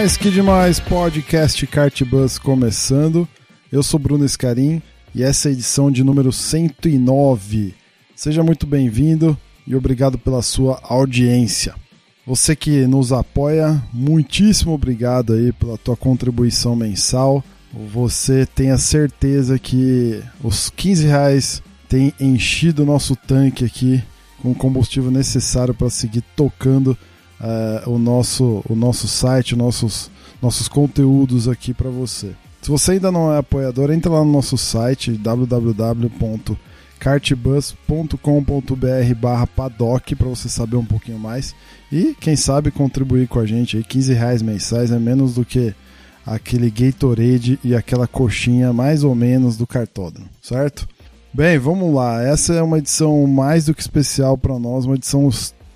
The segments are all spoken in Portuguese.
Demais, que demais, podcast Kartbus começando. Eu sou Bruno Escarim e essa é a edição de número 109. Seja muito bem-vindo e obrigado pela sua audiência. Você que nos apoia, muitíssimo obrigado aí pela tua contribuição mensal. Você tenha certeza que os 15 reais têm enchido o nosso tanque aqui com o combustível necessário para seguir tocando uh, o, nosso, o nosso site, nossos, nossos conteúdos aqui para você. Se você ainda não é apoiador, entra lá no nosso site www.cartbus.com.br barra paddock para você saber um pouquinho mais e quem sabe contribuir com a gente aí 15 reais mensais é menos do que aquele Gatorade e aquela coxinha mais ou menos do cartódromo, certo? Bem, vamos lá. Essa é uma edição mais do que especial para nós, uma edição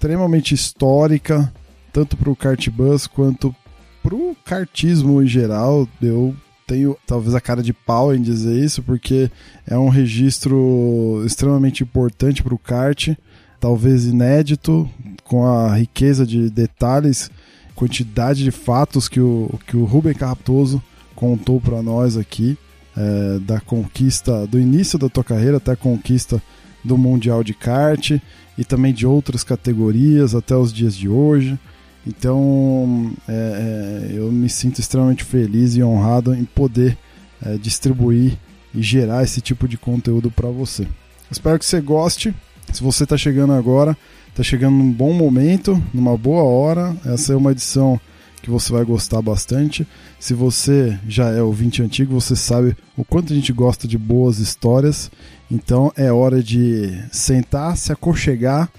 extremamente histórica, tanto para o Kartbus quanto para o kartismo em geral. Eu tenho talvez a cara de pau em dizer isso, porque é um registro extremamente importante para o kart, talvez inédito, com a riqueza de detalhes, quantidade de fatos que o, que o Rubem Carraptoso contou para nós aqui, é, da conquista, do início da tua carreira até a conquista do Mundial de Kart e também de outras categorias até os dias de hoje. Então é, é, eu me sinto extremamente feliz e honrado em poder é, distribuir e gerar esse tipo de conteúdo para você. Espero que você goste. Se você está chegando agora, está chegando num bom momento, numa boa hora. Essa é uma edição que você vai gostar bastante. Se você já é ouvinte antigo, você sabe o quanto a gente gosta de boas histórias. Então é hora de sentar, se aconchegar,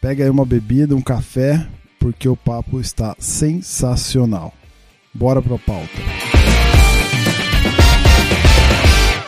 pega aí uma bebida, um café, porque o papo está sensacional. Bora para a pauta.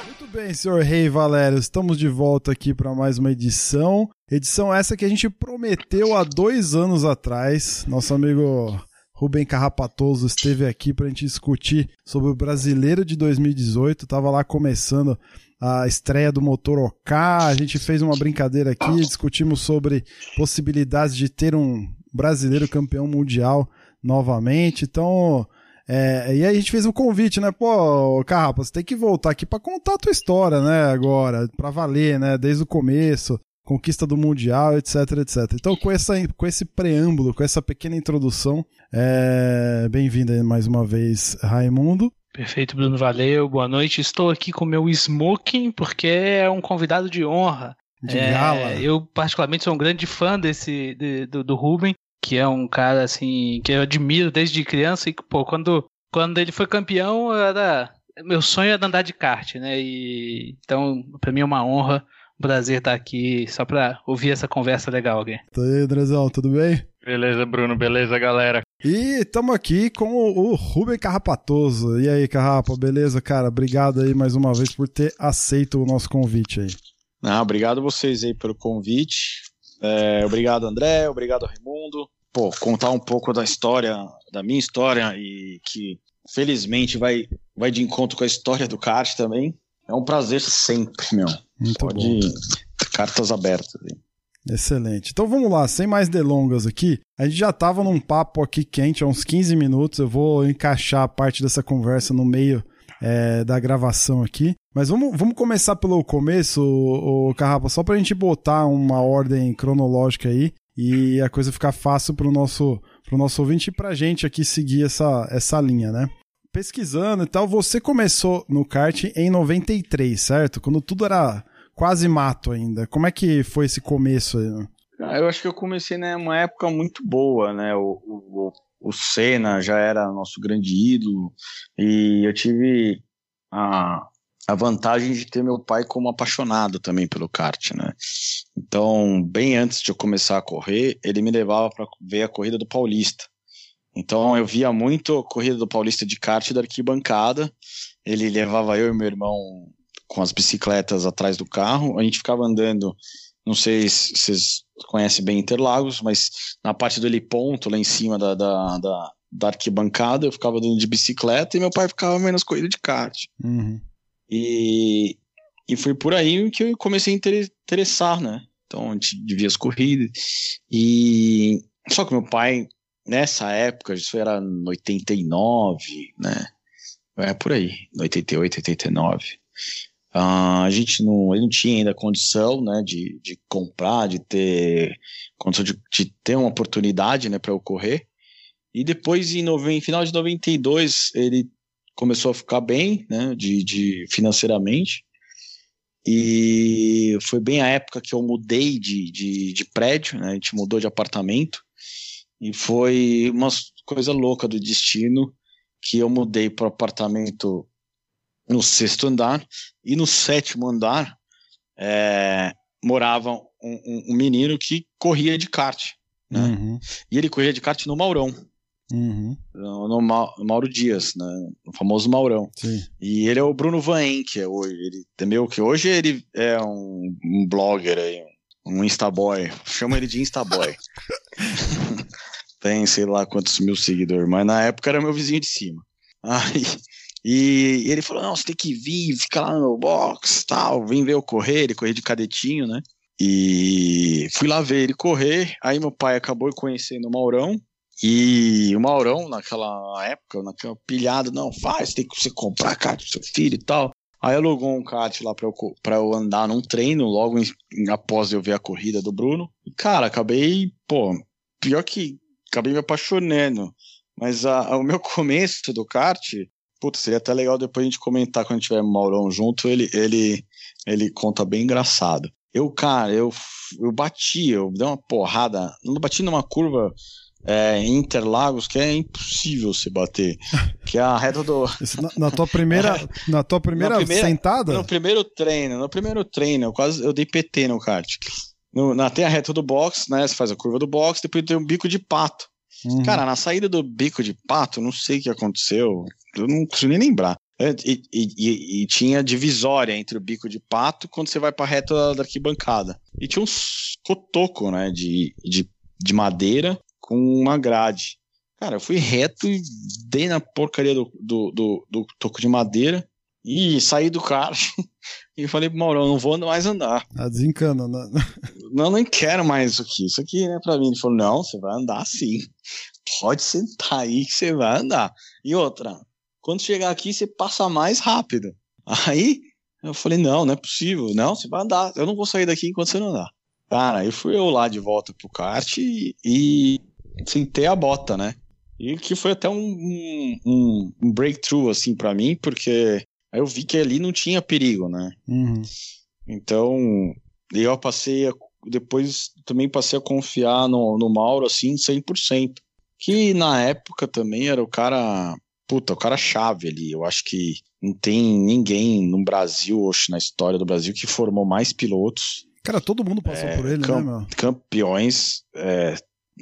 Muito bem, senhor Rei Valério, estamos de volta aqui para mais uma edição. Edição essa que a gente prometeu há dois anos atrás. Nosso amigo Rubem Carrapatoso esteve aqui para a gente discutir sobre o Brasileiro de 2018. Tava lá começando a estreia do motor OK. A gente fez uma brincadeira aqui, discutimos sobre possibilidades de ter um brasileiro campeão mundial novamente. Então, é, e aí a gente fez um convite, né? Pô, Carrapa, você tem que voltar aqui para contar a tua história, né? Agora, para valer, né? Desde o começo, conquista do mundial, etc, etc. Então, com, essa, com esse preâmbulo, com essa pequena introdução, é, bem-vindo mais uma vez, Raimundo. Perfeito, Bruno, valeu, boa noite. Estou aqui com meu smoking, porque é um convidado de honra. De é, gala. Eu, particularmente, sou um grande fã desse de, do, do Ruben, que é um cara assim que eu admiro desde criança e pô, quando quando ele foi campeão era meu sonho era andar de kart, né? E então para mim é uma honra, um prazer estar aqui só para ouvir essa conversa legal, alguém. Tá aí, Andrezão, tudo bem? Beleza, Bruno, beleza, galera. E estamos aqui com o, o Rubem Carrapatoso. E aí, Carrapa, beleza, cara? Obrigado aí mais uma vez por ter aceito o nosso convite aí. Não, obrigado vocês aí pelo convite. É, obrigado, André. Obrigado, Raimundo. Pô, contar um pouco da história, da minha história e que felizmente vai, vai de encontro com a história do kart também. É um prazer sempre, meu. Muito Pode bom. cartas abertas. Aí. Excelente. Então vamos lá, sem mais delongas aqui. A gente já estava num papo aqui quente há uns 15 minutos. Eu vou encaixar a parte dessa conversa no meio é, da gravação aqui. Mas vamos, vamos começar pelo começo, o, o Carrapa, só para a gente botar uma ordem cronológica aí e a coisa ficar fácil para o nosso, nosso ouvinte e para a gente aqui seguir essa, essa linha, né? Pesquisando e tal, você começou no kart em 93, certo? Quando tudo era quase mato ainda. Como é que foi esse começo aí? Ah, eu acho que eu comecei numa época muito boa, né? O, o, o Senna já era nosso grande ídolo e eu tive a, a vantagem de ter meu pai como apaixonado também pelo kart, né? Então, bem antes de eu começar a correr, ele me levava para ver a corrida do Paulista. Então eu via muito a corrida do Paulista de kart da arquibancada. Ele levava eu e meu irmão com as bicicletas atrás do carro. A gente ficava andando, não sei se vocês conhecem bem Interlagos, mas na parte do heliponto, lá em cima da, da, da, da arquibancada, eu ficava andando de bicicleta e meu pai ficava menos corrida de kart. Uhum. E, e foi por aí que eu comecei a interessar, né? Então a gente devia as corridas. E só que meu pai, nessa época, isso era em 89, né? É por aí, 88, 89. Uh, a gente não, ele não tinha ainda condição, né, de, de comprar, de ter condição de, de ter uma oportunidade, né, para ocorrer. E depois, em, nove, final de 92, ele começou a ficar bem, né, de, de financeiramente. E foi bem a época que eu mudei de, de, de prédio, né, a gente mudou de apartamento. E foi uma coisa louca do destino que eu mudei para apartamento no sexto andar e no sétimo andar é, morava um, um, um, menino que corria de kart. Né? Uhum. E ele corria de kart no Maurão. Uhum. No, no, Mauro Dias, né? O famoso Maurão. Sim. E ele é o Bruno Van Enck, é hoje. Ele, entendeu? Que hoje ele é um, um blogger aí, um Instaboy. Chama ele de Instaboy. Tem sei lá quantos mil seguidores, mas na época era meu vizinho de cima. Aí, e ele falou: não, você tem que vir, ficar lá no box tal, vem ver eu correr, ele correr de cadetinho, né? E fui lá ver ele correr. Aí meu pai acabou conhecendo o Maurão. E o Maurão, naquela época, naquela pilhada, não, faz, tem que você comprar kart pro seu filho e tal. Aí alugou um kart lá pra eu, pra eu andar num treino, logo em, após eu ver a corrida do Bruno. E, cara, acabei, pô, pior que acabei me apaixonando. Mas a, a, o meu começo do kart, puta, seria até legal depois a gente comentar quando tiver Maurão junto, ele, ele, ele conta bem engraçado. Eu, cara, eu, eu bati, eu dei uma porrada, não bati numa curva é, em Interlagos que é impossível se bater, que é a reta do... Na, na, tua primeira, na tua primeira, na primeira, sentada? No primeiro treino, no primeiro treino, eu quase, eu dei PT no kart. No, na, tem a reta do box, né, você faz a curva do box, depois tem um bico de pato. Uhum. Cara, na saída do bico de pato, não sei o que aconteceu, eu não consigo nem lembrar. É, e, e, e, e, tinha divisória entre o bico de pato quando você vai pra reta da arquibancada. E tinha uns cotoco, né, de, de, de madeira com uma grade. Cara, eu fui reto e dei na porcaria do, do, do, do toco de madeira e saí do carro e falei pro Maurão, não vou mais andar. Ah, desencana, né? Não, não quero mais isso aqui. Isso aqui não é pra mim. Ele falou, não, você vai andar sim. Pode sentar aí que você vai andar. E outra, quando chegar aqui, você passa mais rápido. Aí eu falei, não, não é possível. Não, você vai andar. Eu não vou sair daqui enquanto você não andar. Cara, aí fui eu lá de volta pro kart e, e sentei a bota, né? E que foi até um, um, um breakthrough, assim, para mim, porque aí eu vi que ali não tinha perigo, né? Uhum. Então, eu passei a, depois também passei a confiar no, no Mauro, assim, 100%. Que na época também era o cara, puta, o cara chave ali. Eu acho que não tem ninguém no Brasil, ou na história do Brasil, que formou mais pilotos. Cara, todo mundo passou é, por ele, né, meu? Campeões, é,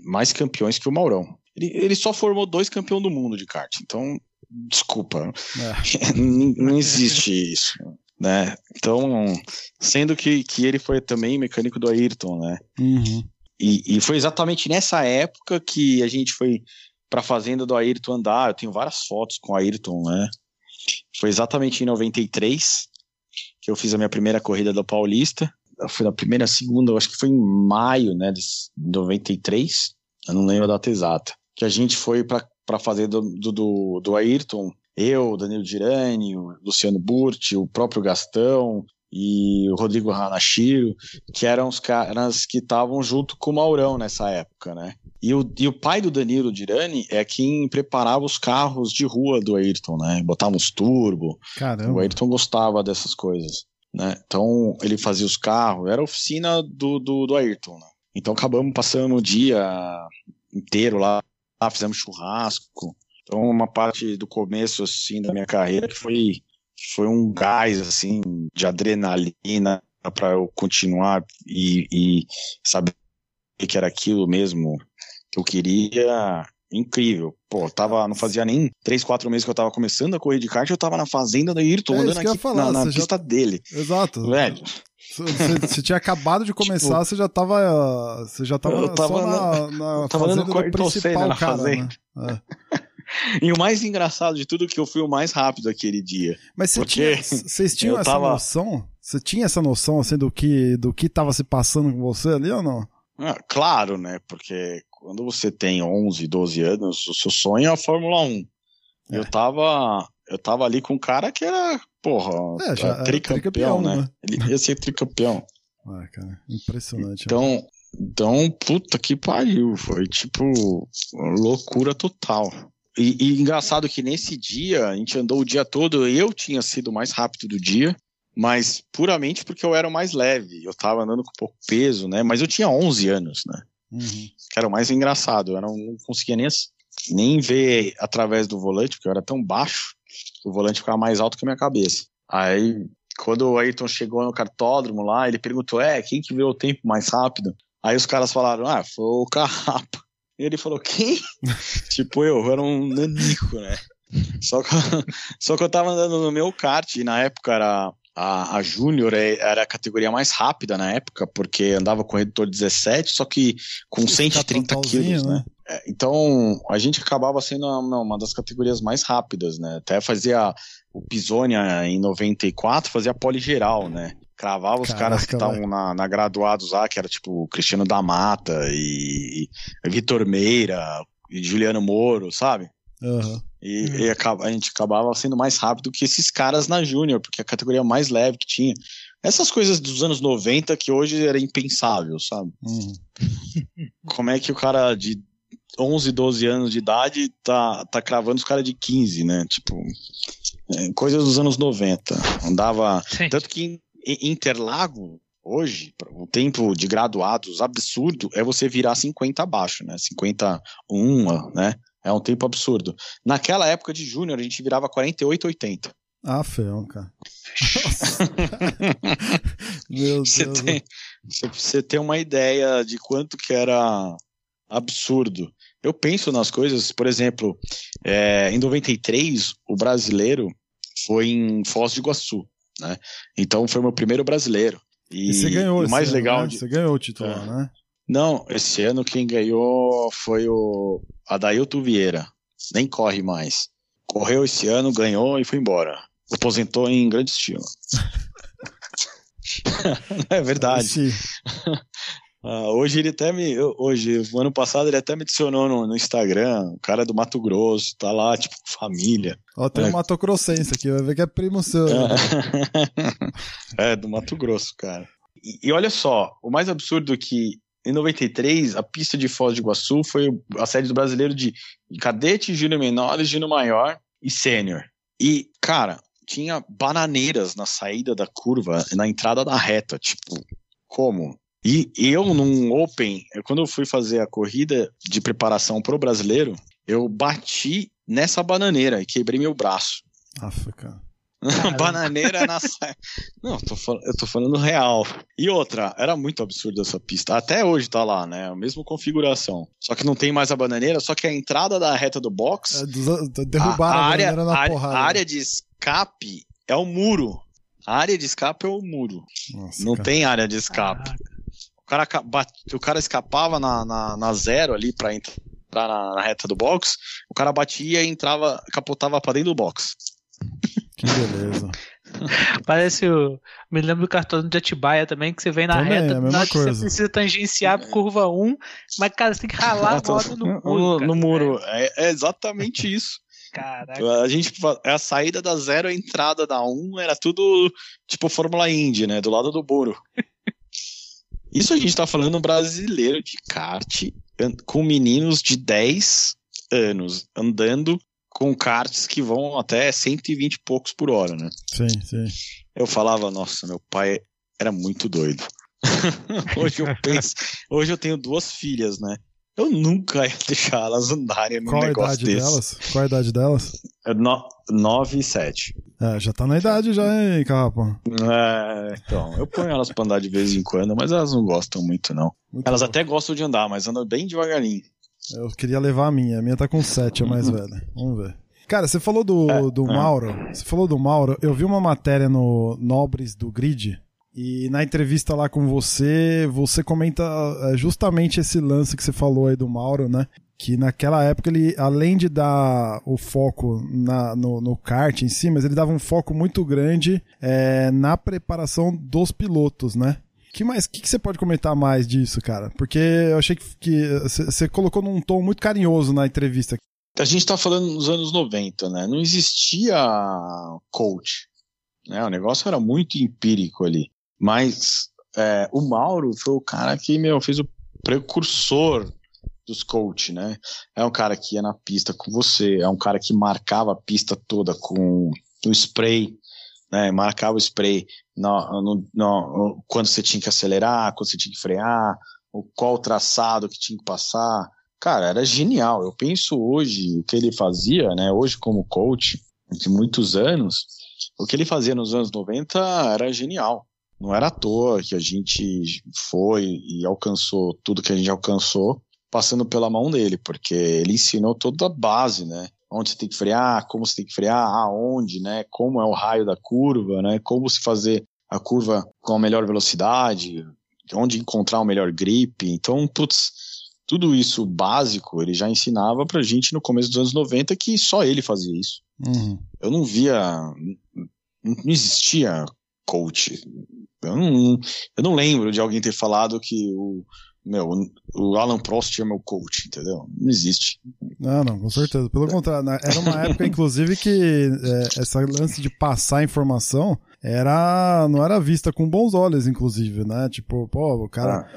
mais campeões que o Maurão. Ele, ele só formou dois campeões do mundo de kart, então, desculpa. É. não existe isso. Né? Então, sendo que, que ele foi também mecânico do Ayrton, né? Uhum. E, e foi exatamente nessa época que a gente foi para a fazenda do Ayrton andar. Eu tenho várias fotos com o Ayrton, né? Foi exatamente em 93 que eu fiz a minha primeira corrida do Paulista foi na primeira, segunda, eu acho que foi em maio, né, de 93, eu não lembro a data exata, que a gente foi para fazer do, do, do Ayrton, eu, Danilo Girani, o Luciano Burti, o próprio Gastão e o Rodrigo Hanashiro, que eram os caras que estavam junto com o Maurão nessa época, né? E o, e o pai do Danilo Girani é quem preparava os carros de rua do Ayrton, né? Botava uns turbo. Caramba. O Ayrton gostava dessas coisas. Né? Então ele fazia os carros, era a oficina do, do, do Ayrton. Né? Então acabamos passando o dia inteiro lá, lá, fizemos churrasco. Então uma parte do começo assim da minha carreira que foi foi um gás assim de adrenalina para eu continuar e, e saber que era aquilo mesmo que eu queria incrível. Pô, tava, não fazia nem 3, 4 meses que eu tava começando a correr de kart, eu tava na fazenda do Ayrton, É andando aqui falar, na, na você já- pista dele. Exato. Velho, Você, tinha acabado de começar, você já tava. Você já tava, Eu tava só na, na tava dando fazenda do principal na cara, fazenda. né? É. e o mais engraçado de tudo é que eu fui o mais rápido aquele dia. Mas você tinha, vocês tinham essa tava- noção? Você tinha essa noção assim do que do que tava se passando com você ali ou não? Ah, claro, né? Porque quando você tem 11, 12 anos, o seu sonho é a Fórmula 1. É. Eu tava. Eu tava ali com um cara que era, porra, É, já tricampeão, tricampeão, né? né? Ele ia ser tricampeão. Ah, cara, impressionante. né? Então, então, puta que pariu. Foi tipo loucura total. E, e engraçado que nesse dia, a gente andou o dia todo, eu tinha sido mais rápido do dia, mas puramente porque eu era mais leve. Eu tava andando com pouco peso, né? Mas eu tinha 11 anos, né? Uhum. Que era o mais engraçado. Eu não, não conseguia nem, nem ver através do volante, porque eu era tão baixo o volante ficava mais alto que a minha cabeça. Aí, quando o Ayrton chegou no cartódromo lá, ele perguntou: é, quem que viu o tempo mais rápido? Aí os caras falaram: ah, foi o Carrapa. E ele falou: quem? tipo, eu, eu era um nanico, né? Só que, só que eu tava andando no meu kart, e na época era. A, a Júnior é- era a categoria mais rápida na época, porque andava com redutor 17, só que com 130 totalzinho, quilos, né? É, Então, a gente acabava sendo uma, uma das categorias mais rápidas, né? Até fazia o Pisonia em 94, fazia pole geral, né? Cravava os Caraca, caras que estavam na, na graduados lá, que era tipo o Cristiano da Mata e, e Vitor Meira e Juliano Moro, sabe? Aham. E, e acaba- a gente acabava sendo mais rápido que esses caras na Júnior, porque a categoria mais leve que tinha. Essas coisas dos anos 90 que hoje era impensável, sabe? Uhum. como é que o cara de 11, 12 anos de idade tá, tá cravando os caras de 15, né? Tipo, é, coisas dos anos 90. Andava. Sim. Tanto que em Interlago, hoje, o tempo de graduados absurdo é você virar 50 abaixo, né? 51, né? É um tempo absurdo. Naquela época de júnior, a gente virava 48, 80. Ah, feão, cara. Nossa. Meu Você Deus. tem, você- você tem uma ideia de quanto que era absurdo. Eu penso nas coisas, por exemplo, é, em 93, o brasileiro foi em Foz do Iguaçu, né? Então foi meu primeiro brasileiro. E, E você ganhou o mais ano, legal né? de- Você ganhou o título, É. né? Não, esse ano quem ganhou foi o Adailton Vieira. Nem corre mais. Correu esse ano, ganhou e foi embora. Aposentou em grande estilo. é verdade. Esse- Ah, hoje ele até me. Hoje, ano passado, ele até me adicionou no, no Instagram. O cara é do Mato Grosso, tá lá, tipo, família. Ó, tem É. um Mato Grossense aqui, vai ver que é primo seu. né? é, do Mato Grosso, cara. E, e olha só, o mais absurdo é que em 93, a pista de Foz do Iguaçu foi a sede do brasileiro de cadete, júnior menor, júnior maior e sênior. E, cara, tinha bananeiras na saída da curva, na entrada da reta, tipo, como? E eu num Open, quando eu fui fazer a corrida de preparação pro brasileiro, eu bati nessa bananeira e quebrei meu braço. Cara. Bananeira na saia. Não, tô fal- eu tô falando real. E outra, era muito absurdo essa pista. Até hoje tá lá, né? A mesma configuração. Só que não tem mais a bananeira, só que a entrada da reta do box. É, derrubaram a, a, área, bandeira na a porrada. a área de escape é o muro. A área de escape é o muro. Nossa, Não cara. tem área de escape. O cara, o cara escapava na, na, na zero ali pra entrar na, na reta do box. O cara batia e entrava, capotava pra dentro do box. Que beleza. Parece o. Me lembro do cartão de Atibaia também, que você vem na Também, reta, é coisa. você precisa tangenciar pro curva 1, mas, cara, você tem que ralar a moto no muro. no, no muro. É, é exatamente isso. Caraca. A gente a saída da zero, a entrada da um, era tudo tipo Fórmula Indy, né? Do lado do muro. Isso a gente tá falando brasileiro de kart com meninos de 10 anos andando com karts que vão até 120 e poucos por hora, né? Sim, sim. Eu falava, nossa, meu pai era muito doido. hoje eu penso, hoje eu tenho duas filhas, né? Eu nunca ia deixar elas andarem num Qual a negócio idade desse. delas? Qual a idade delas? É no, 9 e 7. É, já tá na idade já, hein, Carrapa? É, então, eu ponho elas pra andar de vez em quando, mas elas não gostam muito, não. Muito Elas bom. até gostam de andar, mas andam bem devagarinho. Eu queria levar a minha. A minha tá com 7, a mais velha. Vamos ver. Cara, você falou do, É, do é. Mauro. Você falou do Mauro. Eu vi uma matéria no Nobres do Grid. E na entrevista lá com você, você comenta é, justamente esse lance que você falou aí do Mauro, né? Que naquela época ele, além de dar o foco na, no, no kart em si, mas ele dava um foco muito grande é, na preparação dos pilotos, né? que mais? Que, que você pode comentar mais disso, cara? Porque eu achei que, você você colocou num tom muito carinhoso na entrevista. A gente está falando nos anos 90, né? Não existia coach. Né? O negócio era muito empírico ali. Mas é, o Mauro foi o cara que meu, fez o precursor dos coach, né? É um cara que ia na pista com você, é um cara que marcava a pista toda com o spray, né? Marcava o spray no, no, no, quando você tinha que acelerar, quando você tinha que frear, o qual traçado que tinha que passar. Cara, era genial. Eu penso hoje o que ele fazia, né? Hoje como coach de muitos anos, o que ele fazia nos anos 90 era genial. Não era à toa que a gente foi e alcançou tudo que a gente alcançou passando pela mão dele, porque ele ensinou toda a base, né? Onde você tem que frear, como você tem que frear, aonde, né? Como é o raio da curva, né? Como se fazer a curva com a melhor velocidade, onde encontrar o melhor grip. Então, putz, tudo isso básico ele já ensinava pra gente no começo dos anos 90 que só ele fazia isso. Uhum. Eu não via. Não existia coach. Eu não, eu não lembro de alguém ter falado que o, meu, o Alan Prost é meu coach, entendeu? Não existe. Não, não, com certeza. Pelo contrário, era uma época, inclusive, que é, essa lance de passar informação era não era vista com bons olhos, inclusive, né? Tipo, pô, o cara.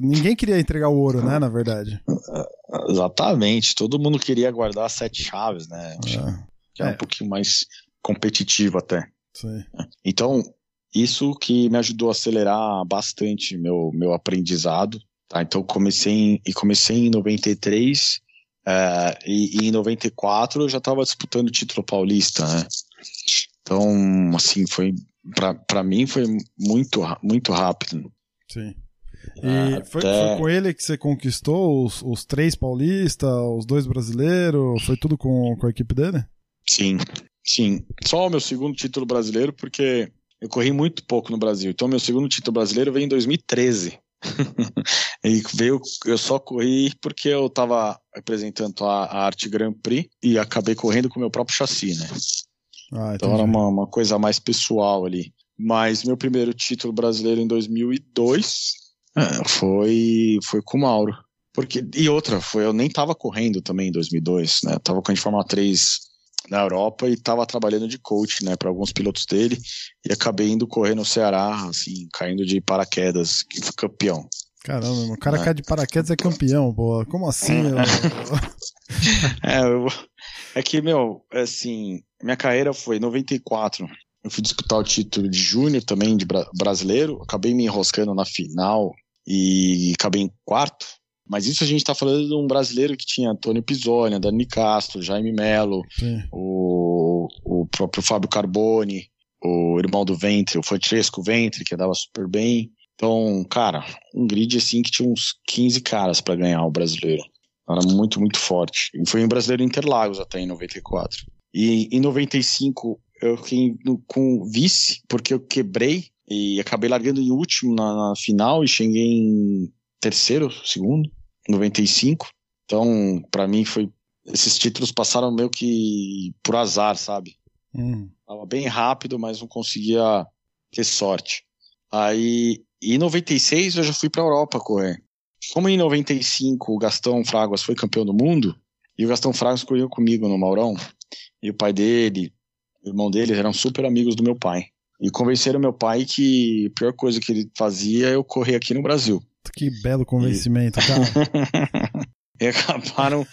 Ninguém queria entregar o ouro, né? Na verdade. Exatamente. Todo mundo queria guardar as sete chaves, né? Que é É. um pouquinho mais competitivo até. Sim. Então, isso que me ajudou a acelerar bastante meu, meu aprendizado. Tá? Então, comecei em, e comecei em 93 eh, e, e em 94 eu já estava disputando o título paulista, né? Então, assim, foi para mim foi muito, muito rápido. Sim. E Ah, foi, até- foi com ele que você conquistou os, os três paulistas, os dois brasileiros? Foi tudo com, com a equipe dele? Sim, sim. Só o meu segundo título brasileiro, porque eu corri muito pouco no Brasil. Então, meu segundo título brasileiro veio em 2013. e veio, eu só corri porque eu estava representando a, a Arte Grand Prix e acabei correndo com o meu próprio chassi, né? Ah, Então era uma, uma coisa mais pessoal ali. Mas meu primeiro título brasileiro em 2002 é, foi, foi com o Mauro. Porque, e outra, foi, eu nem tava correndo também em 2002, né? Eu tava correndo de Fórmula 3 na Europa e tava trabalhando de coach, né, para alguns pilotos dele e acabei indo correr no Ceará, assim, caindo de paraquedas, que fui campeão. Caramba, o cara É. cai de paraquedas é campeão, pô. Como assim? meu? É, eu, é que, meu, assim, minha carreira foi em 94. Eu fui disputar o título de júnior também, de bra- brasileiro. Acabei me enroscando na final e acabei em quarto. Mas isso a gente tá falando de um brasileiro que tinha Antônio Pisoni, Dani Castro, Jaime Melo, o, o próprio Fábio Carboni, o irmão do Ventre, o Francesco Ventre, que andava super bem. Então, cara, um grid assim que tinha uns 15 caras para ganhar o brasileiro. Era muito, muito forte. E foi em Brasileiro Interlagos até em 94. E em 95 eu fiquei no- com vice, porque eu quebrei e acabei largando em último na, na final e cheguei em terceiro, segundo, 95. Então, para mim foi. Esses títulos passaram meio que por azar, sabe? Hum. Tava bem rápido, mas não conseguia ter sorte. Aí, em 96 eu já fui pra Europa correr. Como em 95 o Gastão Fraguas foi campeão do mundo, e o Gastão Fraguas correu comigo no Maurão, e o pai dele, o irmão dele, eram super amigos do meu pai. E convenceram meu pai que a pior coisa que ele fazia é eu correr aqui no Brasil. Que belo convencimento, cara. E acabaram,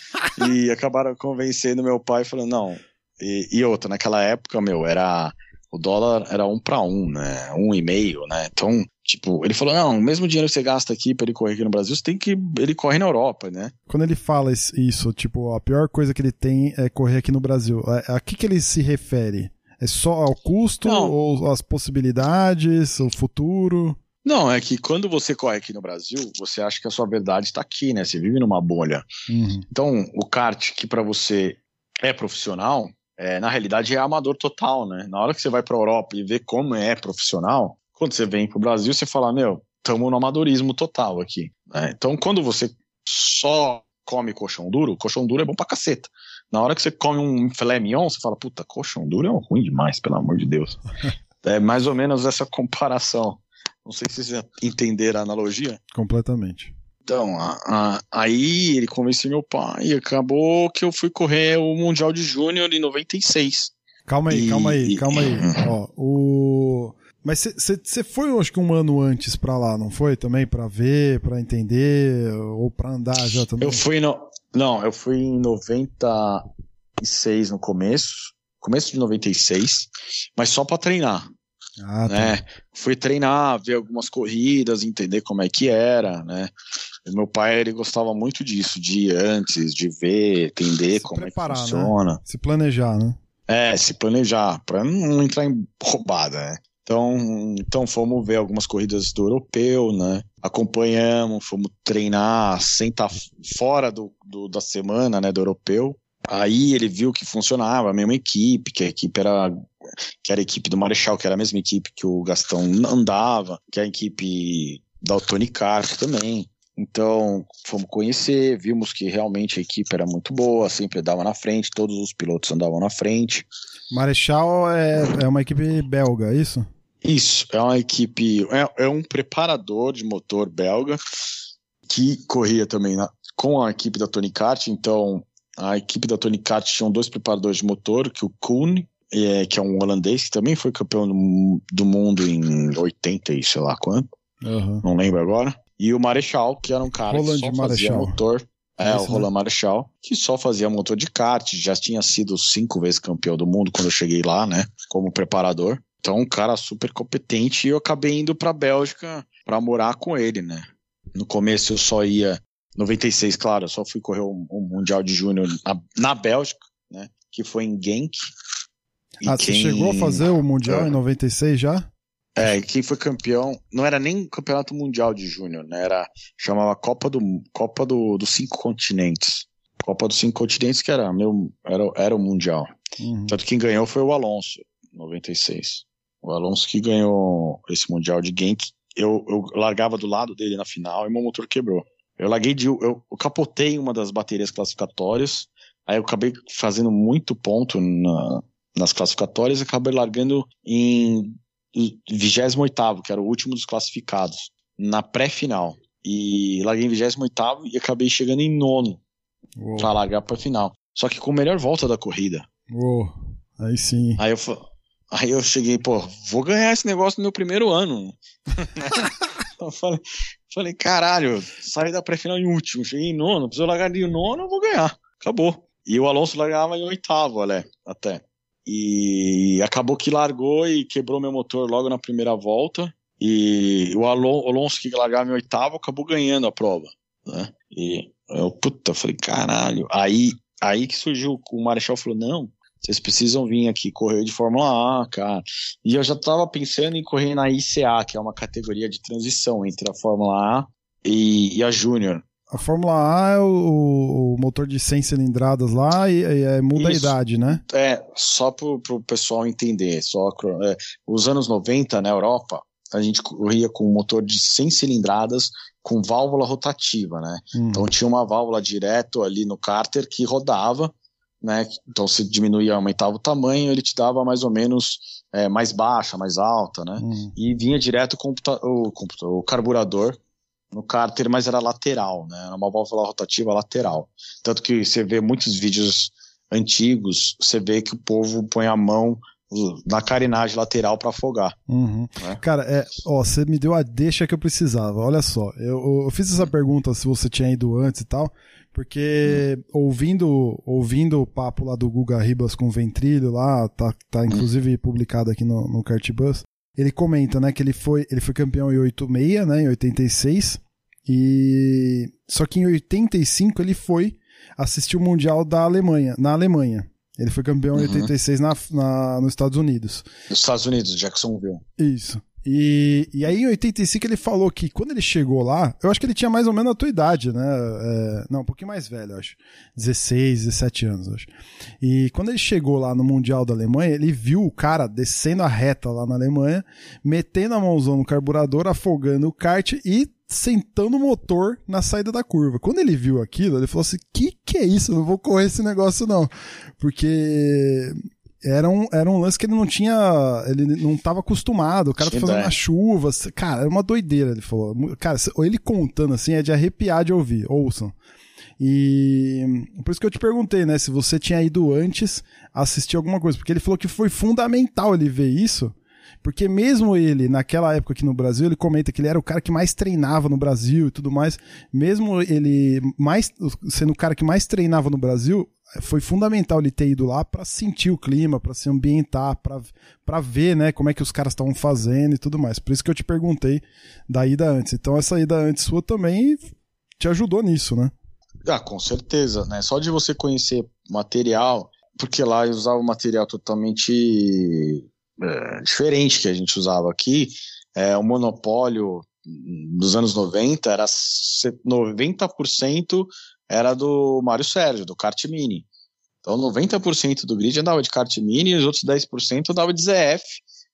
e acabaram convencendo meu pai, falando, não. E, e outra, naquela época, meu, era. O dólar era um para um, né? Um e meio, né? Então, tipo, ele falou: não, o mesmo dinheiro que você gasta aqui para ele correr aqui no Brasil, você tem que. Ele corre na Europa, né? Quando ele fala is- isso, tipo, a pior coisa que ele tem é correr aqui no Brasil. A, a que, que ele se refere? É só ao custo Não. ou as possibilidades, o futuro? Não, é que quando você corre aqui no Brasil, você acha que a sua verdade está aqui, né? Você vive numa bolha. Uhum. Então, o kart que para você é profissional, é, na realidade é amador total, né? Na hora que você vai para Europa e vê como é profissional, quando você vem pro Brasil, você fala, meu, estamos no amadorismo total aqui. né? Então, quando você só come colchão duro, colchão duro é bom pra caceta. Na hora que você come um filé mignon, você fala, puta, colchão duro é ruim demais, pelo amor de Deus. é mais ou menos essa comparação. Não sei se vocês entenderam a analogia. Completamente. Então, a- a- aí ele convenceu meu pai e acabou que eu fui correr o Mundial de Júnior em 96. Calma aí, E- calma aí, e- calma aí. Ó, o... Mas você foi, acho que um ano antes pra lá, não foi? Também pra ver, pra entender, ou pra andar já também? Eu fui no. Não, eu fui em 96 no começo. Começo de 96, mas só pra treinar. Ah, tá. né? Fui treinar, ver algumas corridas, entender como é que era, né? O meu pai, ele gostava muito disso, de ir antes, de ver, entender Se como é né? que funciona. Se planejar, né? É, se planejar, para não entrar em roubada, né? Então, então fomos ver algumas corridas do europeu, né? Acompanhamos, fomos treinar sem estar fora do, do- da semana, né, do europeu. Aí ele viu que funcionava, a mesma equipe, que a equipe era que era a equipe do Marechal, que era a mesma equipe que o Gastão andava, que é a equipe da Tony Carp também. Então, fomos conhecer, vimos que realmente a equipe era muito boa, sempre andava na frente, todos os pilotos andavam na frente. Marechal é, é uma equipe belga, é isso? Isso, é uma equipe, é, é um preparador de motor belga que corria também na- com a equipe da Tony Kart. Então, a equipe da Tony Kart tinha dois preparadores de motor, que o Kuhn, é, que é um holandês, que também foi campeão do, do mundo em 80 e sei lá quanto, Aham. não lembro agora. E o Marechal, que era um cara Roland que só fazia Marechal. motor. É, É o isso, Roland Marechal, que só fazia motor de kart, já tinha sido cinco vezes campeão do mundo quando eu cheguei lá, né, como preparador. Então, um cara super competente e eu acabei indo pra Bélgica pra morar com ele, né. No começo eu só ia, 96, claro, eu só fui correr o, o Mundial de Júnior na, na Bélgica, né, que foi em Genk. Ah, você quem- chegou a fazer o Mundial É. em 96 já? é, e quem foi campeão, não era nem campeonato mundial de júnior, né? Era, chamava Copa do Copa do, dos Cinco Continentes. Copa dos Cinco Continentes que era meu era, era o mundial. Uhum. Tanto que quem ganhou foi o Alonso, 96. O Alonso que ganhou esse mundial de Genk. Eu, eu largava do lado dele na final e meu motor quebrou. Eu larguei de eu, eu capotei uma das baterias classificatórias. Aí eu acabei fazendo muito ponto na- nas classificatórias acabei largando em 28 que era o último dos classificados, na pré-final. E larguei em 28 e acabei chegando em nono pra largar pra final. Só que com a melhor volta da corrida. uou. Aí sim. Aí eu, aí eu cheguei, pô, vou ganhar esse negócio no meu primeiro ano. eu falei, falei, caralho, saí da pré-final em último, cheguei em nono, preciso largar de nono, eu vou ganhar. Acabou. E o Alonso largava em oitavo, olha, até. E acabou que largou e quebrou meu motor logo na primeira volta. E o Alon- o Alonso que largava em oitavo acabou ganhando a prova. Né? E eu, puta, falei, caralho. Aí, aí que surgiu, o Marechal falou, não, vocês precisam vir aqui correr de Fórmula A, cara. E eu já tava pensando em correr na ICA, que é uma categoria de transição entre a Fórmula A e, e a Júnior. A Fórmula A é o, o motor de 100 cilindradas lá e, e, é, muda Isso. a idade, né? É, só pro, pro pessoal entender, só é, os anos 90 na Europa, a gente corria com um motor de 100 cilindradas com válvula rotativa, né? Hum. Então tinha uma válvula direto ali no cárter que rodava, né? Então se diminuía, aumentava o tamanho, ele te dava mais ou menos é, mais baixa, mais alta, né? Hum. E vinha direto o, computa- o, o carburador no cárter, mas era lateral, né? Era uma válvula rotativa lateral. Tanto que você vê muitos vídeos antigos, você vê que o povo põe a mão na carenagem lateral para afogar. Uhum. É. Cara, é, ó, você me deu a deixa que eu precisava. Olha só, eu, eu fiz essa pergunta se você tinha ido antes e tal, porque ouvindo ouvindo o papo lá do Guga Ribas com o Ventrilho lá, tá, tá inclusive publicado aqui no, no Cartbus, ele comenta, né, que ele foi, ele foi campeão em 86, né, em 86, e só que em 85 ele foi assistir o Mundial da Alemanha, na Alemanha. Ele foi campeão em Uhum. 86 na, na, nos Estados Unidos. Nos Estados Unidos, Jacksonville. Isso. E, e aí em 85 ele falou que quando ele chegou lá, eu acho que ele tinha mais ou menos a tua idade, né? É, não, um pouquinho mais velho, acho. 16, 17 anos, acho. E quando ele chegou lá no Mundial da Alemanha, ele viu o cara descendo a reta lá na Alemanha, metendo a mãozão no carburador, afogando o kart e sentando o motor na saída da curva. Quando ele viu aquilo, ele falou assim: que que é isso? Eu não vou correr esse negócio, não. Porque era um, era um lance que ele não tinha. Ele não estava acostumado. O cara tá fazendo na chuva. Cara, era uma doideira, ele falou. Cara, ele contando assim é de arrepiar de ouvir. Ouçam. E por isso que eu te perguntei, né, se você tinha ido antes assistir alguma coisa, porque ele falou que foi fundamental ele ver isso, porque mesmo ele, naquela época aqui no Brasil, ele comenta que ele era o cara que mais treinava no Brasil e tudo mais, mesmo ele mais sendo o cara que mais treinava no Brasil, foi fundamental ele ter ido lá para sentir o clima, para se ambientar, para ver, né, como é que os caras estavam fazendo e tudo mais. Por isso que eu te perguntei da ida antes. Então essa ida antes sua também te ajudou nisso, né? Ah, com certeza, né? Só de você conhecer material, porque lá eu usava material totalmente é, diferente que a gente usava aqui. É, o monopólio dos anos 90 era 90% era do Mário Sérgio, do kart mini. Então 90% do grid andava de kart mini e os outros 10% andava de ZF,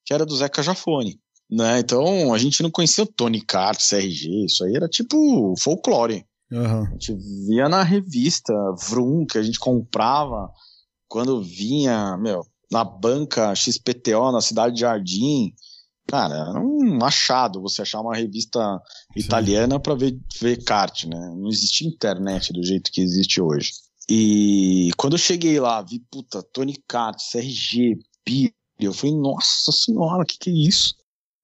que era do Zeca Jafone. Né? Então a gente não conhecia o Tony Kart, CRG, isso aí era tipo folclore. Uhum. A gente via na revista Vroom, que a gente comprava quando vinha, meu, na banca XPTO, na cidade de Jardim. Cara, era um achado você achar uma revista italiana para ver, ver kart, né? Não existia internet do jeito que existe hoje. E quando eu cheguei lá, vi, puta, Tony Kart, CRG, Piri, eu falei, nossa senhora, o que que é isso?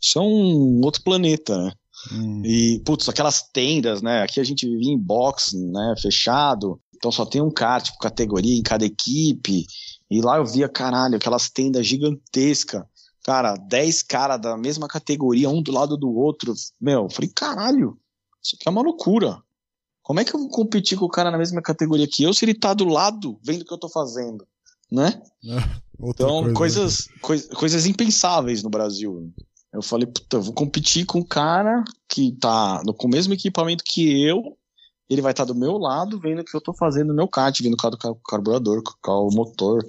Isso é um outro planeta, né? Hum. E, putz, aquelas tendas, né? Aqui a gente vivia em box, né? Fechado. Então só tem um kart, tipo, categoria em cada equipe. E lá eu via, caralho, aquelas tendas gigantescas. Cara, 10 caras da mesma categoria, um do lado do outro. Meu, eu falei, caralho, isso aqui é uma loucura. Como é que eu vou competir com o cara na mesma categoria que eu se ele tá do lado vendo o que eu tô fazendo? Né? então, coisa, coisas, né? coi coisas impensáveis no Brasil. Eu falei, puta, eu vou competir com um cara que tá no, com o mesmo equipamento que eu, ele vai estar tá do meu lado, vendo o que eu tô fazendo no meu kart, vendo o carburador, o motor.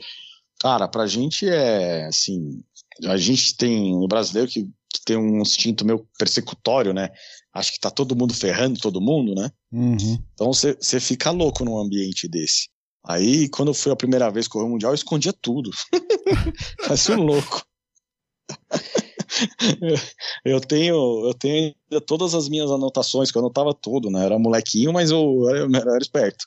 Cara, pra gente é assim. A gente tem um brasileiro que, que tem um instinto meio persecutório, né? Acho que tá todo mundo ferrando todo mundo, né? Uhum. Então você fica louco num ambiente desse. Aí, quando eu fui a primeira vez correr o Mundial, eu escondia tudo. Fazia um louco. eu tenho, eu tenho todas as minhas anotações, que eu anotava tudo, né? Era molequinho, mas eu, eu, eu era esperto.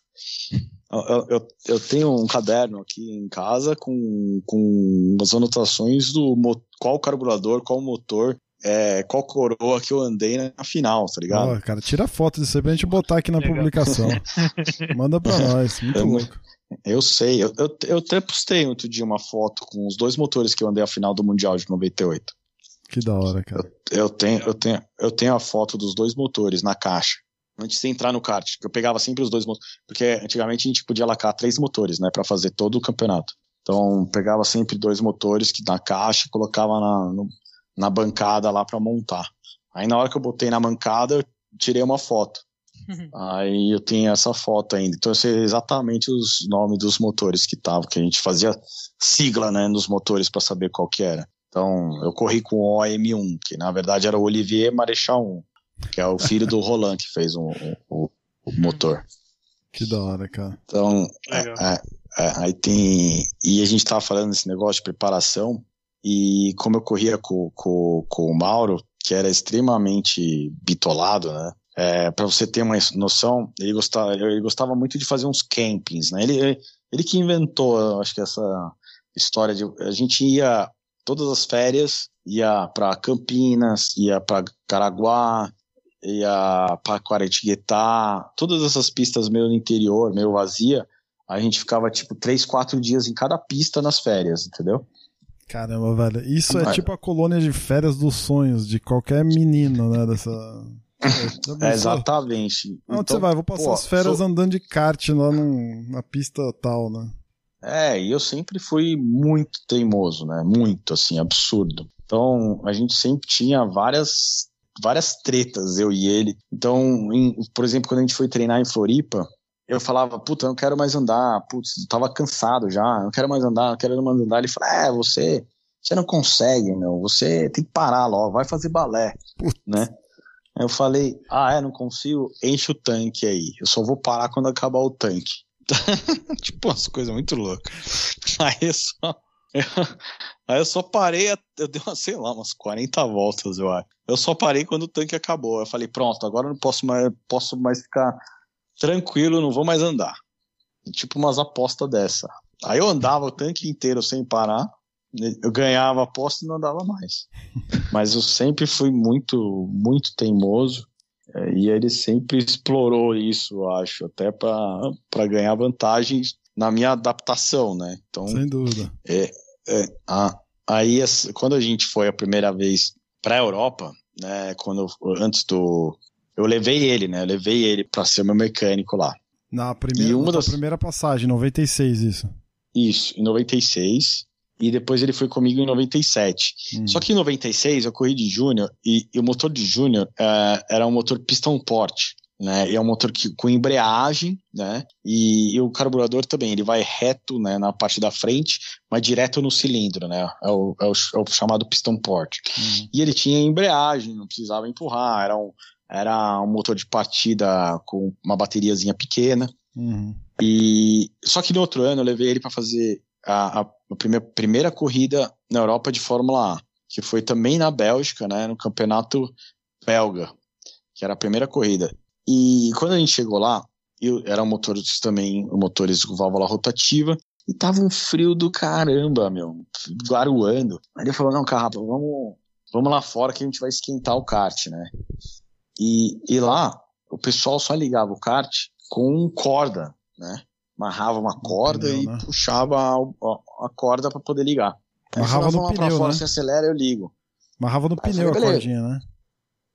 Eu, eu, eu, tenho um caderno aqui em casa com, com as anotações do qual carburador, qual motor, é, qual coroa que eu andei na final, tá ligado? Oh, cara, tira foto disso aí pra gente botar aqui na Legal. publicação. Manda pra nós, muito eu, louco. Eu sei, eu, eu, eu até postei outro dia uma foto com os dois motores que eu andei a final do Mundial de 98. Que da hora, cara. Eu, eu, tenho, eu, tenho, eu tenho a foto dos dois motores na caixa. Antes de entrar no kart, eu pegava sempre os dois motores. Porque antigamente a gente podia lacar três motores, né, para fazer todo o campeonato. Então pegava sempre dois motores que na caixa colocava na, no, na bancada lá para montar. Aí na hora que eu botei na bancada, eu tirei uma foto. Aí eu tenho essa foto ainda. Então eu sei exatamente os nomes dos motores que estavam, que a gente fazia sigla, né, nos motores para saber qual que era. Então, eu corri com o OM1, que na verdade era o Olivier Marechal 1, que é o filho do Roland que fez o, o, o motor. Que da hora, cara. Então, é, é, é, aí tem. E a gente tava falando desse negócio de preparação, e como eu corria com, com, com o Mauro, que era extremamente bitolado, né? É, para você ter uma noção, ele gostava, ele gostava muito de fazer uns campings, né? Ele, ele que inventou, acho que essa história de a gente ia todas as férias, ia para Campinas, ia para Caraguá, ia para Quaretiguetá, todas essas pistas meio no interior, meio vazia, a gente ficava tipo três, quatro dias em cada pista nas férias, entendeu? Caramba, velho. Isso é tipo a colônia de férias dos sonhos de qualquer menino, né? Dessa. É, exatamente. Onde então, você vai? Vou passar pô, as férias sou... andando de kart lá num, na pista tal, né? É, e eu sempre fui muito teimoso, né? Muito, assim, absurdo. Então a gente sempre tinha várias várias tretas, eu e ele. Então, em, por exemplo, quando a gente foi treinar em Floripa, eu falava, puta, eu não quero mais andar, putz, eu tava cansado já, não quero mais andar, não quero mais andar. Ele falou, é, você, você não consegue, meu, você tem que parar logo, vai fazer balé, né? Eu falei, ah, é, não consigo, enche o tanque aí, eu só vou parar quando acabar o tanque. tipo, umas coisas muito loucas. Aí eu só, aí eu só parei, eu dei, uma, sei lá, umas 40 voltas, eu acho. Eu só parei quando o tanque acabou. Eu falei, pronto, agora eu não posso mais, posso mais ficar tranquilo, não vou mais andar. Tipo umas apostas dessa. Aí eu andava o tanque inteiro sem parar, eu ganhava a aposta e não andava mais. Mas eu sempre fui muito, muito teimoso. É, e ele sempre explorou isso, eu acho, até para ganhar vantagens na minha adaptação, né? Então, Sem dúvida. É, é, a, aí, quando a gente foi a primeira vez para a Europa, né? Quando antes do eu levei ele, né? Eu levei ele para ser meu mecânico lá. Na primeira, uma das... primeira passagem, 96 isso. Isso, em 96. E depois ele foi comigo em 97. Hum. Só que em 96 eu corri de Júnior e, e, o motor de Júnior uh, era um motor piston porte. Né, é um motor que, com embreagem, né, e, e, o carburador também, ele vai reto, né, na parte da frente, mas direto no cilindro, né, é o, é o, é o chamado piston port. Uhum. E ele tinha embreagem, não precisava empurrar, era um, era um motor de partida com uma bateriazinha pequena. Uhum. E só que no outro ano eu levei ele para fazer a, a, a primeira, primeira corrida na Europa de Fórmula A, que foi também na Bélgica, né, no campeonato belga, que era a primeira corrida. E quando a gente chegou lá, eu, eram motores também, motores com válvula rotativa, e tava um frio do caramba, meu, garoando. Aí ele falou, não, Carrapa, vamos, vamos lá fora que a gente vai esquentar o kart, né? E, e lá, o pessoal só ligava o kart com corda, né? Amarrava uma corda pneu, e né? puxava a, a, a corda para poder ligar. Amarrava no pneu, pra fora, né? se acelera, eu ligo. Amarrava no Aí pneu falei, a cordinha, né?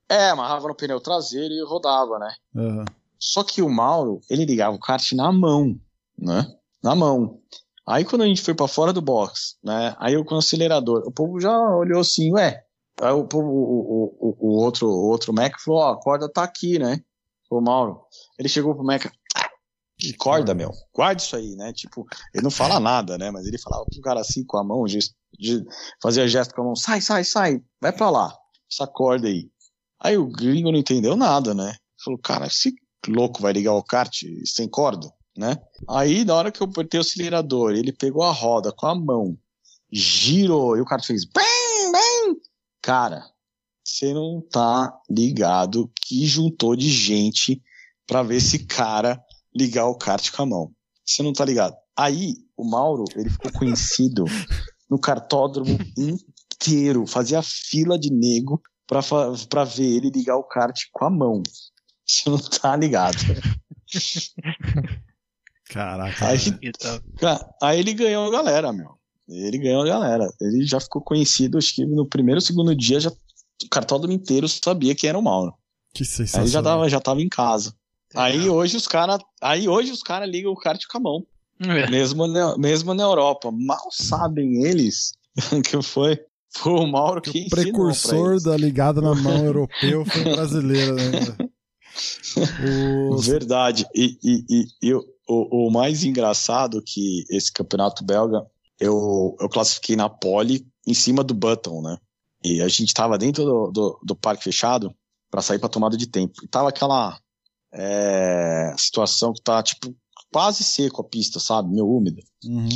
É, amarrava no pneu traseiro e rodava, né? Uhum. Só que o Mauro, ele ligava o kart na mão, né? Na mão. Aí quando a gente foi para fora do box, né? Aí eu com o acelerador, o povo já olhou assim, ué, Aí o, o, o, o, outro, o outro Mac falou, ó, a corda tá aqui, né? O Mauro. Ele chegou pro Mac, que corda, meu, guarda isso aí, né? Tipo, ele não fala nada, né? Mas ele falava pro cara assim com a mão, gesto, de, fazia gesto com a mão, sai, sai, sai, vai pra lá, essa corda aí. Aí o gringo não entendeu nada, né? Falou, cara, esse louco vai ligar o kart sem corda, né? Aí, na hora que eu apertei o acelerador, ele pegou a roda com a mão, girou, e o kart fez bem, bem, Cara, você não tá ligado que juntou de gente para ver esse cara ligar o kart com a mão. Você não tá ligado. Aí, o Mauro, ele ficou conhecido no cartódromo inteiro. Fazia fila de nego pra, pra ver ele ligar o kart com a mão. Você não tá ligado. Caraca. Aí, aí ele ganhou a galera, meu. Ele ganhou a galera. Ele já ficou conhecido, acho que no primeiro ou segundo dia, já, o cartódromo inteiro sabia que era o Mauro. Que sensacional. Aí já tava, já tava em casa. É. Aí hoje os caras, aí hoje os caras ligam o kart com a mão. É. Mesmo, na, mesmo na Europa. Mal sabem eles que foi, foi o Mauro que, que O precursor da ligada na mão europeu foi brasileiro, né? Os... Verdade. E, e, e, e o, o, mais engraçado que esse campeonato belga eu, eu classifiquei na pole em cima do Button, né? E a gente tava dentro do, do, do parque fechado para sair para tomada de tempo. E tava aquela é, situação que tá, tipo, quase seco a pista, sabe? Meio úmida. Uhum.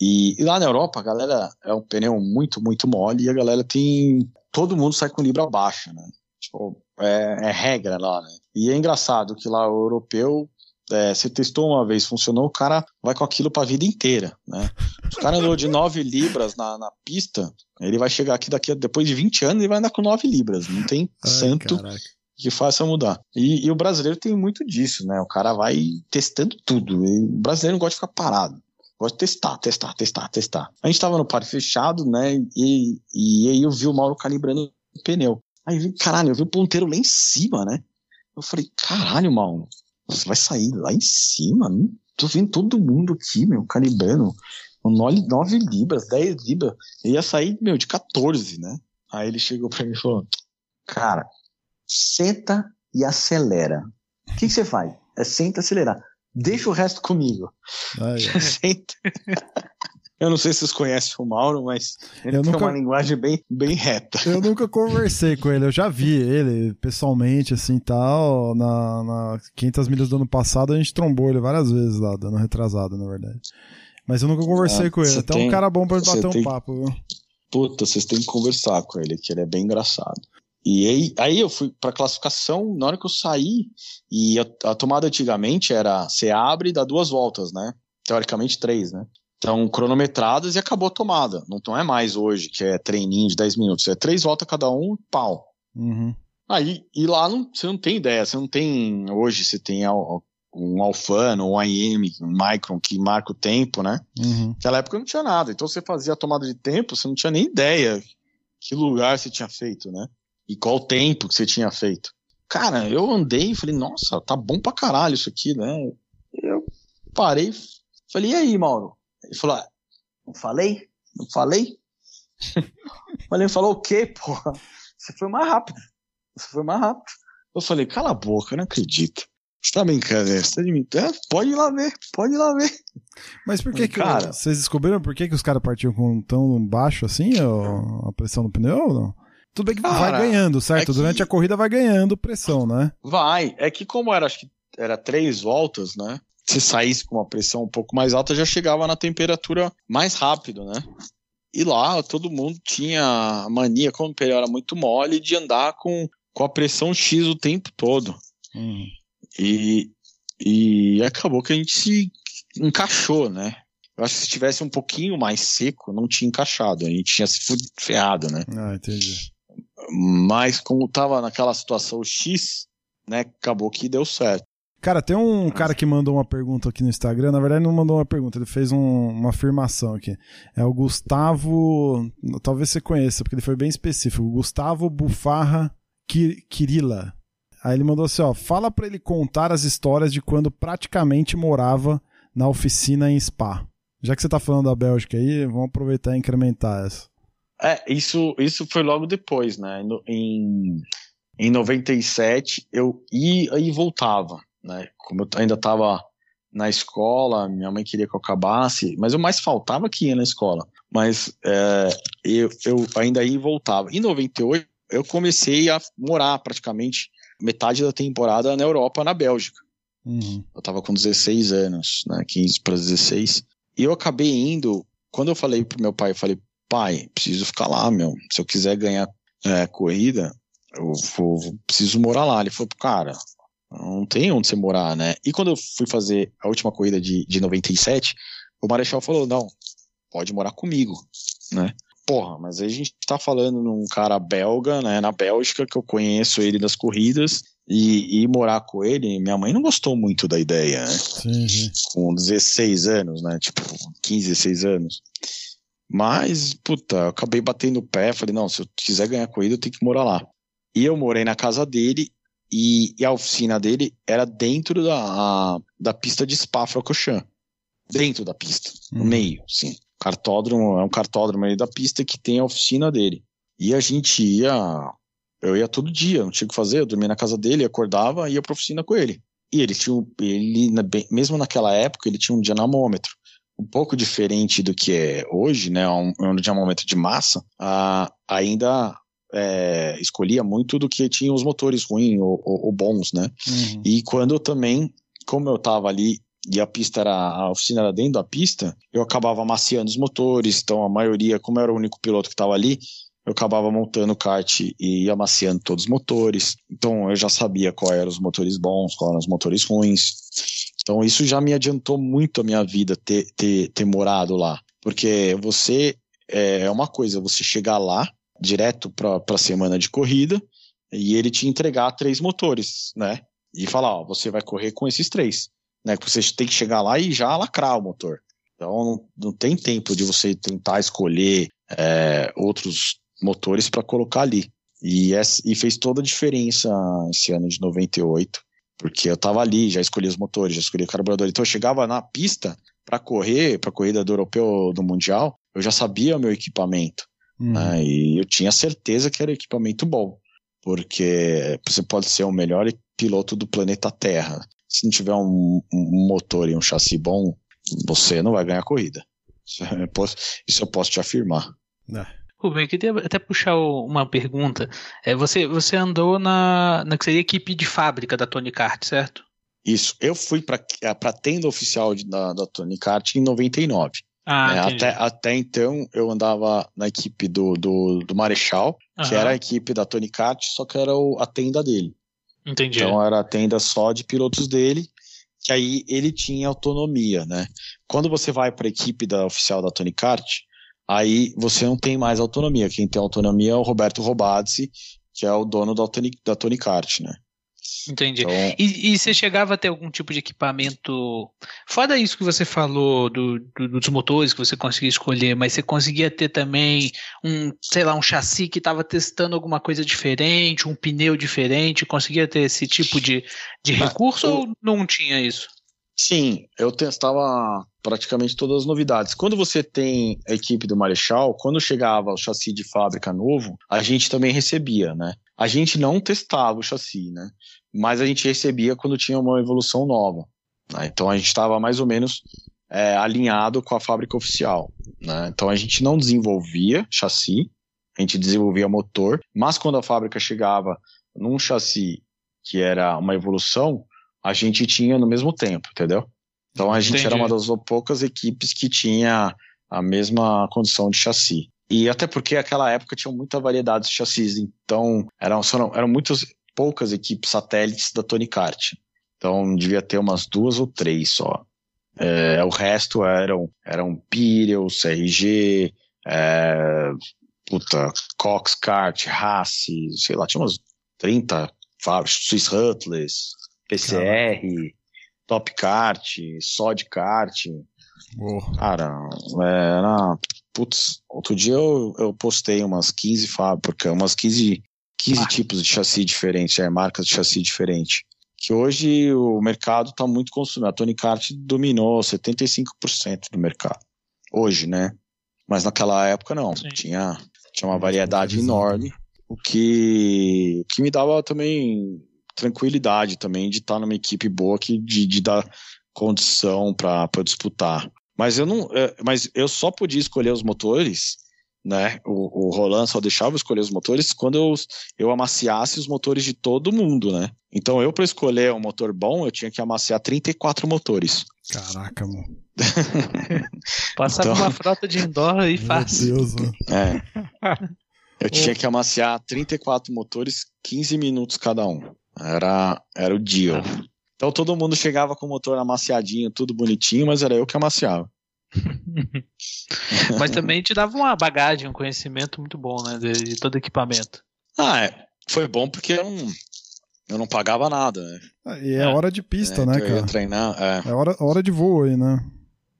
E, e, lá na Europa, a galera é um pneu muito, muito mole e a galera tem. Todo mundo sai com libra baixa, né? Tipo, é, é regra lá, né? E é engraçado que lá o europeu é, você testou uma vez, funcionou, o cara vai com aquilo para a vida inteira, né? Se o cara andou de 9 libras na, na pista, ele vai chegar aqui daqui depois de 20 anos e vai andar com 9 libras. Não tem Ai, santo caraca. que faça mudar. E, e, o brasileiro tem muito disso, né? O cara vai testando tudo. E o brasileiro não gosta de ficar parado. Gosta de testar, testar, testar, testar. A gente tava no parque fechado, né? E, e aí eu vi o Mauro calibrando o pneu. Aí eu vi, caralho, eu vi o ponteiro lá em cima, né? Eu falei, caralho, Mauro, você vai sair lá em cima? Não tô vendo todo mundo aqui, meu, calibrando. 9, 9 libras, 10 libras. Eu ia sair, meu, de 14, né? Aí ele chegou pra mim e falou: Cara, senta e acelera. O que, que você faz? É senta e acelerar. Deixa o resto comigo. Ai, ai. Eu não sei se vocês conhecem o Mauro, mas ele Eu tem nunca- uma linguagem bem, bem reta. Eu nunca conversei com ele, eu já vi ele pessoalmente, assim, tal, na, na 500 milhas do ano passado, a gente trombou ele várias vezes lá, dando retrasado, na verdade. Mas eu nunca conversei Ah, com ele, até tem- um cara bom pra bater um tem- papo, viu? Puta, vocês têm que conversar com ele, que ele é bem engraçado. E aí, aí eu fui pra classificação, na hora que eu saí, e a, a tomada antigamente era, você abre e dá duas voltas, né? Teoricamente três, né? Então, cronometradas e acabou a tomada. Não, não é mais hoje, que é treininho de 10 minutos. É três voltas cada um, pau. Uhum. Aí, e lá não, você não tem ideia, você não tem. Hoje você tem um Alfano, um IM, um Micron que marca o tempo, né? Uhum. Naquela época não tinha nada. Então você fazia a tomada de tempo, você não tinha nem ideia que lugar você tinha feito, né? E qual tempo que você tinha feito. Cara, eu andei e falei, nossa, tá bom pra caralho isso aqui, né? Eu parei, falei, e aí, Mauro? Ele falou, ah, não falei? Não falei? falei, falou o quê, porra? Você foi mais rápido. Você foi mais rápido. Eu falei, cala a boca, eu não acredito. Você tá brincando, né? Você tá de mim? É, pode ir lá ver, pode ir lá ver. Mas por que que, Cara- vocês descobriram por que que os caras partiam com tão baixo assim, a pressão no pneu ou não? Tudo bem que vai Cara, ganhando, certo? é que- Durante a corrida vai ganhando pressão, né? Vai, é que como era, acho que era três voltas, né? Se saísse com uma pressão um pouco mais alta, já chegava na temperatura mais rápido, né? E lá todo mundo tinha a mania, como o pneu era muito mole, de andar com, com a pressão X o tempo todo. Uhum. E, e acabou que a gente se encaixou, né? Eu acho que se tivesse um pouquinho mais seco, não tinha encaixado. A gente tinha se ferrado, né? Ah, entendi. Mas como tava naquela situação X, né? Acabou que deu certo. Cara, tem um cara que mandou uma pergunta aqui no Instagram. Na verdade, não mandou uma pergunta, ele fez um- uma afirmação aqui. É o Gustavo. Talvez você conheça, porque ele foi bem específico. Gustavo Bufarra Ki- Kirila. Aí ele mandou assim: ó, fala pra ele contar as histórias de quando praticamente morava na oficina em Spa. Já que você tá falando da Bélgica aí, vamos aproveitar e incrementar essa. É, isso, isso foi logo depois, né? No- Em, em 97 eu ia e voltava, né? Como eu ainda estava na escola, minha mãe queria que eu acabasse, mas eu mais faltava que ia na escola. Mas é, eu, eu ainda ia e voltava. Em 98 eu comecei a morar praticamente metade da temporada na Europa, na Bélgica. Uhum. Eu tava com 16 anos, né? 15 para 16. E eu acabei indo. Quando eu falei pro meu pai, eu falei, pai, preciso ficar lá, meu. Se eu quiser ganhar é, corrida, eu vou, vou- preciso morar lá. Ele falou, cara, não tem onde você morar, né? E quando eu fui fazer a última corrida de, de 97, o Marechal falou, não, pode morar comigo, né? Porra, mas aí a gente tá falando num cara belga, né, na Bélgica, que eu conheço ele das corridas, e, e morar com ele, minha mãe não gostou muito da ideia, né? Sim, sim. com 16 anos, né? Tipo, 15, 16 anos. Mas, puta, eu acabei batendo o pé, falei, não, se eu quiser ganhar corrida, eu tenho que morar lá. E eu morei na casa dele e, e a oficina dele era dentro da, a- da pista de Spa-Francorchamps. Dentro da pista, no Uhum. meio, sim. Cartódromo, é um cartódromo aí da pista que tem a oficina dele. E a gente ia, eu ia todo dia, não tinha o que fazer, eu dormia na casa dele, acordava e ia pra oficina com ele. E ele tinha, ele, mesmo naquela época, ele tinha um dinamômetro. Um pouco diferente do que é hoje, né? Um, um dinamômetro de massa, ah, ainda é, escolhia muito do que tinha os motores ruins ou, ou- ou bons, né? Uhum. E quando eu também, como eu tava ali e a pista era, a oficina era dentro da pista, eu acabava amaciando os motores, então a maioria, como eu era o único piloto que tava ali, eu acabava montando o kart e ia amaciando todos os motores. Então eu já sabia qual eram os motores bons, qual eram os motores ruins. Então isso já me adiantou muito a minha vida ter, ter, ter morado lá. Porque você é é uma coisa, você chegar lá direto para a semana de corrida e ele te entregar três motores, né? E falar, ó, você vai correr com esses três, né? Você tem que chegar lá e já lacrar o motor. Então não, não tem tempo de você tentar escolher é, outros motores para colocar ali. E, essa- e fez toda a diferença esse ano de 98, porque eu tava ali, já escolhi os motores, já escolhi o carburador. Então eu chegava na pista, para correr, para corrida do europeu do mundial, eu já sabia o meu equipamento, uhum. né? E eu tinha certeza que era equipamento bom, porque você pode ser o melhor piloto do planeta Terra. Se não tiver um, um motor e um chassi bom, você não vai ganhar corrida. Isso eu posso te afirmar. É. Rubem, eu queria até puxar uma pergunta. É, você, você andou na, na que seria equipe de fábrica da Tony Kart, certo? Isso. Eu fui para a tenda oficial de, da, da Tony Kart em 99. Ah, é, até, até então eu andava na equipe do, do, do Marechal, que era a equipe da Tony Kart, só que era o, a tenda dele. Entendi. Então era a tenda só de pilotos dele, que aí ele tinha autonomia, né? Quando você vai para a equipe da oficial da Tony Kart, aí você não tem mais autonomia. Quem tem autonomia é o Roberto Robazzi, que é o dono da Tony, da Tony Kart, né? Entendi. Então... E, e, você chegava a ter algum tipo de equipamento? Fora isso que você falou do, do, dos motores que você conseguia escolher, mas você conseguia ter também um, sei lá, um chassi que estava testando alguma coisa diferente, um pneu diferente, conseguia ter esse tipo de, de recurso eu... ou não tinha isso? Sim, eu testava praticamente todas as novidades. Quando você tem a equipe do Marechal, quando chegava o chassi de fábrica novo, a gente também recebia, né? A gente não testava o chassi, né? Mas a gente recebia quando tinha uma evolução nova. Né? Então a gente estava mais ou menos é, alinhado com a fábrica oficial. Né? Então a gente não desenvolvia chassi, a gente desenvolvia motor, mas quando a fábrica chegava num chassi que era uma evolução, a gente tinha no mesmo tempo, entendeu? Então a gente Entendi. era uma das poucas equipes que tinha a mesma condição de chassi. E até porque naquela época tinha muita variedade de chassis, então eram, eram muitas poucas equipes satélites da Tony Kart. Então devia ter umas duas ou três só. É, o resto eram, eram Pirel, CRG, é, puta, Cox Kart, Haas, sei lá, tinha umas 30 fábricas, Swiss Hutless, PCR, Top Kart, Sod Kart. Oh. Cara, era. Putz, outro dia eu, eu postei umas 15 fábricas, umas 15, 15 ah. tipos de chassi diferentes, é, marcas de chassi diferentes. Que hoje o mercado está muito consumido. A Tony Kart dominou 75% do mercado. Hoje, né? Mas naquela época não. Tinha, tinha uma variedade enorme. O que, que me dava também tranquilidade também de estar numa equipe boa que de, de dar condição para disputar. Mas eu não, é, mas eu só podia escolher os motores, né? O, o Roland só deixava eu escolher os motores quando eu, eu amaciasse os motores de todo mundo, né? Então eu para escolher um motor bom, eu tinha que amaciar 34 motores. Caraca, mano. Passava então... uma frota de indoor e fácil. Meu Deus, mano. É. Eu tinha que amaciar 34 motores, 15 minutos cada um. Era, era o deal. Então todo mundo chegava com o motor amaciadinho, tudo bonitinho, mas era eu que amaciava. mas também te dava uma bagagem, um conhecimento muito bom, né? De, de todo equipamento. Ah, é. Foi bom porque eu não, eu não pagava nada, né? Ah, e é, é, hora de pista, é, né, cara? treinar, é. é hora, hora de voo aí, né?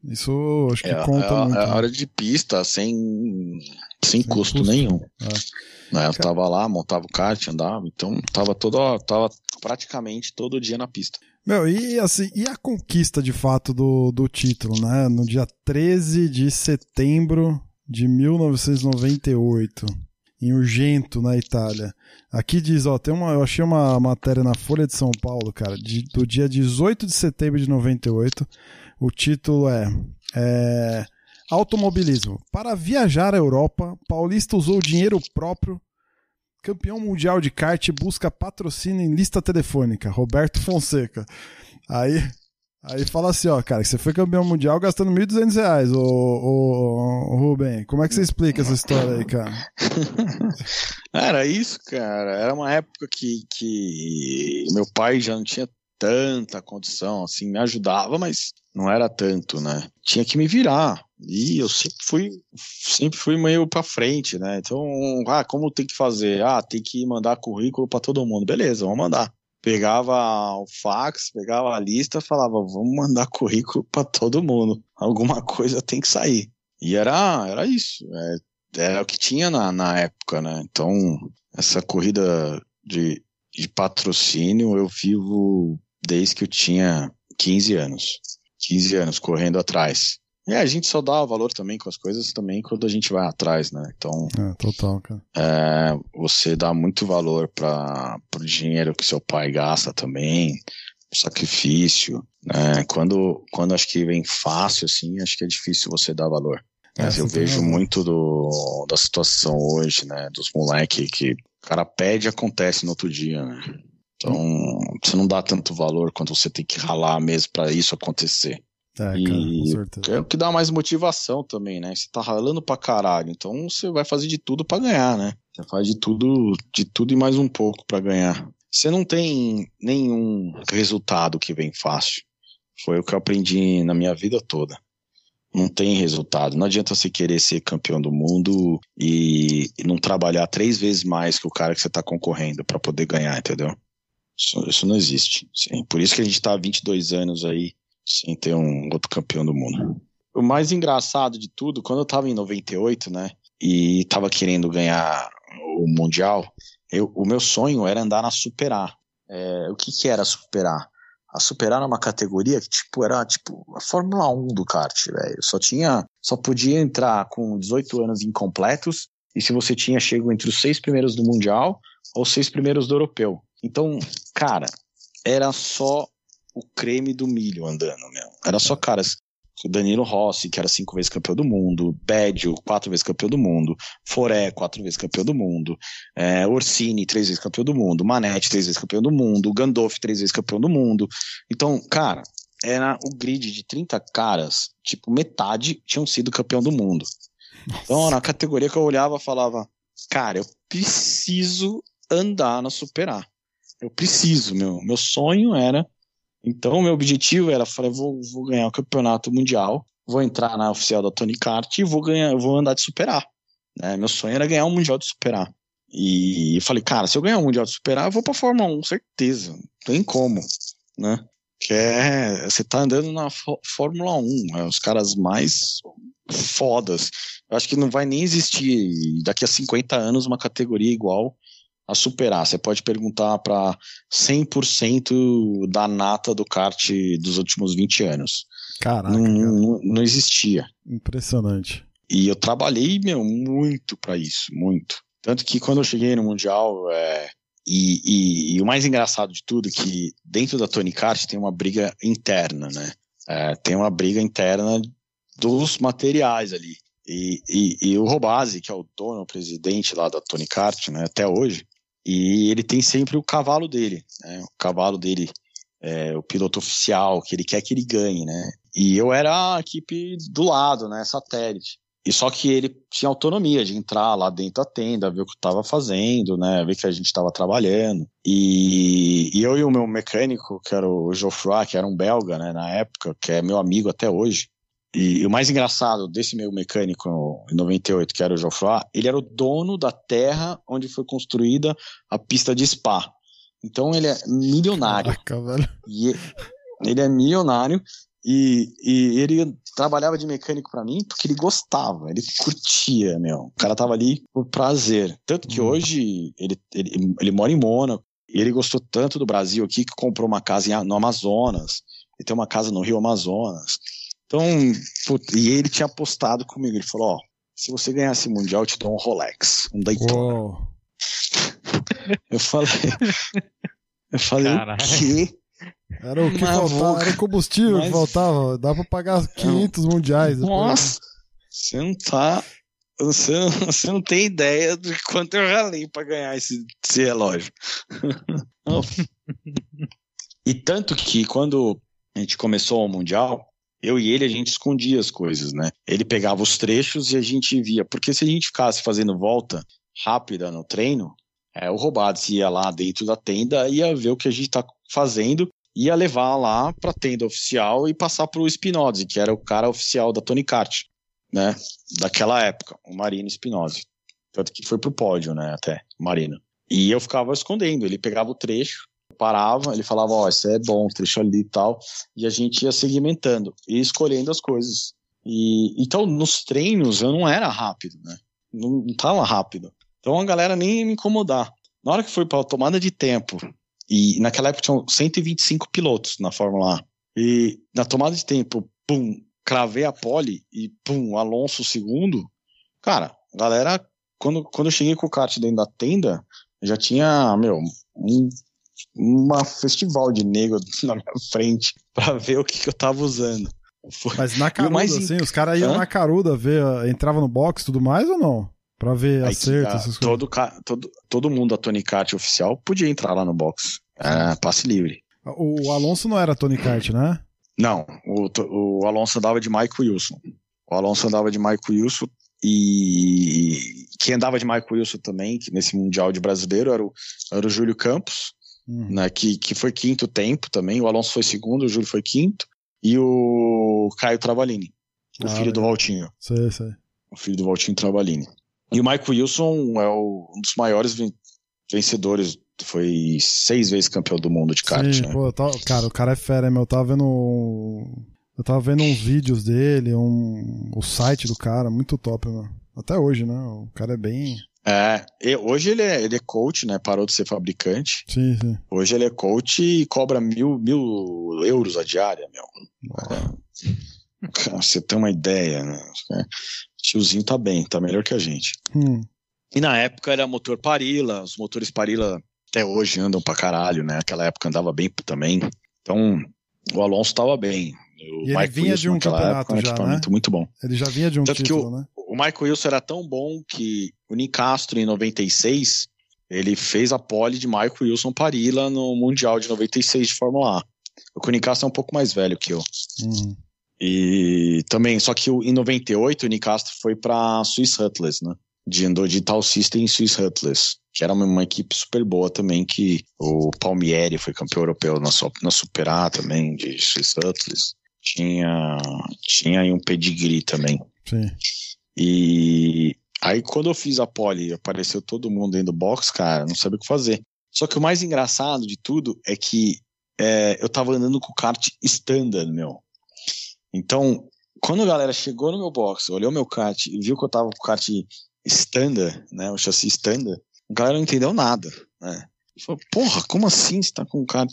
Isso acho que é, conta é, muito. É hora de pista, sem, sem, custo, custo, nenhum. É. Né, eu tava lá, montava o kart, andava, então tava todo, tava praticamente todo dia na pista. Meu, e assim, e a conquista de fato do, do título, né? No dia 13 de setembro de 1998, em Urgento, na Itália. Aqui diz, ó, tem uma, eu achei uma matéria na Folha de São Paulo, cara, de, do dia 18 de setembro de 98. O título é, é Automobilismo. Para viajar à Europa, Paulista usou dinheiro próprio. Campeão mundial de kart busca patrocínio em lista telefônica. Roberto Fonseca. Aí, aí fala assim, ó, cara, que você foi campeão mundial gastando 1.200 reais, ô, ô, ô, Rubem. Como é que você explica essa história aí, cara? Era isso, cara. Era uma época que, que meu pai já não tinha tanta condição, assim, me ajudava, mas não era tanto, né? Tinha que me virar. E eu sempre fui, sempre fui meio para frente, né? Então, ah, como tem que fazer? Ah, tem que mandar currículo para todo mundo. Beleza, vamos mandar. Pegava o fax, pegava a lista, falava, vamos mandar currículo para todo mundo. Alguma coisa tem que sair. E era, era isso. É, era o que tinha na, na época, né? Então, essa corrida de, de patrocínio eu vivo desde que eu tinha 15 anos. 15 anos correndo atrás. E a gente só dá valor também com as coisas também quando a gente vai atrás, né? Então. É, total, cara. É, você dá muito valor para o dinheiro que seu pai gasta também, sacrifício, né? Quando, quando acho que vem fácil, assim, acho que é difícil você dar valor. Mas eu vejo muito do, da situação hoje, né? Dos moleques que o cara pede e acontece no outro dia, né? Então, você não dá tanto valor quando você tem que ralar mesmo para isso acontecer. É, e cara, é o que dá mais motivação também, né? Você tá ralando pra caralho, então você vai fazer de tudo pra ganhar, né? Você faz de tudo, de tudo e mais um pouco pra ganhar. Você não tem nenhum resultado que vem fácil. Foi o que eu aprendi na minha vida toda. Não tem resultado. Não adianta você querer ser campeão do mundo e, e não trabalhar três vezes mais que o cara que você tá concorrendo pra poder ganhar, entendeu? Isso, isso não existe. Sim. Por isso que a gente tá há 22 anos aí sem ter um outro campeão do mundo. O mais engraçado de tudo, quando eu tava em 98, né, e tava querendo ganhar o Mundial, eu, o meu sonho era andar na Superar. É, o que que era Superar? A Superar era uma categoria que, tipo, era, tipo, a Fórmula 1 do kart, velho. Só tinha, só podia entrar com 18 anos incompletos, e se você tinha chego entre os seis primeiros do Mundial, ou seis primeiros do Europeu. Então, cara, era só o creme do milho andando, meu. Era só caras. O Danilo Rossi, que era cinco vezes campeão do mundo, Bédio, quatro vezes campeão do mundo, Foré, quatro vezes campeão do mundo, é, Orsini, três vezes campeão do mundo, Manete, três vezes campeão do mundo, Gandolf, três vezes campeão do mundo. Então, cara, era o grid de 30 caras, tipo, metade tinham sido campeão do mundo. Então, na categoria que eu olhava, falava, cara, eu preciso andar na Superar. Eu preciso, meu. Meu sonho era então, meu objetivo era, falei, vou, vou ganhar o campeonato mundial, vou entrar na oficial da Tony Kart e vou ganhar, vou andar de superar. Né? Meu sonho era ganhar o mundial de superar. E eu falei, cara, se eu ganhar o mundial de superar, eu vou pra Fórmula 1, certeza. Não tem como, né? Que é, você tá andando na Fórmula 1, é os caras mais fodas. Eu acho que não vai nem existir daqui a 50 anos uma categoria igual a superar. Você pode perguntar para 100% da nata do kart dos últimos 20 anos. Caraca. Não, não, não existia. Impressionante. E eu trabalhei, meu, muito para isso, muito. Tanto que quando eu cheguei no Mundial, é, e, e, e, o mais engraçado de tudo é que dentro da Tony Kart tem uma briga interna, né? É, tem uma briga interna dos materiais ali. E, e, e o Robase, que é o dono, o presidente lá da Tony Kart, né, até hoje, e ele tem sempre o cavalo dele, né? O cavalo dele é o piloto oficial, que ele quer que ele ganhe, né? E eu era a equipe do lado, né? Satélite. E só que ele tinha autonomia de entrar lá dentro da tenda, ver o que estava fazendo, né? Ver que a gente estava trabalhando. E, e, eu e o meu mecânico, que era o Geoffroy, que era um belga, né? Na época, que é meu amigo até hoje. E, e, o mais engraçado desse meu mecânico em 98, que era o Geoffroy, ele era o dono da terra onde foi construída a pista de Spa. Então ele é milionário. Caraca. E ele é milionário e, e ele trabalhava de mecânico para mim porque ele gostava, ele curtia, meu. O cara tava ali por prazer. Tanto que hum. hoje ele, ele, ele mora em Mônaco. E ele gostou tanto do Brasil aqui que comprou uma casa no Amazonas. Ele tem uma casa no Rio Amazonas. Então, e ele tinha apostado comigo. Ele falou: Ó, se você ganhar esse mundial, eu te dou um Rolex, um Daytona. Eu falei. Eu falei, Caraca. o quê? Era o que faltava, era o combustível Mas... que faltava. Dá pra pagar 500 não. mundiais. Nossa, você não tá. Você, você não tem ideia de quanto eu ralei pra ganhar esse, esse relógio. e tanto que quando a gente começou o Mundial, eu e ele, a gente escondia as coisas, né? Ele pegava os trechos e a gente via. Porque se a gente ficasse fazendo volta rápida no treino, é, o roubado ia lá dentro da tenda, ia ver o que a gente tá fazendo, ia levar lá pra tenda oficial e passar pro Spinozzi, que era o cara oficial da Tony Kart, né? Daquela época, o Marino Spinozzi. Tanto que foi pro pódio, né? Até, o Marino. E eu ficava escondendo, ele pegava o trecho, parava, ele falava, ó, oh, isso é bom, trecho ali e tal, e a gente ia segmentando e escolhendo as coisas. E então nos treinos eu não era rápido, né? Não, não tava rápido. Então a galera nem ia me incomodar. Na hora que foi para tomada de tempo, e naquela época tinham 125 pilotos na Fórmula 1. E na tomada de tempo, pum, cravei a pole e pum, Alonso segundo. Cara, galera, quando, quando eu cheguei com o kart dentro da tenda, já tinha, meu, um, uma festival de negro na minha frente para ver o que, que eu tava usando. Foi. Mas na caruda, mais... assim, os caras iam Hã? na caruda ver, entrava no box e tudo mais ou não? Pra ver Aí, acerto, essas todo, coisas. Todo, todo mundo da Tony Kart oficial podia entrar lá no box. É, passe livre. O Alonso não era Tony Kart, né? Não, o, o Alonso andava de Mike Wilson. O Alonso andava de Mike Wilson e quem andava de Mike Wilson também, nesse Mundial de Brasileiro, era o, era o Júlio Campos, hum. né, que, que foi quinto tempo também. O Alonso foi segundo, o Júlio foi quinto. E o Caio Travalini, o ah, filho do Valtinho. Sei, sei. O filho do Valtinho Travalini. E o Mike Wilson é o, um dos maiores vencedores foi seis vezes campeão do mundo de kart. Sim, né? pô, cara, o cara é fera, meu. Eu tava vendo. Eu tava vendo uns vídeos dele, um, o site do cara, muito top, mano. Até hoje, né? O cara é bem. É, hoje ele é, ele é coach, né? Parou de ser fabricante. Sim, sim. Hoje ele é coach e cobra mil, mil euros a diária, meu. É, você tem uma ideia, né? É, tiozinho tá bem, tá melhor que a gente. Hum. E na época era motor Parila, os motores Parila até hoje andam pra caralho, né? Aquela época andava bem também. Então, o Alonso tava bem. O e ele vinha de um campeonato época, já, né? Muito bom. Ele já vinha de um Tanto título, que o, né? O Michael Wilson era tão bom que o Nick Castro, em 96, ele fez a pole de Michael Wilson Parila no Mundial de 96 de Fórmula A. O Nick Castro é um pouco mais velho que eu. Uhum. E também, só que em 98 o Nick Castro foi pra Swiss Hutless, né? de andou de Tal System em Swiss Hutless, que era uma, uma, equipe super boa também, que o Palmieri foi campeão europeu na, na Super A também, de Swiss Hutless. Tinha, tinha aí um pedigree também. Sim. E aí quando eu fiz a pole, apareceu todo mundo dentro do box, cara, não sabia o que fazer. Só que o mais engraçado de tudo é que é, eu tava andando com o kart standard, meu. Então, quando a galera chegou no meu box, olhou meu kart e viu que eu tava com o kart standard, né, o chassi standard, o cara não entendeu nada, né. Falou, porra, como assim você tá com um kart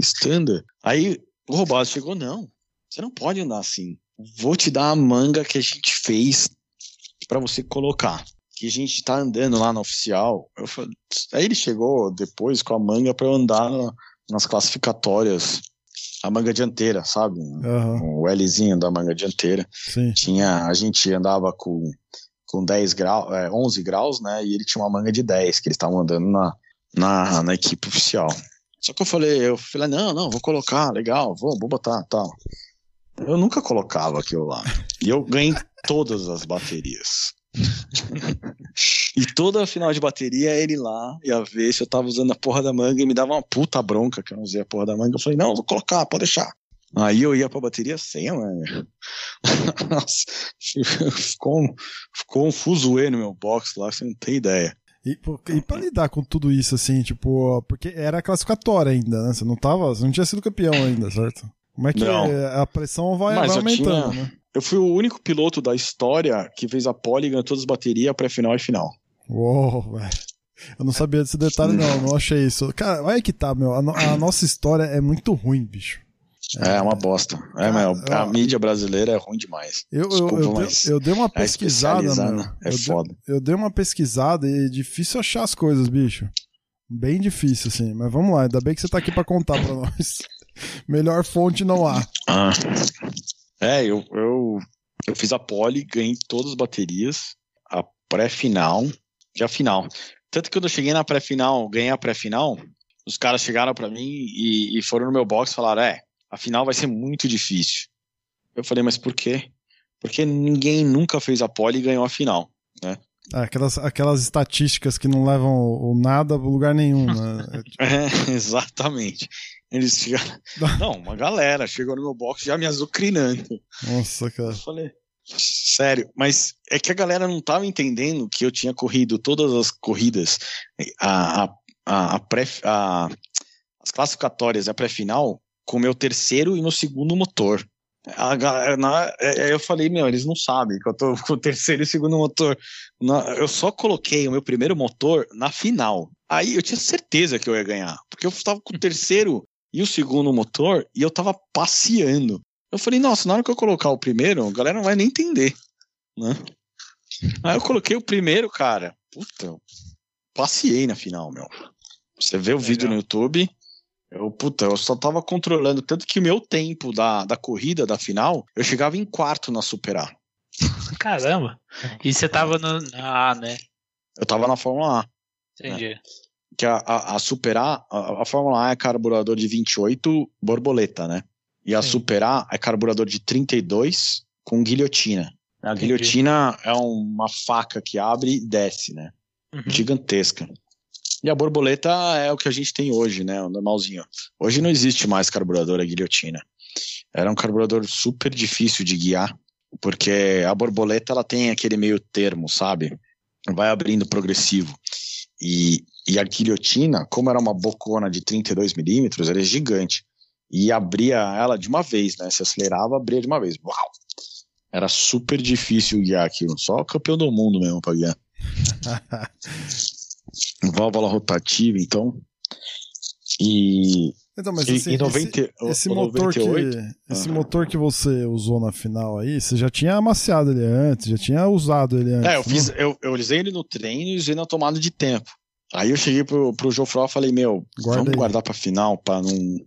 standard? Aí o roubado chegou, não, você não pode andar assim. Vou te dar a manga que a gente fez para você colocar. Que a gente tá andando lá na oficial. Falei, aí ele chegou depois com a manga para eu andar na, nas classificatórias a manga dianteira, sabe? Uhum. O Lzinho da manga dianteira. Sim. Tinha, a gente andava com com 10 graus, é, 11 graus, né? E ele tinha uma manga de 10, que eles estavam andando na, na, na, equipe oficial. Só que eu falei, eu falei, não, não, vou colocar, legal, vou, vou botar, tal. Eu nunca colocava aquilo lá. E eu ganhei todas as baterias. e toda a final de bateria ele lá ia ver se eu tava usando a porra da manga e me dava uma puta bronca que eu não usei a porra da manga. Eu falei, não, vou colocar, pode deixar. Aí eu ia pra bateria sem, mano. Nossa, ficou, ficou um fuzuê no meu box lá, você não tem ideia. E, e pra lidar com tudo isso, assim, tipo, porque era classificatória ainda, né? Você não tava, você não tinha sido campeão ainda, certo? Como é que é? a pressão vai, vai aumentando, tinha, né? Eu fui o único piloto da história que fez a pole e ganhou todas as baterias, pré-final e final. Uou, velho. Eu não sabia desse detalhe, não. Não achei isso. Cara, olha que tá, meu. A, no, a nossa história é muito ruim, bicho. É, é uma bosta. É, mas a mídia brasileira é ruim demais. Eu, Desculpa, eu, eu, dei, eu dei uma pesquisada, meu. É eu foda. Dei, eu dei uma pesquisada e é difícil achar as coisas, bicho. Bem difícil, assim. Mas vamos lá, ainda bem que você tá aqui pra contar pra nós. Melhor fonte não há. Ah. É, eu, eu, eu fiz a pole, ganhei todas as baterias, a pré-final e a final. Tanto que quando eu cheguei na pré-final, ganhei a pré-final, os caras chegaram para mim e, e, foram no meu box e falaram: é, a final vai ser muito difícil. Eu falei, mas por quê? Porque ninguém nunca fez a pole e ganhou a final, né? É, aquelas, aquelas estatísticas que não levam o nada a lugar nenhum, né? é, exatamente. Eles chegaram. Não, uma galera chegou no meu box já me azucrinando. Nossa, cara. Eu falei, sério, mas é que a galera não tava entendendo que eu tinha corrido todas as corridas, a, a, a, a pré, a, as classificatórias, a pré-final, com o meu terceiro e meu segundo motor. A, na, é, é, eu falei, meu, eles não sabem que eu tô com o terceiro e segundo motor. Na, eu só coloquei o meu primeiro motor na final. Aí eu tinha certeza que eu ia ganhar, porque eu estava com o terceiro e o segundo motor, e eu tava passeando. Eu falei, nossa, na hora que eu colocar o primeiro, a galera não vai nem entender, né? Aí eu coloquei o primeiro, cara. Puta, passeei na final, meu. Você vê o Legal. vídeo no YouTube, eu, puta, eu só tava controlando, tanto que o meu tempo da, da corrida, da final, eu chegava em quarto na Super A. Caramba! E você tava no, na A, né? Eu tava na Fórmula A. Entendi. Né? Que a, a, a Super A, a, a, Fórmula A é carburador de 28 borboleta, né? E a Sim. Super A é carburador de 32 com guilhotina. A Entendi. guilhotina é uma faca que abre e desce, né? Uhum. Gigantesca. E a borboleta é o que a gente tem hoje, né? O normalzinho. Hoje não existe mais carburador a guilhotina. Era um carburador super difícil de guiar, porque a borboleta ela tem aquele meio termo, sabe? Vai abrindo progressivo. E, e a guilhotina, como era uma bocona de 32 milímetros, era gigante. E abria ela de uma vez, né? Se acelerava, abria de uma vez. Uau! Era super difícil guiar aquilo. Só campeão do mundo mesmo pra guiar. válvula rotativa, então. E. Então, mas assim, 90, esse, esse motor 98, que, esse ah. motor que você usou na final aí, você já tinha amaciado ele antes, já tinha usado ele antes. É, eu fiz, eu, eu usei ele no treino e usei na tomada de tempo. Aí eu cheguei pro, pro Jofró e falei, meu, Guarda vamos aí. guardar pra final, pra não,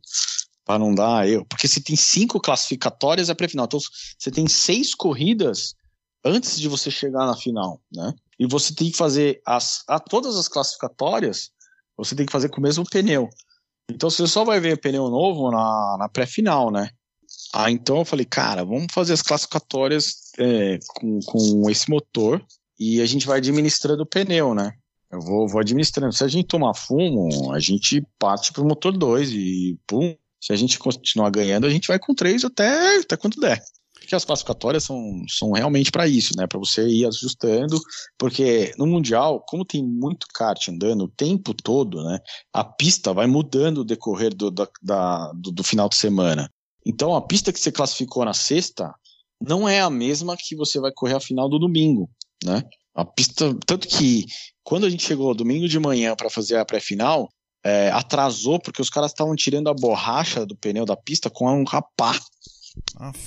pra não dar eu. Porque você tem cinco classificatórias é pré-final. Então você tem seis corridas antes de você chegar na final, né? e você tem que fazer as, a todas as classificatórias, você tem que fazer com o mesmo pneu. Então você só vai ver pneu novo na, na pré-final, né? Ah, então eu falei, cara, vamos fazer as classificatórias é, com, com esse motor e a gente vai administrando o pneu, né? Eu vou, vou administrando. Se a gente tomar fumo, a gente parte pro motor 2 e pum. Se a gente continuar ganhando, a gente vai com 3 até, até quando der que as classificatórias são, são realmente para isso, né? Para você ir ajustando, porque no Mundial, como tem muito kart andando o tempo todo, né? A pista vai mudando o decorrer do, da, da do, do final de semana. Então a pista que você classificou na sexta não é a mesma que você vai correr a final do domingo, né? A pista, tanto que quando a gente chegou domingo de manhã para fazer a pré-final, é, atrasou porque os caras estavam tirando a borracha do pneu da pista com um rapá.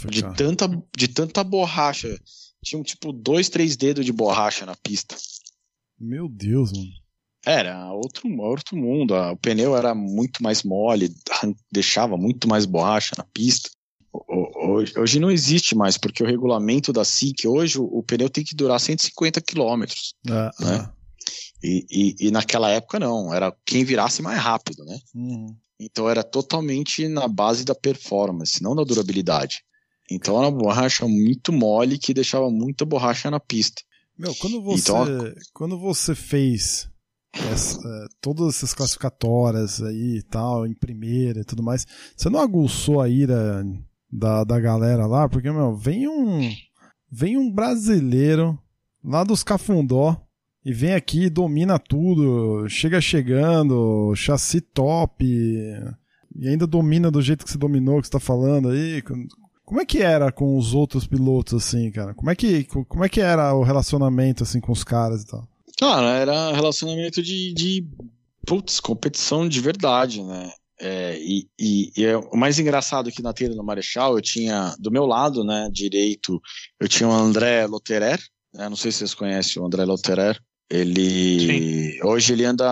De, tanta, de tanta borracha. Tinha tipo dois, três dedos de borracha na pista. Meu Deus, mano. Era outro, outro mundo. O pneu era muito mais mole, deixava muito mais borracha na pista. Hoje, hoje não existe mais, porque o regulamento da SIC, hoje o, o pneu tem que durar 150 quilômetros. Ah, né? Ah. E, e, e, naquela época não, era quem virasse mais rápido, né? Uhum. Então era totalmente na base da performance, não da durabilidade. Então era uma borracha muito mole que deixava muita borracha na pista. Meu, quando você, então, quando você fez essa, todas essas classificatórias aí e tal, em primeira e tudo mais, você não aguçou a ira da, da galera lá? Porque, meu, vem um, vem um brasileiro lá dos Cafundó e vem aqui, domina tudo, chega chegando, chassi top, e ainda domina do jeito que você dominou, que você tá falando aí. Como é que era com os outros pilotos, assim, cara? Como é que, como é que era o relacionamento, assim, com os caras e tal? Cara, era relacionamento de, de putz, competição de verdade, né? É, e, e, e é, o mais engraçado aqui na trilha do Marechal, eu tinha, do meu lado, né, direito, eu tinha o André Loterer, né, não sei se vocês conhecem o André Loterer, ele. Sim. Hoje ele anda.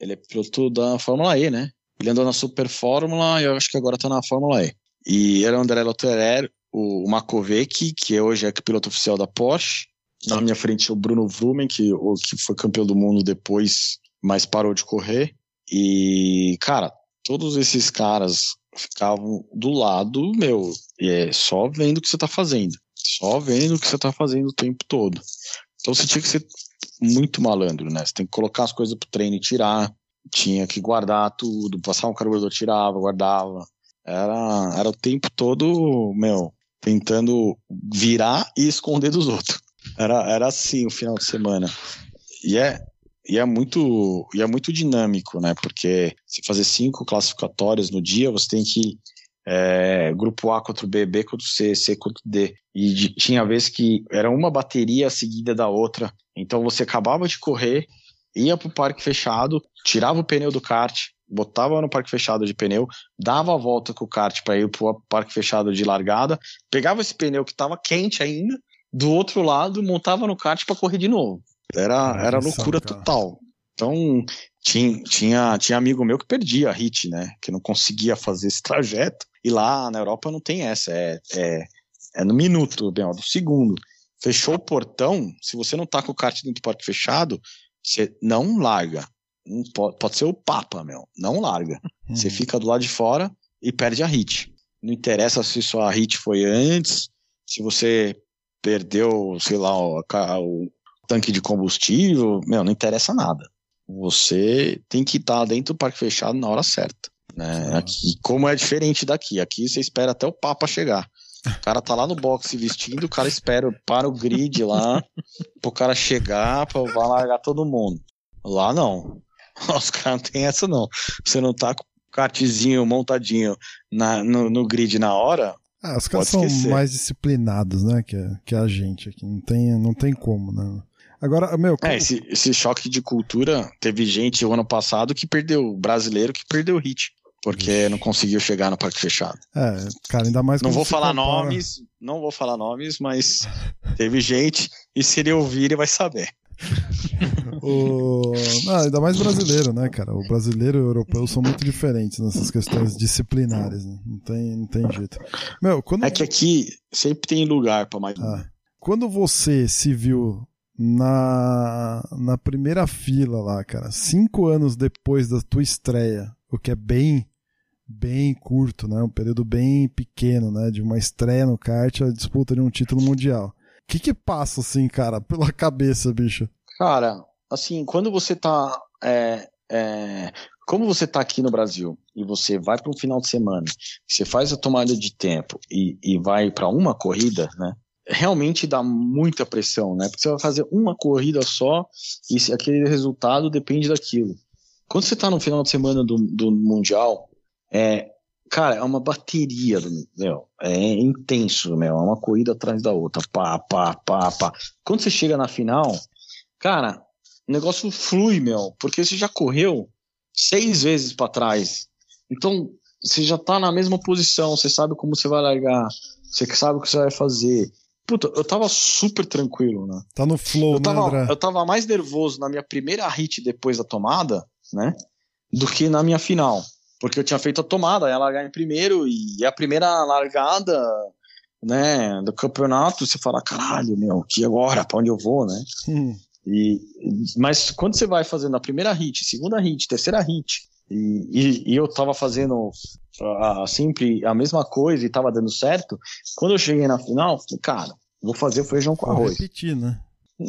Ele é piloto da Fórmula E, né? Ele andou na Super Fórmula e eu acho que agora tá na Fórmula E. E era o André Lotterer, o Makovic, que hoje é piloto oficial da Porsche. Na minha frente o Bruno Vrumen, que, o, que foi campeão do mundo depois, mas parou de correr. E, cara, todos esses caras ficavam do lado, meu, é, só vendo o que você tá fazendo. Só vendo o que você tá fazendo o tempo todo. Então você tinha que ser muito malandro, né? Você tem que colocar as coisas pro treino e tirar, tinha que guardar tudo, passar um carburador, tirava, guardava. Era, era o tempo todo, meu, tentando virar e esconder dos outros. Era, era assim o final de semana. E é, e é muito e é muito dinâmico, né? Porque se fazer cinco classificatórias no dia, você tem que é, grupo A contra o B, B contra o C, C contra o D. E de, tinha vezes que era uma bateria seguida da outra. Então você acabava de correr, ia pro parque fechado, tirava o pneu do kart, botava no parque fechado de pneu, dava a volta com o kart para ir pro parque fechado de largada, pegava esse pneu que estava quente ainda, do outro lado, montava no kart para correr de novo. Era, era loucura total. Então, tinha, tinha, tinha amigo meu que perdia a hit, né? Que não conseguia fazer esse trajeto. E lá na Europa não tem essa, é, é, é no minuto, bem, ó, do segundo. Fechou o portão, se você não tá com o kart dentro do parque fechado, você não larga. Não pode, pode ser o Papa, meu. Não larga. Uhum. Você fica do lado de fora e perde a hit. Não interessa se sua hit foi antes, se você perdeu, sei lá, o, o tanque de combustível, meu, não interessa nada. Você tem que estar dentro do parque fechado na hora certa. Né? Aqui, como é diferente daqui. Aqui você espera até o Papa chegar. O cara tá lá no boxe vestindo, o cara espera para o grid lá, pro cara chegar, pra vai largar todo mundo. Lá não. Os caras não tem essa não. Você não tá com o kartzinho montadinho na, no, no grid na hora, ah, os caras são mais disciplinados, né, que, que a gente aqui. Não tem, não tem como, né? Agora, meu. É, esse, esse choque de cultura, teve gente o ano passado que perdeu, brasileiro que perdeu o hit. Porque não conseguiu chegar no parque fechado. É, cara, ainda mais Não vou falar compara... nomes, não vou falar nomes, mas teve gente, e se ele ouvir, ele vai saber. o... Não, ainda mais brasileiro, né, cara? O brasileiro e o europeu são muito diferentes nessas questões disciplinares, né? Não tem, não tem jeito. Meu, quando... É que aqui sempre tem lugar para mais. Ah. Quando você se viu na, na primeira fila lá, cara, cinco anos depois da tua estreia, o que é bem bem curto, né? Um período bem pequeno, né? De uma estreia no kart a disputa de um título mundial. O que que passa, assim, cara, pela cabeça, bicho? Cara, assim, quando você tá. É, é, como você tá aqui no Brasil e você vai para um final de semana, você faz a tomada de tempo e, e vai para uma corrida, né? Realmente dá muita pressão, né? Porque você vai fazer uma corrida só e aquele resultado depende daquilo. Quando você tá no final de semana do, do Mundial, é, cara, é uma bateria, meu, é intenso, meu, é uma corrida atrás da outra, pá, pá, pá, pá. Quando você chega na final, cara, o negócio flui, meu, porque você já correu seis vezes para trás. Então, você já tá na mesma posição, você sabe como você vai largar, você sabe o que você vai fazer. Puta, eu tava super tranquilo, né? Tá no flow, eu tava, né, André? Eu tava mais nervoso na minha primeira hit depois da tomada, né? Do que na minha final porque eu tinha feito a tomada, ia largar em primeiro, e a primeira largada, né, do campeonato, você fala, caralho, meu, que agora, pra onde eu vou, né? Hum. E, mas quando você vai fazendo a primeira hit, segunda hit, terceira hit, e, e, e eu tava fazendo a, a, sempre a mesma coisa e tava dando certo, quando eu cheguei na final, falei, cara, vou fazer feijão com arroz. Vou repetir, né?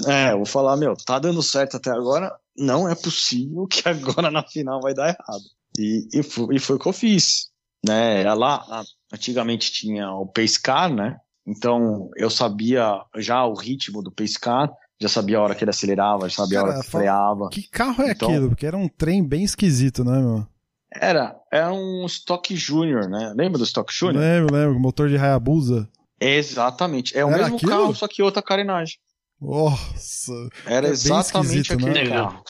É, vou falar, meu, tá dando certo até agora, não é possível que agora na final vai dar errado. E, e, foi, e foi o que eu fiz. Né? Lá, antigamente tinha o Pacecar, né? Então eu sabia já o ritmo do Pacecar, já sabia a hora que ele acelerava, já sabia Cara, a hora que freava. Que carro é então, aquilo? Porque era um trem bem esquisito, né, meu? Era, era um Stock Junior, né? Lembra do Stock Junior? Lembro, lembro, motor de Hayabusa. Exatamente, é o era mesmo aquilo? carro, só que outra carenagem. Nossa. Era é exatamente aquele né? carro.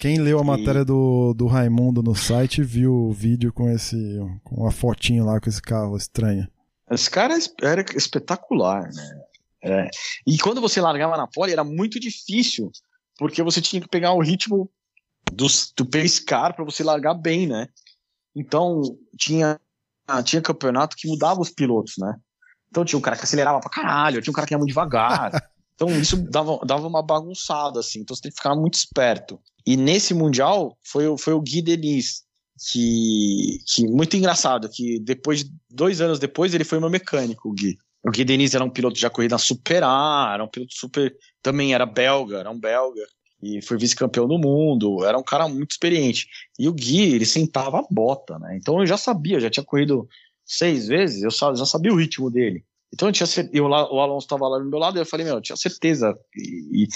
Quem leu a matéria do, do Raimundo no site viu o vídeo com esse com uma fotinho lá com esse carro estranho. Esse cara era espetacular, né? É. E quando você largava na pole era muito difícil, porque você tinha que pegar o ritmo do, do pace car para você largar bem, né? Então tinha tinha campeonato que mudava os pilotos, né? Então tinha um cara que acelerava pra caralho, tinha um cara que ia muito devagar. Então isso dava, dava uma bagunçada, assim. Então você tem que ficar muito esperto. E nesse Mundial foi, foi o Gui Denis, que, que muito engraçado, que depois, dois anos depois, ele foi meu mecânico, o Gui. O Gui Denis era um piloto já corrida super A, era um piloto super. Também era belga, era um belga. E foi vice-campeão do mundo, era um cara muito experiente. E o Gui, ele sentava a bota, né? Então eu já sabia, já tinha corrido seis vezes, eu já sabia o ritmo dele. Então eu tinha eu, o Alonso estava lá do meu lado, e eu falei, meu, eu tinha certeza. E,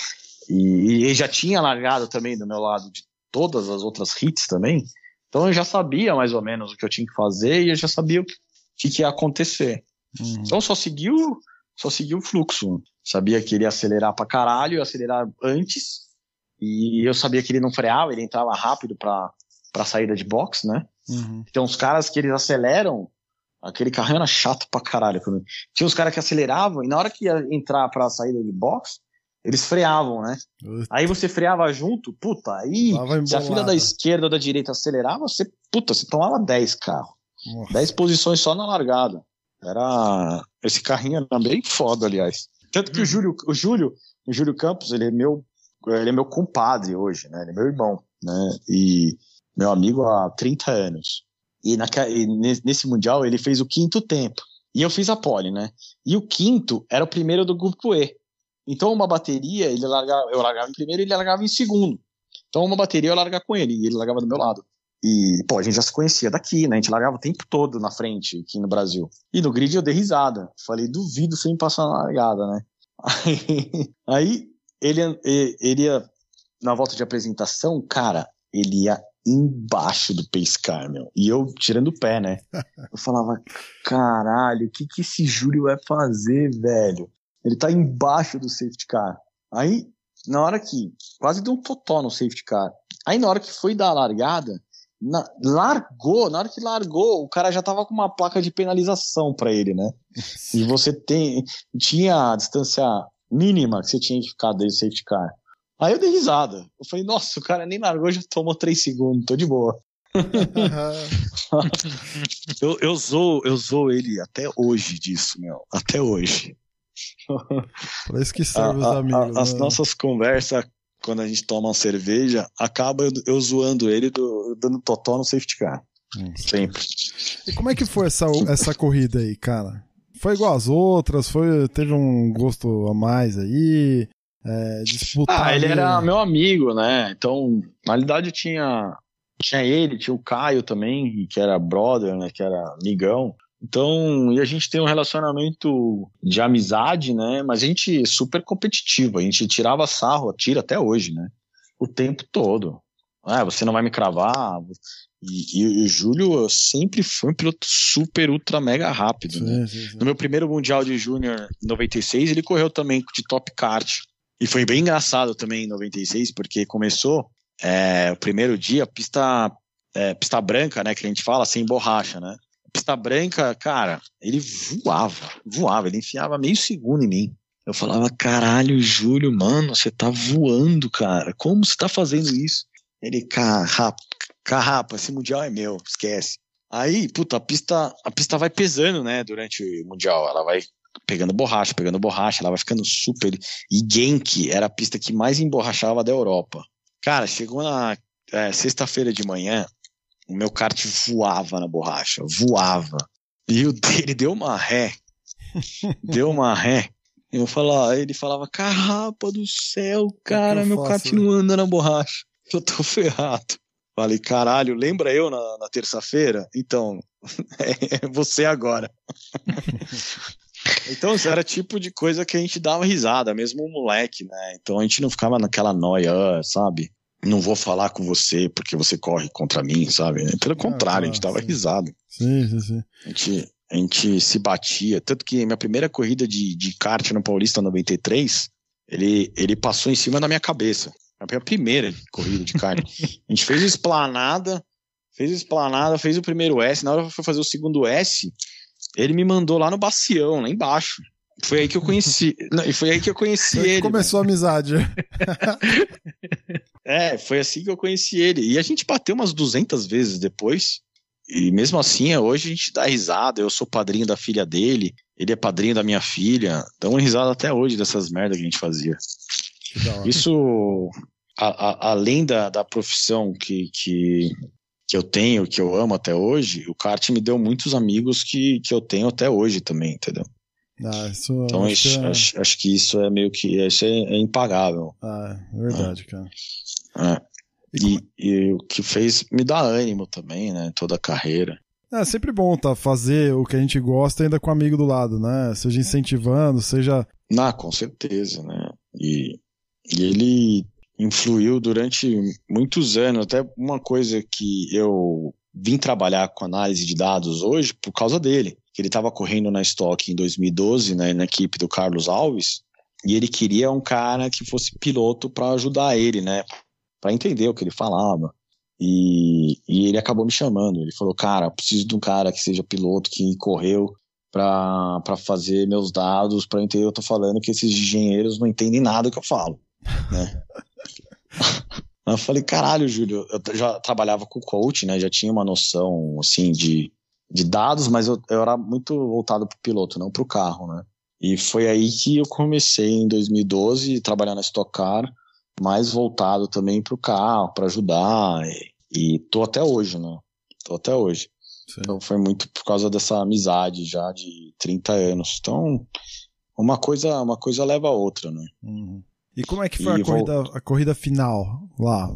e, e, já tinha largado também do meu lado de todas as outras hits também. Então eu já sabia mais ou menos o que eu tinha que fazer e eu já sabia o que, que ia acontecer. Uhum. Então só seguiu, só seguiu o fluxo. Sabia que ele ia acelerar pra caralho, ia acelerar antes E eu sabia que ele não freava, ele entrava rápido para para saída de box, né? Uhum. Então os caras que eles aceleram, aquele carrinho era chato pra caralho. Tinha os caras que aceleravam e na hora que ia entrar pra saída de box, eles freavam, né? Aí você freava junto, puta, aí se a fila da esquerda ou da direita acelerava, você, puta, você tomava 10 carros. 10 posições só na largada. Era. Esse carrinho era bem foda, aliás. Tanto que o Júlio, o Júlio, o Júlio Campos, ele é meu, ele é meu compadre hoje, né? Ele é meu irmão, né? E meu amigo há 30 anos. E, na, e nesse Mundial ele fez o quinto tempo. E eu fiz a pole, né? E o quinto era o primeiro do grupo E. Então uma bateria, ele largava, eu largava em primeiro e ele largava em segundo. Então uma bateria eu largava com ele e ele largava do meu lado. E, pô, a gente já se conhecia daqui, né? A gente largava o tempo todo na frente aqui no Brasil. E no grid eu dei risada. Falei, duvido sem passar na largada, né? Aí, aí ele, ele ia, na volta de apresentação, cara, ele ia embaixo do pace car, meu. E eu tirando o pé, né? Eu falava, caralho, o que que esse Júlio vai fazer, velho? Ele tá embaixo do safety car. Aí, na hora que quase deu um totó no safety car. Aí, na hora que foi dar a largada, na, largou, na hora que largou, o cara já tava com uma placa de penalização para ele, né? E você tem, tinha a distância mínima que você tinha que ficar desde o safety car. Aí eu dei risada. Eu falei, nossa, o cara nem largou, já tomou 3 segundos, tô de boa. eu, eu, zoo, eu zoo ele até hoje disso, meu. Até hoje. Pra isso que serve os amigos. A, as né? nossas conversas, quando a gente toma uma cerveja, acaba eu, eu zoando ele, do, dando totó no safety car. Hum. Sempre. E como é que foi essa, essa corrida aí, cara? Foi igual às outras? Foi, teve um gosto a mais aí? É, disputar. Ah, ele era meu amigo, né? Então, na realidade tinha tinha ele, tinha o Caio também, que era brother, né? Que era amigão. Então, e a gente tem um relacionamento de amizade, né? Mas a gente é super competitivo, a gente tirava sarro, tira até hoje, né? O tempo todo. Ah, você não vai me cravar. E, e, e o Júlio sempre foi um piloto super, ultra, mega rápido, né? sim, sim, sim. No meu primeiro Mundial de Júnior, em 96, ele correu também de top kart. E foi bem engraçado também em 96, porque começou é, o primeiro dia, pista, é, pista branca, né, que a gente fala, sem borracha, né? Pista branca, cara, ele voava, voava, ele enfiava meio segundo em mim. Eu falava, caralho, Júlio, mano, você tá voando, cara. Como você tá fazendo isso? Ele, carrapa, carrapa, esse mundial é meu, esquece. Aí, puta, a pista, a pista vai pesando, né, durante o mundial. Ela vai pegando borracha, pegando borracha, ela vai ficando super. E Genk era a pista que mais emborrachava da Europa. Cara, chegou na é, sexta-feira de manhã, o meu kart voava na borracha, voava. E o dele deu uma ré. deu uma ré. Eu falava, ele falava, carrapa do céu, cara, meu faço, kart não anda na borracha. Eu tô ferrado. Falei, caralho, lembra eu na, na terça-feira? Então, é você agora. Então, isso era tipo de coisa que a gente dava risada, mesmo um moleque, né? Então a gente não ficava naquela noia, sabe? Não vou falar com você porque você corre contra mim, sabe? Pelo ah, contrário, a gente dava sim. risada. Sim, sim, sim. A gente, a gente se batia. Tanto que minha primeira corrida de, de kart no Paulista 93, ele, ele passou em cima da minha cabeça. A minha primeira corrida de kart. a gente fez esplanada, fez esplanada, fez o primeiro S. Na hora que foi fazer o segundo S, ele me mandou lá no Bacião, lá embaixo. Foi aí que eu conheci. Não, foi aí que eu conheci ele. Começou a amizade. é, foi assim que eu conheci ele. E a gente bateu umas 200 vezes depois. E mesmo assim, hoje a gente dá risada. Eu sou padrinho da filha dele, ele é padrinho da minha filha. Dá uma risada até hoje dessas merdas que a gente fazia. Isso, a, a, além da, da profissão que, que, que eu tenho, que eu amo até hoje, o kart me deu muitos amigos que, que eu tenho até hoje também, entendeu? Ah, isso, então acho, é... acho, acho, que isso é meio que isso é, é impagável. Ah, é verdade, é. cara. É. E, e, e, o que fez me dá ânimo também, né? Toda a carreira. É sempre bom tá fazer o que a gente gosta ainda com um amigo do lado, né? Seja incentivando, seja. Ah, com certeza, né? E, e ele influiu durante muitos anos. Até uma coisa que eu vim trabalhar com análise de dados hoje por causa dele. Ele estava correndo na Stock em 2012, né, na equipe do Carlos Alves, E ele queria um cara que fosse piloto para ajudar ele, né? Para entender o que ele falava. E, e, ele acabou me chamando. Ele falou: Cara, preciso de um cara que seja piloto, que correu para fazer meus dados, para entender o que eu tô falando, que esses engenheiros não entendem nada que eu falo. Né? Eu falei: Caralho, Júlio, eu já trabalhava com coach, né? Já tinha uma noção, assim, de, de dados, mas eu, eu era muito voltado pro piloto, não pro carro, né? E foi aí que eu comecei em 2012 a trabalhar na Stock Car mais voltado também para o carro, para ajudar. E, e tô até hoje, né? Tô até hoje. Sim. Então foi muito por causa dessa amizade já de 30 anos. Então, uma coisa, uma coisa leva a outra, né? Uhum. E como é que foi a corrida, a corrida final lá?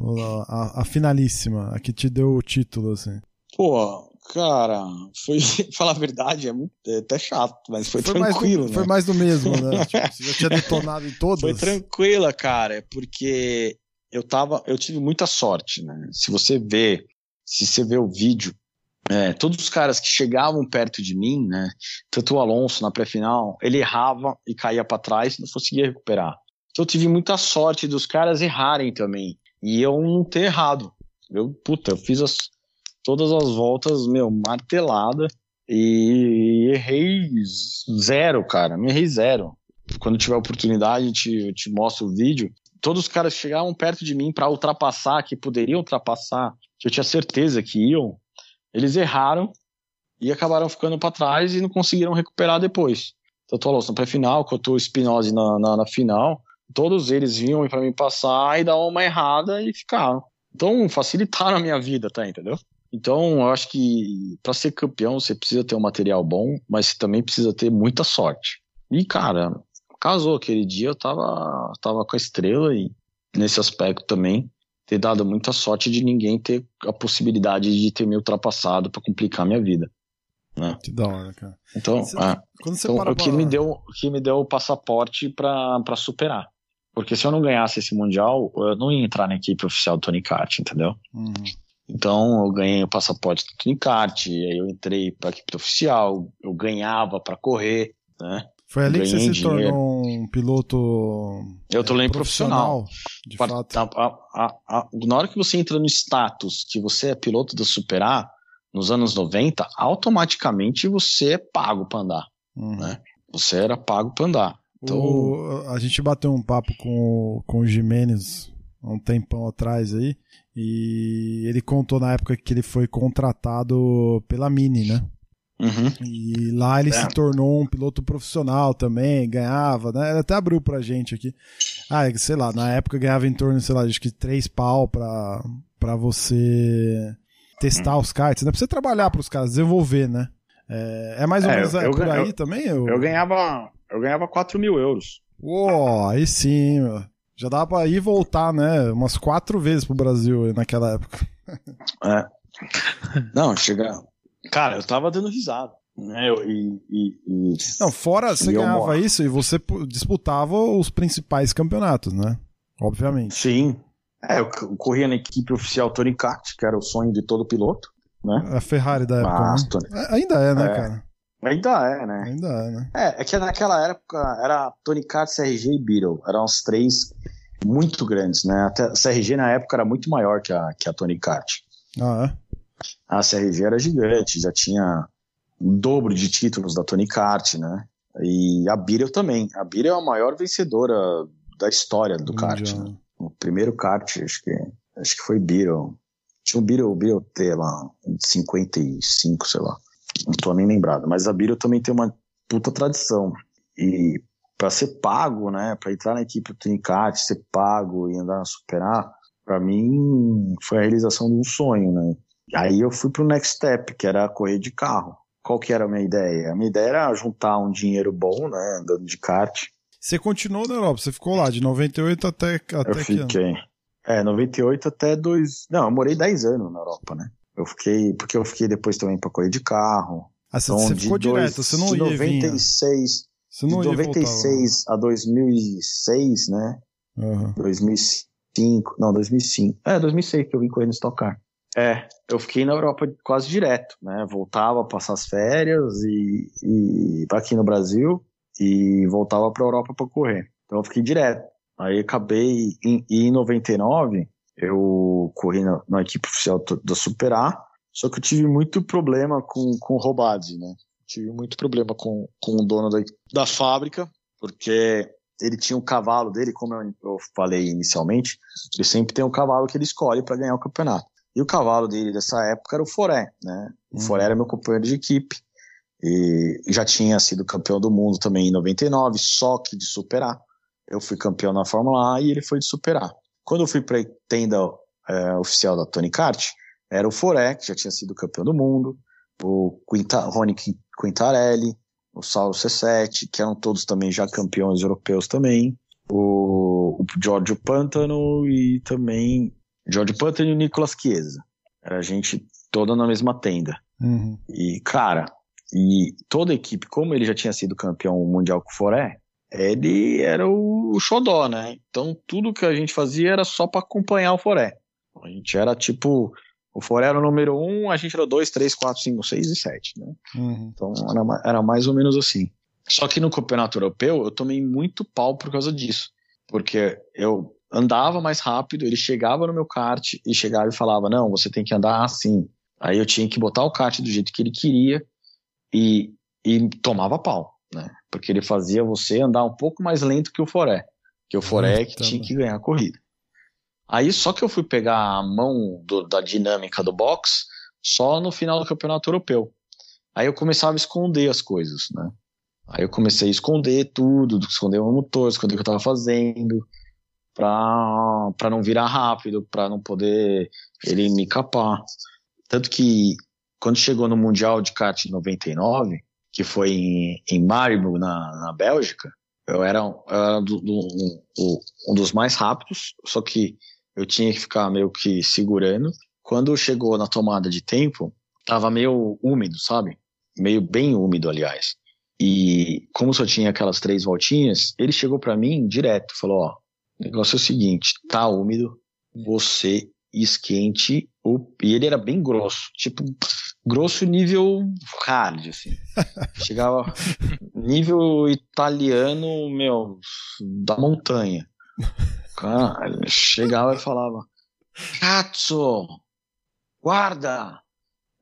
A, a, finalíssima, a que te deu o título, assim? Pô, Cara, foi, falar a verdade, é, muito, é até chato, mas foi, foi tranquilo, do, né? Foi mais do mesmo, né? tipo, você já tinha detonado em todas. Foi tranquila, cara, porque eu tava, eu tive muita sorte, né? Se você vê, se você vê o vídeo, é, todos os caras que chegavam perto de mim, né? Tanto o Alonso na pré-final, ele errava e caía para trás e não conseguia recuperar. Então eu tive muita sorte dos caras errarem também. E eu não ter errado. Eu, puta, eu fiz as, todas as voltas, meu, martelada. E errei zero, cara. Me errei zero. Quando tiver oportunidade, eu te, eu te mostro o vídeo. Todos os caras chegavam perto de mim para ultrapassar, que poderiam ultrapassar, que eu tinha certeza que iam. Eles erraram e acabaram ficando para trás e não conseguiram recuperar depois. Tanto o Alonso na pré-final, quanto o Spinozzi na, na, na final. Todos eles vinham para mim passar e dar uma errada e ficaram. Então facilitaram a minha vida, tá? Entendeu? Então, eu acho que para ser campeão você precisa ter um material bom, mas você também precisa ter muita sorte. E, cara, casou aquele dia, eu tava, tava com a estrela e nesse aspecto também ter dado muita sorte de ninguém ter a possibilidade de ter me ultrapassado para complicar a minha vida. Né? Que da hora, cara. Então, você, é, então o que pra... me deu, o que me deu o passaporte para superar. Porque se eu não ganhasse esse mundial, eu não ia entrar na equipe oficial do Tony Kart, entendeu? Uhum. Então eu ganhei o passaporte do Tunicart, aí eu entrei para a equipe oficial, eu ganhava para correr, né? Foi ali que você se dinheiro. tornou um piloto. Eu tô é, profissional. profissional. De fato. A, a, a, na hora que você entra no status que você é piloto da Superar, nos anos 90, automaticamente você é pago para andar. Uhum. Né? Você era pago para andar. Então... O, a gente bateu um papo com, com o Jimenez há um tempão atrás aí. E ele contou na época que ele foi contratado pela Mini, né? Uhum. E lá ele é. se tornou um piloto profissional também, ganhava, né? Ele até abriu pra gente aqui. Ah, sei lá, na época ganhava em torno, sei lá, acho que três pau pra, pra você testar os karts, né? Pra você trabalhar pros caras, desenvolver, né? É, é mais ou é, menos eu, por aí eu, também? Eu ganhava eu ganhava 4 mil euros. Uou, aí sim, meu. Já dava pra ir e voltar, né? Umas quatro vezes pro Brasil naquela época. É. Não, chega. Cara, eu tava dando risada. Né? Eu, e, e, e, Não, fora você ganhava isso e você disputava os principais campeonatos, né? Obviamente. Sim. É, eu corria na equipe oficial Tony Kart, que era o sonho de todo piloto. Né? A Ferrari da época. Né? Aston. Né? Ainda é, né, é. cara? Ainda é, né? Ainda é, né? É, é que naquela época era Tony Kart, CRG e Beetle. Eram os três muito grandes, né? Até a CRG na época era muito maior que a, que a Tony Kart. Ah, é? A CRG era gigante, já tinha o dobro de títulos da Tony Kart, né? E a Beetle também. A Beetle é a maior vencedora da história do kart. Né? O primeiro kart, acho que, acho que foi Beetle. Tinha um Beetle, Beetle T lá, 55, sei lá não tô nem lembrado. Mas a Biro também tem uma puta tradição. E para ser pago, né, para entrar na equipe do Trincat, ser pago e andar a superar, para mim foi a realização de um sonho, né? Aí eu fui pro next step, que era correr de carro. Qual que era a minha ideia? A minha ideia era juntar um dinheiro bom, né, andando de kart. Você continuou na Europa, você ficou lá de 98 até até Eu fiquei. É, 98 até dois, não, eu morei 10 anos na Europa, né? Eu fiquei, porque eu fiquei depois também para correr de carro. Ah, você, então, você ficou dois, direto, você não de ia 96, você não de 96 a 2006, né? Uhum. 2005, não, 2005. É, 2006 que eu vim correr no Stock Car. É, eu fiquei na Europa quase direto, né? Voltava passar as férias e, e aqui no Brasil e voltava para a Europa para correr. Então eu fiquei direto. Aí acabei, em, em 99, eu corri na, na equipe oficial da Super A, só que eu tive muito problema com, com o Robadzi, né? Tive muito problema com, com o dono da, da fábrica, porque ele tinha o cavalo dele, como eu, eu falei inicialmente, ele sempre tem um cavalo que ele escolhe para ganhar o campeonato. E o cavalo dele dessa época era o Foré, né? O uhum. Foré era meu companheiro de equipe e já tinha sido campeão do mundo também em 99, só que de superar. Eu fui campeão na Fórmula A e ele foi de superar. Quando eu fui para a tenda é, oficial da Tony Kart, era o Foré, que já tinha sido campeão do mundo, o Quinta, Rony Quintarelli, o Saulo C7, que eram todos também já campeões europeus também, o, o Giorgio Pantano e também Giorgio Pantano e o Nicolas Chiesa. Era a gente toda na mesma tenda. Uhum. E, cara, e toda a equipe, como ele já tinha sido campeão mundial com o Foré, ele era o xodó, né? Então tudo que a gente fazia era só para acompanhar o Foré. A gente era tipo, o Foré era o número um, a gente era dois, três, quatro, cinco, seis e sete, né? Uhum. Então era, era mais ou menos assim. Só que no campeonato europeu eu tomei muito pau por causa disso. Porque eu andava mais rápido, ele chegava no meu kart e chegava e falava: Não, você tem que andar assim. Aí eu tinha que botar o kart do jeito que ele queria e, e tomava pau né? Porque ele fazia você andar um pouco mais lento que o Foré, que o Foré é que tinha que ganhar a corrida. Aí só que eu fui pegar a mão do, da dinâmica do box só no final do campeonato europeu. Aí eu começava a esconder as coisas, né? Aí eu comecei a esconder tudo, esconder o motor, esconder o que eu tava fazendo, pra, pra não virar rápido, pra não poder ele me capar. Tanto que quando chegou no Mundial de kart 99, que foi em, em Maribor, na, na Bélgica, eu era, eu era do, do, um, um, dos mais rápidos, só que eu tinha que ficar meio que segurando. Quando chegou na tomada de tempo, tava meio úmido, sabe? Meio bem úmido, aliás. E como só tinha aquelas três voltinhas, ele chegou para mim direto, falou: ó, o negócio é o seguinte, tá úmido, você esquente o... e ele era bem grosso, tipo grosso nível hard, assim. Chegava nível italiano, meu, da montanha. Cara, chegava e falava: Cazzo, guarda!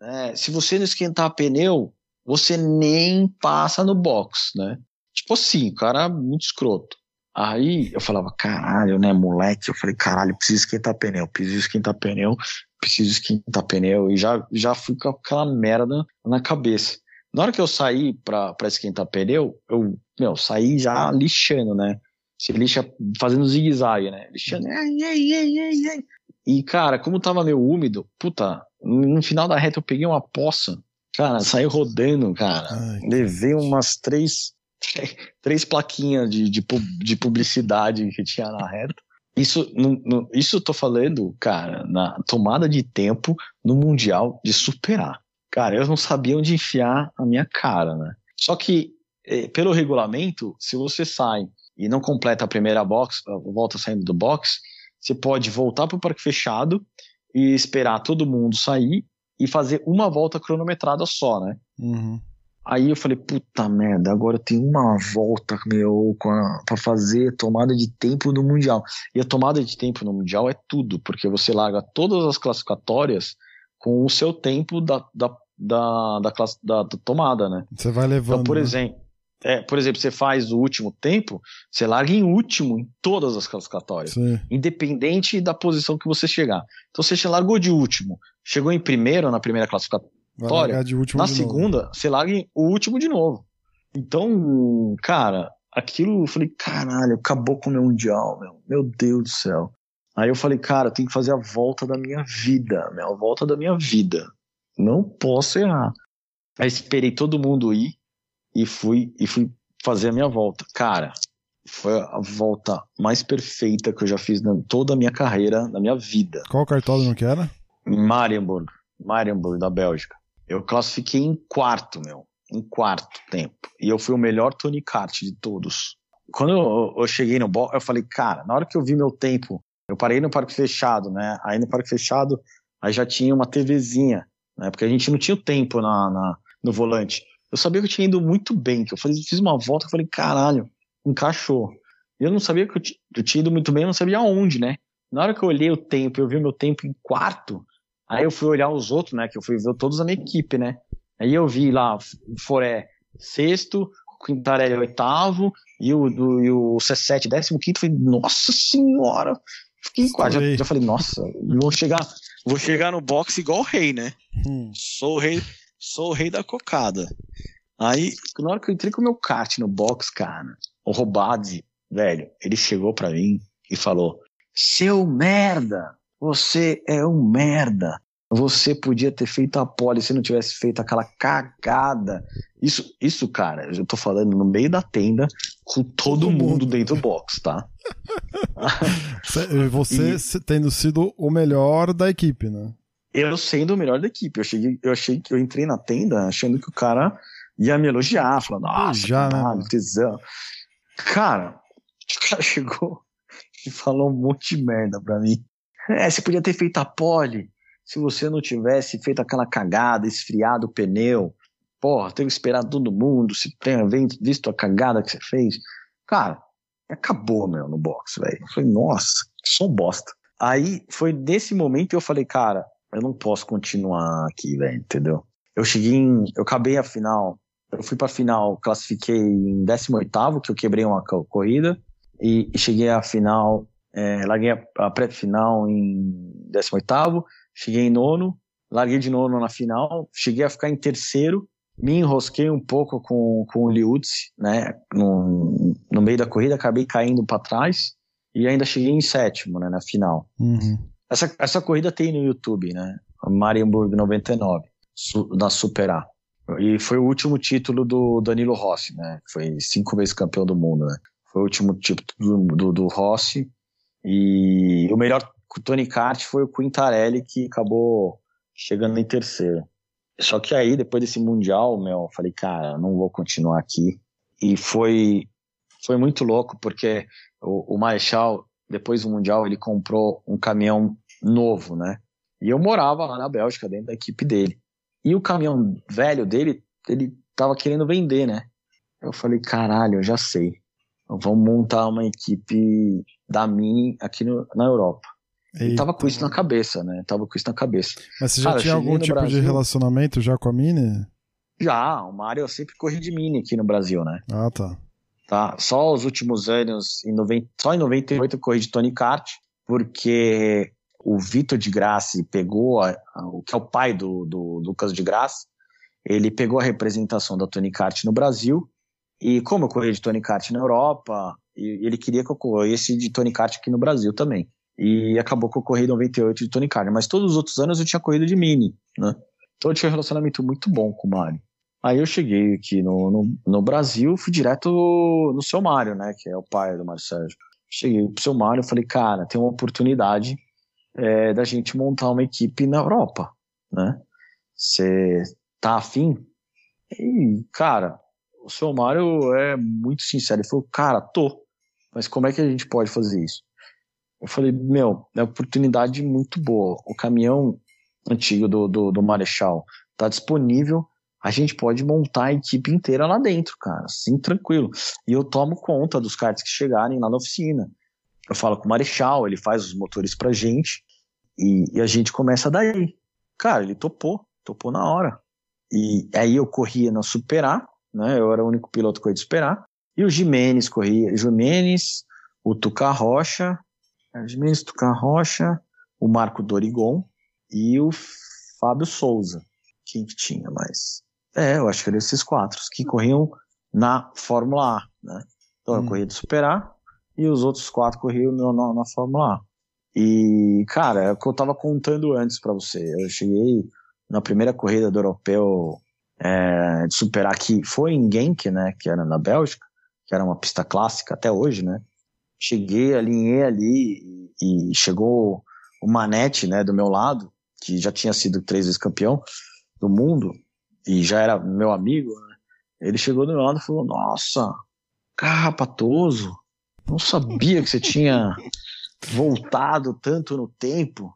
É, se você não esquentar pneu, você nem passa no box, né? Tipo assim, o cara muito escroto. Aí eu falava, caralho, né, moleque? Eu falei, caralho, preciso esquentar pneu, preciso esquentar pneu, preciso esquentar pneu. E já, já fui com aquela merda na cabeça. Na hora que eu saí pra, pra esquentar pneu, eu, meu, saí já lixando, né? Se lixa fazendo zigue-zague, né? Lixando, ai, ai, ai, ai, ai. E, cara, como tava meio úmido, puta, no final da reta eu peguei uma poça, cara, saí rodando, cara. Ai, Levei umas três três plaquinhas de, de, de, publicidade que tinha na reta. Isso, no, no, isso eu tô falando, cara, na tomada de tempo no Mundial de superar. Cara, eu não sabia onde enfiar a minha cara, né? Só que, eh, pelo regulamento, se você sai e não completa a primeira box, volta saindo do box, você pode voltar para o parque fechado e esperar todo mundo sair e fazer uma volta cronometrada só, né? Uhum. Aí eu falei, puta merda, agora tem uma volta, meu, para fazer tomada de tempo no Mundial. E a tomada de tempo no Mundial é tudo, porque você larga todas as classificatórias com o seu tempo da, da, da, da, classe, da, da tomada, né? Você vai levando. Então, por né? exemplo, é, por exemplo, você faz o último tempo, você larga em último em todas as classificatórias, Sim. independente da posição que você chegar. Então, você largou de último, chegou em primeiro na primeira classificatória Vitória, na segunda, novo. você larga o último de novo. Então, cara, aquilo eu falei, caralho, acabou com o meu mundial, meu, meu Deus do céu. Aí eu falei, cara, eu tenho que fazer a volta da minha vida, meu, a volta da minha vida. Não posso errar. Aí esperei todo mundo ir e fui e fui fazer a minha volta. Cara, foi a volta mais perfeita que eu já fiz em toda a minha carreira, na minha vida. Qual cartódromo que era? Marienburg, Marienburg, da Bélgica. Eu classifiquei em quarto, meu. Em quarto tempo. E eu fui o melhor Tony Kart de todos. Quando eu, eu cheguei no box, eu falei, cara, na hora que eu vi meu tempo, eu parei no parque fechado, né? Aí no parque fechado, aí já tinha uma TVzinha, né? Porque a gente não tinha o tempo na, na no volante. Eu sabia que eu tinha ido muito bem, que eu fiz uma volta, eu falei, caralho, encaixou. eu não sabia que eu, eu tinha ido muito bem, eu não sabia aonde, né? Na hora que eu olhei o tempo, eu vi o meu tempo em quarto, aí eu fui olhar os outros, né? Que eu fui ver todos da minha equipe, né? Aí eu vi lá, Foré sexto, Quintarelli oitavo, e o, do, e o C7 décimo quinto, falei, nossa senhora! Fiquei quase, já, já, falei, nossa, vou chegar, vou chegar no boxe igual o rei, né? Hum. Sou o rei, sou o rei da cocada. Aí, na hora que eu entrei com o meu kart no box, cara, o Robade, velho, ele chegou pra mim e falou: Seu merda, você é um merda. Você podia ter feito a pole se não tivesse feito aquela cagada. Isso, isso, cara, eu tô falando no meio da tenda com todo, todo mundo, mundo dentro do box, tá? Você e... tendo sido o melhor da equipe, né? Eu sendo o melhor da equipe. Eu, cheguei, eu achei que eu entrei na tenda achando que o cara ia me elogiar, falando, nossa, já, caralho, né? tesão. Cara, o cara chegou e falou um monte de merda pra mim. É, você podia ter feito a pole se você não tivesse feito aquela cagada, esfriado o pneu, porra, teve que esperar todo mundo, se tenha visto a cagada que você fez. Cara, acabou, meu, no box, velho. Falei, nossa, só bosta. Aí foi nesse momento que eu falei, cara, eu não posso continuar aqui, velho, entendeu? Eu cheguei em. Eu acabei a final. Eu fui pra final, classifiquei em 18, que eu quebrei uma corrida, e, e cheguei à final, é, larguei a, a pré-final em 18 cheguei em nono, larguei de nono na final, cheguei a ficar em terceiro, me enrosquei um pouco com, com o Liutz, né, no, no meio da corrida, acabei caindo para trás e ainda cheguei em sétimo, né, na final. Uhum. Essa, essa corrida tem no YouTube, né, Marienburg 99, su, da Super A. E foi o último título do Danilo Rossi, né, foi cinco vezes campeão do mundo, né. Foi o último título do, do, do Rossi e o melhor Tony Kart foi o Quintarelli que acabou chegando em terceiro. Só que aí, depois desse Mundial, meu, eu falei, cara, não vou continuar aqui. E foi, foi muito louco, porque o, o Marechal, depois do Mundial, ele comprou um caminhão novo, né? E eu morava lá na Bélgica, dentro da equipe dele. E o caminhão velho dele, ele tava querendo vender, né? Eu falei, caralho, eu já sei. Vamos montar uma equipe da Mini aqui no, na Europa. Eita. tava com isso na cabeça, né? Tava com isso na cabeça. Mas você já Cara, tinha algum tipo Brasil... de relacionamento já com a Mini? Já, o Mário eu sempre corri de Mini aqui no Brasil, né? Ah, tá. Tá, só os últimos anos, em 90, só em 98 eu corri de Tony Kart, porque o Vitor de Grassi pegou, a, a, o que é o pai do, do, do Lucas de Grassi, ele pegou a representação da Tony Kart no Brasil, e como eu corri de Tony Kart na Europa, ele queria que eu corresse de Tony Kart aqui no Brasil também e acabou que eu corri 98 de Tony Carter. Mas todos os outros anos eu tinha corrido de Mini, né? Então eu tinha um relacionamento muito bom com o Mário. Aí eu cheguei aqui no, no, no, Brasil, fui direto no seu Mário, né? Que é o pai do Mário Sérgio. Cheguei pro seu Mário e falei, cara, tem uma oportunidade é, da gente montar uma equipe na Europa, né? Você tá afim? E, cara, o seu Mário é muito sincero. Ele falou, cara, tô. Mas como é que a gente pode fazer isso? Eu falei, meu, é uma oportunidade muito boa. O caminhão antigo do, do, do Marechal tá disponível. A gente pode montar a equipe inteira lá dentro, cara, assim, tranquilo. E eu tomo conta dos cards que chegarem lá na oficina. Eu falo com o Marechal, ele faz os motores pra gente e, e a gente começa daí. Cara, ele topou, topou na hora. E aí eu corria na Superar, né? Eu era o único piloto que eu ia Superar. E o Jimenez corria, Jimenez, o Tuca Rocha Argimens Tucan Rocha, o Marco Dorigon e o Fábio Souza. Quem que tinha mais? É, eu acho que eram esses quatro que corriam na Fórmula A, né? Então eu hum. corria de superar e os outros quatro corriam na, na, na Fórmula A. E, cara, é o que eu tava contando antes para você. Eu cheguei na primeira corrida do europeu é, de superar que foi em Genk, né? Que era na Bélgica, que era uma pista clássica até hoje, né? cheguei, alinhei ali e chegou o Manete, né, do meu lado, que já tinha sido três vezes campeão do mundo e já era meu amigo, né? ele chegou do meu lado e falou: Nossa, carrapatoso, não sabia que você tinha voltado tanto no tempo.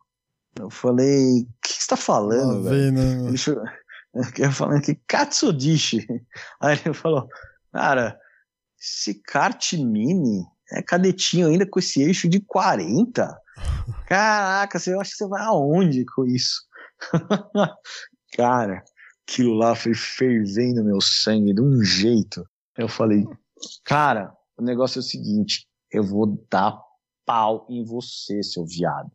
Eu falei: O que você está falando, velho? Né? Ele chegou, eu falei que Katsodishi. Aí ele falou: Cara, esse kart mini é cadetinho ainda com esse eixo de 40. Caraca, você acha que você vai aonde com isso? Cara, aquilo lá foi fervendo meu sangue de um jeito. Eu falei, cara, o negócio é o seguinte, eu vou dar pau em você, seu viado.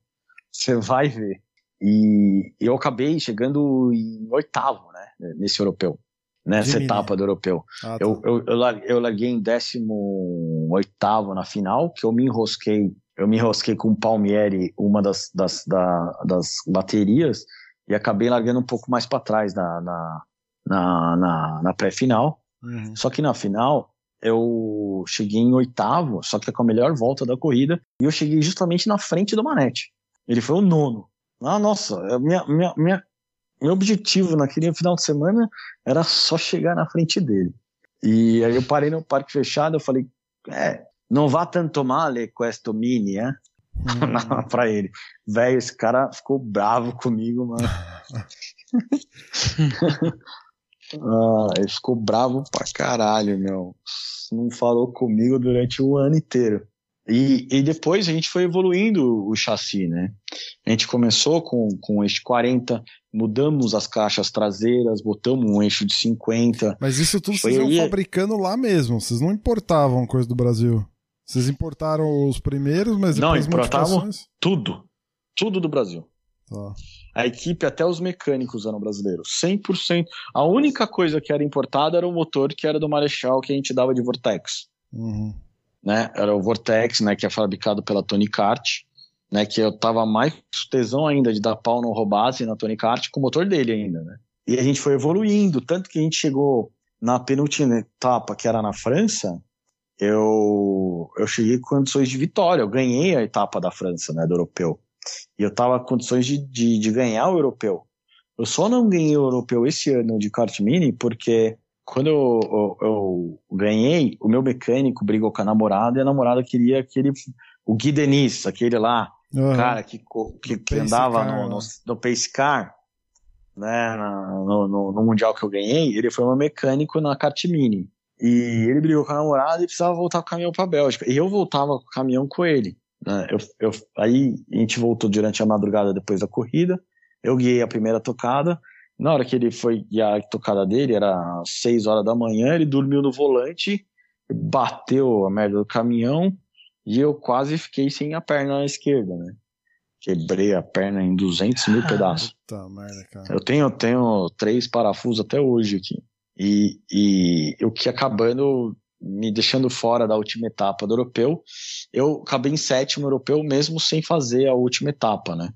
Você vai ver. E eu acabei chegando em oitavo, né, nesse europeu, nessa De etapa do europeu. Ah, tá. Eu, eu, eu, lar- eu larguei em 18 na final, que eu me enrosquei. Eu me enrosquei com o Palmieri, uma das, das, da- das baterias, e acabei largando um pouco mais para trás na, na, na, na, na pré-final. Uhum. Só que na final, eu cheguei em oitavo, só que com a melhor volta da corrida, e eu cheguei justamente na frente do Manete. Ele foi o nono. Ah, nossa, a minha, minha, minha, meu objetivo naquele final de semana era só chegar na frente dele. E aí eu parei no parque fechado, eu falei, é, não vá tanto male questo mini, é? Uhum. pra ele. Velho, esse cara ficou bravo comigo, mano. ah, ele ficou bravo pra caralho, meu. Não falou comigo durante o ano inteiro. E, e depois a gente foi evoluindo o chassi, né? A gente começou com, com o eixo 40, mudamos as caixas traseiras, botamos um eixo de 50. Mas isso tudo Foi vocês iam fabricando lá mesmo, vocês não importavam coisa do Brasil. Vocês importaram os primeiros, mas Não, depois importavam. modificações? Tudo. Tudo do Brasil. Tá. A equipe, até os mecânicos eram brasileiros. 100%. A única coisa que era importada era o motor, que era do Marechal, que a gente dava de Vortex. Uhum. Né? Era o Vortex, né, que é fabricado pela Tony Kart, né, que eu tava mais tesão ainda de dar pau no Robase na Tony Kart com o motor dele ainda, né? E a gente foi evoluindo, tanto que a gente chegou na penúltima etapa, que era na França, eu, eu cheguei com condições de vitória, eu ganhei a etapa da França, né, do europeu. E eu tava com condições de, de, de ganhar o europeu. Eu só não ganhei o europeu esse ano de kart mini porque quando eu, eu, eu ganhei, o meu mecânico brigou com a namorada e a namorada queria aquele, o Gui Denis, aquele lá, Aham. cara que, que, que andava car, no, no, no Pace Car, né, no, no, no Mundial que eu ganhei, ele foi meu mecânico na kart mini. E ele brigou com a namorada e precisava voltar com o caminhão pra Bélgica. E eu voltava com o caminhão com ele. né? Eu, eu, aí a gente voltou durante a madrugada depois da corrida. Eu guiei a primeira tocada. Na hora que ele foi guiar a tocada dele, era 6 horas da manhã, ele dormiu no volante, bateu a merda do caminhão e eu quase fiquei sem a perna esquerda, né? Quebrei a perna em 200 mil pedaços. Puta merda, cara. Eu tenho, eu tenho três parafusos até hoje aqui. E, e o que acabando me deixando fora da última etapa do europeu, eu acabei em sétimo europeu mesmo sem fazer a última etapa, né?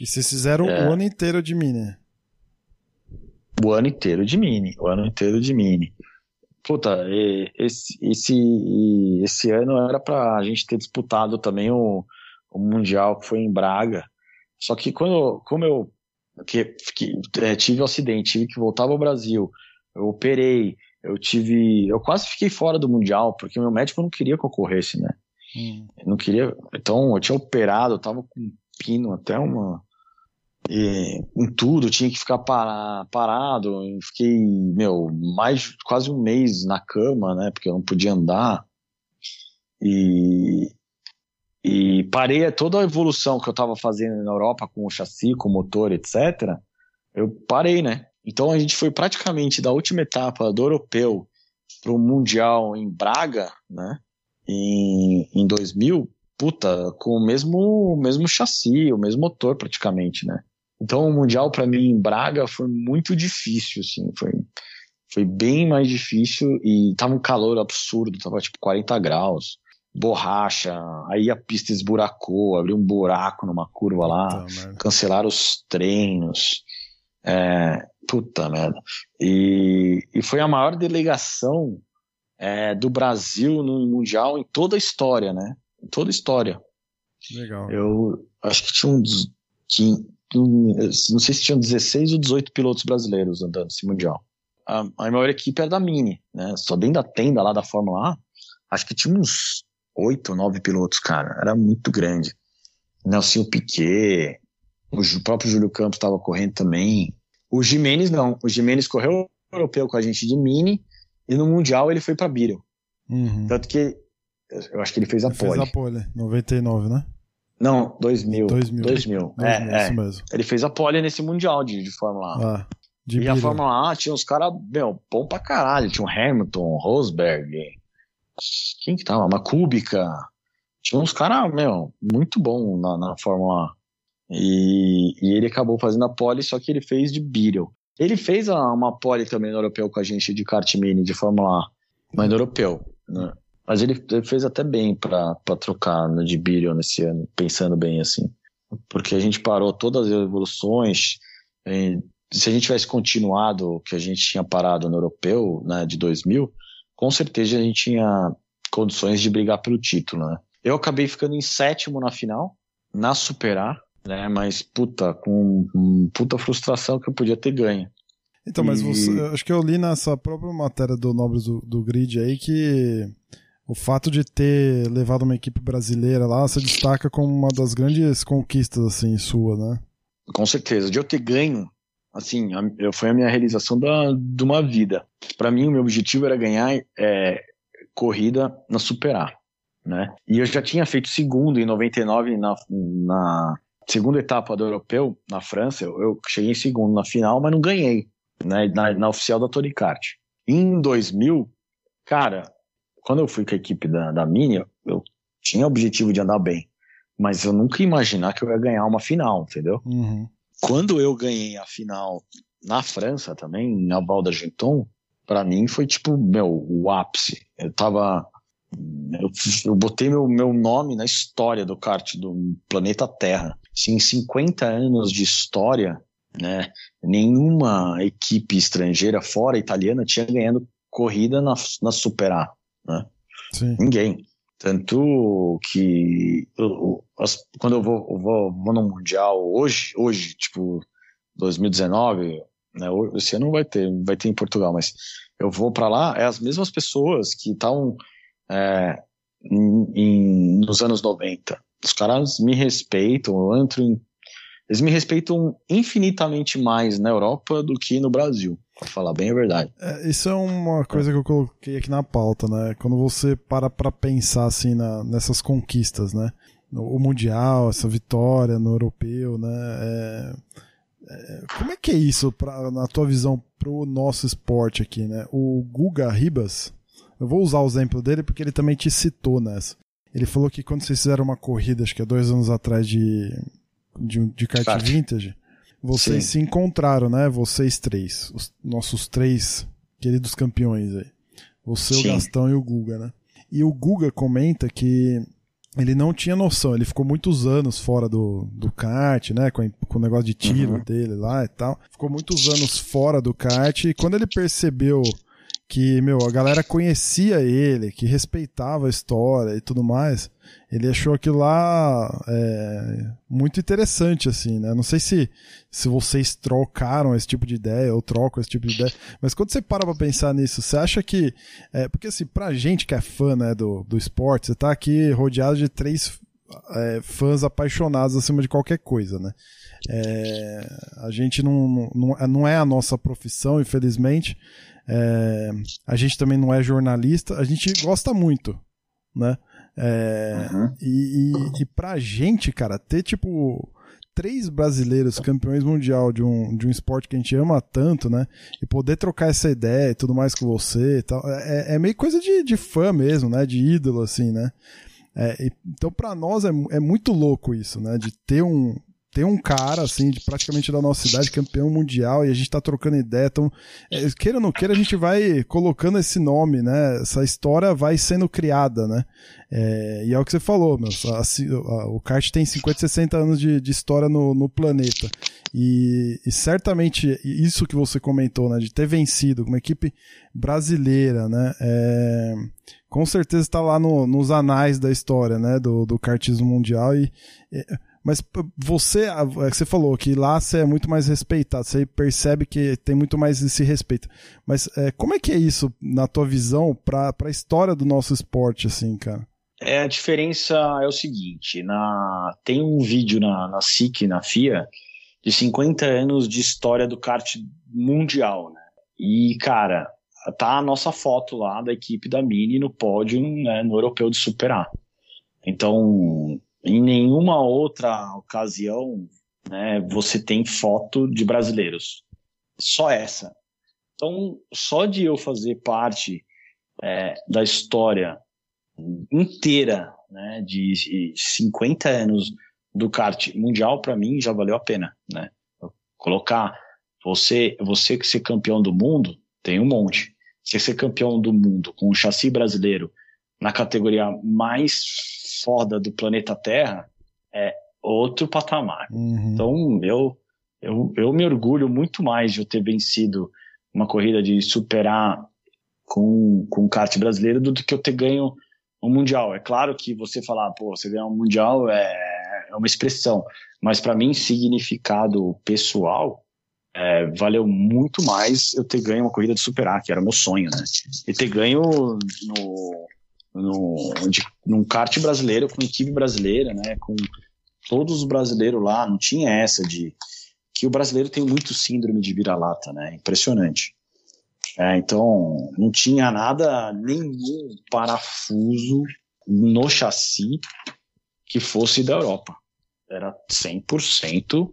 E vocês fizeram É. o ano inteiro de mini. O ano inteiro de mini, o ano inteiro de mini. Puta, esse, esse, esse ano era pra gente ter disputado também o, o Mundial que foi em Braga. Só que quando, como eu que, fiquei- é, tive um acidente, tive que voltar ao Brasil, eu operei, eu tive. Eu quase fiquei fora do Mundial, porque meu médico não queria que eu corresse, né? Hum. Não queria. Então, eu tinha operado, eu tava com um pino até uma. E, em tudo, tinha que ficar para- parado. Fiquei, meu, mais quase um mês na cama, né? Porque eu não podia andar. E, e parei toda a evolução que eu tava fazendo na Europa com o chassi, com o motor, etc. Eu parei, né? Então a gente foi praticamente da última etapa do europeu para o Mundial em Braga, né? Em, em 2000, puta, com o mesmo, o mesmo chassi, o mesmo motor praticamente, né? Então o Mundial para mim em Braga foi muito difícil, assim, foi, foi bem mais difícil e tava um calor absurdo, tava tipo 40 graus, borracha, aí a pista esburacou, abriu um buraco numa curva lá Puta cancelaram os treinos. É, puta merda. E, e foi a maior delegação é, do Brasil no Mundial em toda a história, né? Em toda a história. Legal. Eu acho que tinha uns. Tinha, um- não sei se tinham 16 ou 18 pilotos brasileiros andando nesse Mundial. A, a maior equipe era da Mini, né? Só dentro da tenda lá da Fórmula A, acho que tinha uns 8 ou 9 pilotos, cara. Era muito grande. Nelson Piquet, o próprio Júlio Campos estava correndo também. O Jimenez não. O Jimenez correu o europeu com a gente de Mini e no Mundial ele foi para Beetle. Uhum. Tanto que Eu acho que ele fez a Ele pole. fez a pole, 99, né? Não, 2000. 2000. 2000. 2000, É, é. mesmo. Ele fez a pole nesse Mundial de, de Fórmula 1. Ah, de e a. Fórmula 1 tinha uns caras, meu, bom pra caralho. Tinha o Hamilton, Rosberg. Quem que tava? Uma Kubica. Tinha uns caras, meu, muito bom na, na Fórmula 1. E, e ele acabou fazendo a pole, só que ele fez de Beetle. Ele fez a- uma pole também no europeu com a gente de kart mini de Fórmula 1, mas no europeu. Né? Mas ele, fez até bem pra, pra trocar no de Beetle nesse ano, pensando bem assim. Porque a gente parou todas as evoluções. se a gente tivesse continuado o que a gente tinha parado no europeu, né, de 2000, com certeza a gente tinha condições de brigar pelo título, né? Eu acabei ficando em sétimo na final, na Superar, né? Mas, puta, com, com puta frustração que eu podia ter ganho. Então, mas você, acho que eu li nessa própria matéria do Nobres do, do Grid aí que o fato de ter levado uma equipe brasileira lá se destaca como uma das grandes conquistas, assim, sua, né? Com certeza. De eu ter ganho, assim, a- foi a minha realização da, de uma vida. Para mim, o meu objetivo era ganhar é, corrida na Superar, né? E eu já tinha feito segundo em 99 na, na segunda etapa do europeu, na França. Eu, eu cheguei em segundo na final, mas não ganhei, né? Na, na oficial da Tony Kart. Em 2000, cara, quando eu fui com a equipe da, da Mini, eu- tinha o objetivo de andar bem. Mas eu nunca ia imaginar que eu ia ganhar uma final, entendeu? Uhum. quando eu ganhei a final na França também, na Val d'Argenton, pra mim foi tipo, meu, o ápice. Eu tava. Eu, eu botei meu, meu nome na história do kart do planeta Terra. Assim, em 50 anos de história, né, nenhuma equipe estrangeira, fora italiana, tinha ganhado corrida na, na Super A. Né? Sim. Ninguém. Tanto que eu- as- quando eu vou, eu vou, vou no Mundial hoje, hoje, tipo, 2019, né, esse ano não vai ter, vai ter em Portugal, mas eu vou pra lá, é as mesmas pessoas que estavam é, nos anos 90. Os caras me respeitam, eu entro em. Eles me respeitam infinitamente mais na Europa do que no Brasil, pra falar bem a verdade. É, isso é uma coisa que eu coloquei aqui na pauta, né? Quando você para pra pensar assim na- nessas conquistas, né? O Mundial, essa vitória no Europeu, né? É- é, como é que é isso, pra, na tua visão, pro nosso esporte aqui, né? O Guga Ribas, eu vou usar o exemplo dele porque ele também te citou nessa. Ele falou que quando vocês fizeram uma corrida, acho que há dois anos atrás de, de, de kart vintage, vocês Sim. se encontraram, né? Vocês três, os nossos três queridos campeões aí. Você, Sim. o Gastão e o Guga, né? E o Guga comenta que ele não tinha noção, ele ficou muitos anos fora do, do kart, né? Com, com o negócio de tiro Uhum. dele lá e tal. Ficou muitos anos fora do kart e quando ele percebeu que, meu, a galera conhecia ele, que respeitava a história e tudo mais, ele achou aquilo lá é, muito interessante, assim, né? Não sei se, se vocês trocaram esse tipo de ideia ou trocam esse tipo de ideia, mas quando você para pra pensar nisso, você acha que. É, porque, assim, pra gente que é fã né, do, do esporte, você tá aqui rodeado de três é, fãs apaixonados acima de qualquer coisa, né? É, a gente não, não, não é a nossa profissão, infelizmente. É, a gente também não é jornalista, a gente gosta muito, né? É, Uhum. e, e, e pra gente, cara, ter tipo três brasileiros campeões mundial de um, de um esporte que a gente ama tanto, né? E poder trocar essa ideia e tudo mais com você e tal, é, é meio coisa de, de fã mesmo, né? De ídolo, assim, né? É, então, pra nós é, é muito louco isso, né? De ter um, ter um cara, assim, de praticamente da nossa cidade, campeão mundial, e a gente tá trocando ideia. Então, é, queira ou não queira, a gente vai colocando esse nome, né? Essa história vai sendo criada, né? É, e é o que você falou, meu. a- a- o kart tem 50, 60 anos de, de história no, no planeta. E, e certamente isso que você comentou, né? De ter vencido com uma equipe brasileira, né? É, com certeza está lá no- nos anais da história, né? Do, do kartismo mundial. E, e- mas você, é você falou que lá você é muito mais respeitado, você percebe que tem muito mais esse respeito. Mas é, como é que é isso, na tua visão, para a história do nosso esporte, assim, cara? É, a diferença é o seguinte, na, tem um vídeo na, na SIC, na FIA, de 50 anos de história do kart mundial, né? E, cara, tá a nossa foto lá da equipe da Mini no pódio né, no Europeu de Super A. Então, em nenhuma outra ocasião né, você tem foto de brasileiros. Só essa. Então, só de eu fazer parte é, da história inteira né, de 50 anos do kart mundial, para mim, já valeu a pena. Né? Colocar você, você que ser campeão do mundo, tem um monte. Você ser campeão do mundo com o chassi brasileiro na categoria mais foda do planeta Terra é outro patamar. Uhum. Então, eu, eu, eu me orgulho muito mais de eu ter vencido uma corrida de superar com, com o kart brasileiro do que eu ter ganho um mundial. É claro que você falar, pô, você ganhar um mundial é, é uma expressão, mas para mim, significado pessoal, é, valeu muito mais eu ter ganho uma corrida de superar, que era meu sonho, né? E ter ganho no, no, de, num kart brasileiro, com equipe brasileira, né? Com todos os brasileiros lá, não tinha essa de que o brasileiro tem muito síndrome de vira-lata, né? Impressionante. É, então, não tinha nada, nenhum parafuso no chassi que fosse da Europa. Era 100%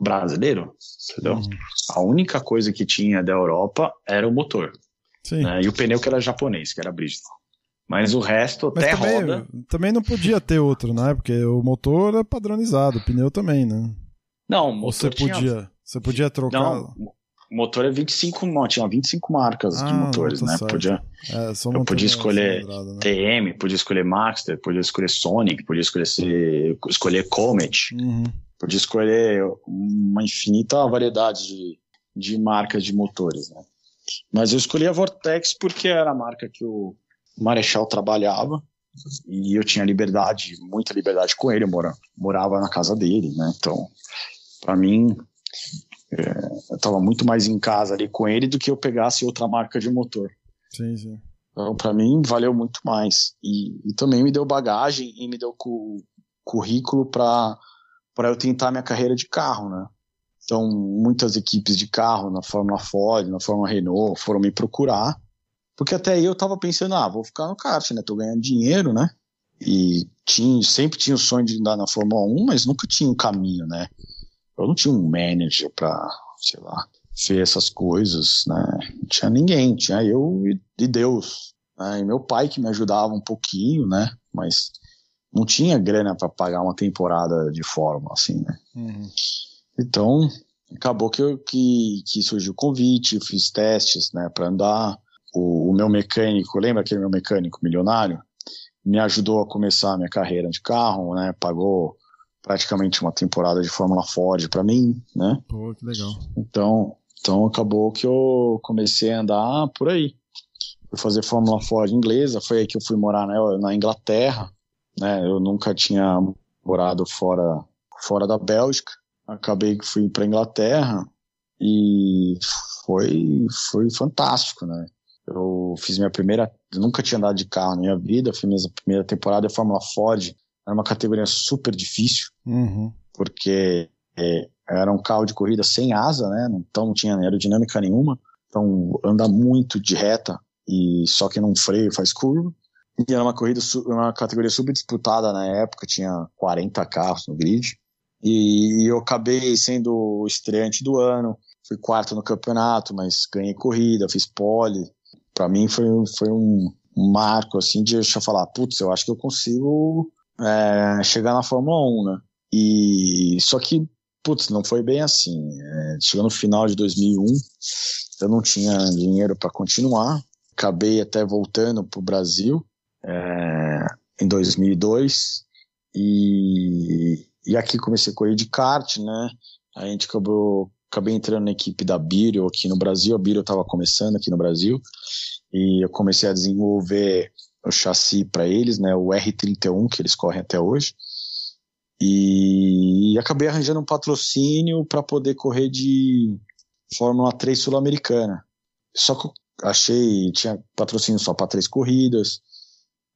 brasileiro, entendeu? Uhum. A única coisa que tinha da Europa era o motor. Né? E o pneu que era japonês, que era Bridgestone. Mas o resto Mas até também, roda. Também não podia ter outro, né? Porque o motor é padronizado, o pneu também, né? Não, Ou você tinha... podia, você podia trocar. Não, o motor é 25, tinha 25 marcas ah, de motores, tá né? Certo. Podia, é, eu podia escolher né? TM, podia escolher Maxter, podia escolher Sonic, podia escolher, escolher Comet, uhum. podia escolher uma infinita variedade de, de marcas de motores, né? Mas eu escolhi a Vortex porque era a marca que o Marechal trabalhava e eu tinha liberdade, muita liberdade com ele, eu morava, morava na casa dele, né? Então, para mim, é, eu estava muito mais em casa ali com ele do que eu pegasse outra marca de motor. Sim, sim. Então, para mim, valeu muito mais. E, e, também me deu bagagem e me deu cu, currículo para eu tentar minha carreira de carro, né? Então, muitas equipes de carro, na Fórmula Ford, na Fórmula Renault, foram me procurar, porque até aí eu tava pensando, ah, vou ficar no kart, né? Tô ganhando dinheiro, né? E tinha, sempre tinha o sonho de andar na Fórmula 1, mas nunca tinha um caminho, né? Eu não tinha um manager para, sei lá, ver essas coisas, né? Não tinha ninguém, tinha eu e Deus. Né? E meu pai que me ajudava um pouquinho, né? Mas não tinha grana para pagar uma temporada de fórmula, assim, né? Uhum. Então, acabou que, eu, que, que surgiu o convite, eu fiz testes, né, para andar. O, o, meu mecânico, lembra aquele meu mecânico milionário? Me ajudou a começar a minha carreira de carro, né? Pagou praticamente uma temporada de Fórmula Ford para mim, né? Pô, que legal. Então, então acabou que eu comecei a andar por aí. Fui fazer Fórmula Ford inglesa, foi aí que eu fui morar na, na Inglaterra, né? Eu nunca tinha morado fora fora da Bélgica. Acabei que fui para Inglaterra e foi foi fantástico, né? Eu fiz minha primeira, nunca tinha andado de carro na minha vida, fiz minha primeira temporada de Fórmula Ford era uma categoria super difícil, uhum. porque é, era um carro de corrida sem asa, né? Então não tinha aerodinâmica nenhuma. Então anda muito de reta e só que não freio faz curva. E era uma corrida, uma categoria super disputada na época, tinha 40 carros no grid. E eu acabei sendo o estreante do ano, fui quarto no campeonato, mas ganhei corrida, fiz pole. Para mim foi, foi um, marco assim de eu falar, putz, eu acho que eu consigo é, chegar na Fórmula 1, né? E só que, putz, não foi bem assim. É, chegou no final de 2001, eu não tinha dinheiro para continuar. Acabei até voltando para o Brasil é, em 2002 e, e aqui comecei a correr de kart, né? A gente acabou acabei entrando na equipe da Biro aqui no Brasil. A Biro estava começando aqui no Brasil e eu comecei a desenvolver o chassi para eles, né, o R31 que eles correm até hoje. E, acabei arranjando um patrocínio para poder correr de Fórmula 3 sul-americana. Só que eu achei, tinha patrocínio só para três corridas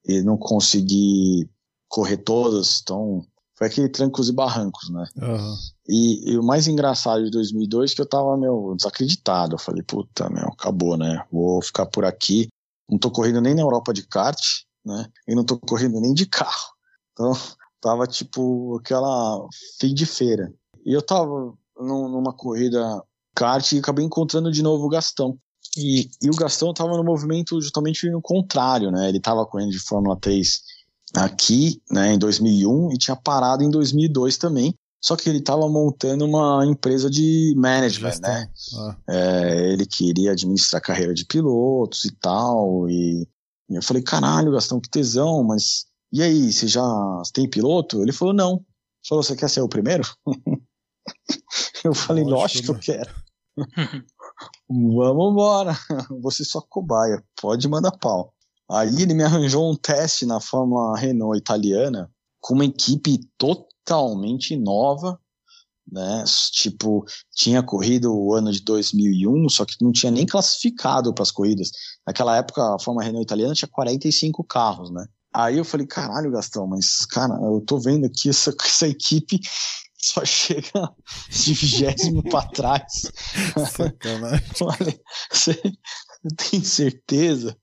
e não consegui correr todas, então foi aquele trancos e barrancos, né? Aham. E, e o mais engraçado de 2002 é que eu tava, meu, desacreditado. Eu falei, puta, meu, acabou, né? Vou ficar por aqui. Não tô correndo nem na Europa de kart, né? E não tô correndo nem de carro. Então, tava tipo aquela fim de feira. E eu tava num- numa corrida kart e acabei encontrando de novo o Gastão. E, e o Gastão tava no movimento justamente no contrário, né? Ele tava correndo de Fórmula 3 aqui, né, em 2001 e tinha parado em 2002 também. Só que ele estava montando uma empresa de management, Gestão. né? Ah, É, ele queria administrar a carreira de pilotos e tal. E, e eu falei, caralho, Gastão, que tesão, mas e aí, você já tem piloto? Ele falou, não. Ele falou, você quer ser o primeiro? eu falei, Lógico, lógico que eu quero. Vamos embora. Você só cobaia, pode mandar pau. Aí ele me arranjou um teste na Fórmula Renault italiana com uma equipe totalmente nova, né? Tipo, tinha corrido o ano de 2001, só que não tinha nem classificado para as corridas. Naquela época, a Fórmula Renault italiana tinha 45 carros, né? Aí eu falei, caralho, Gastão, mas, cara, eu tô vendo aqui essa, essa equipe só chega de vigésimo para trás. sacanagem. Olha, você tem certeza?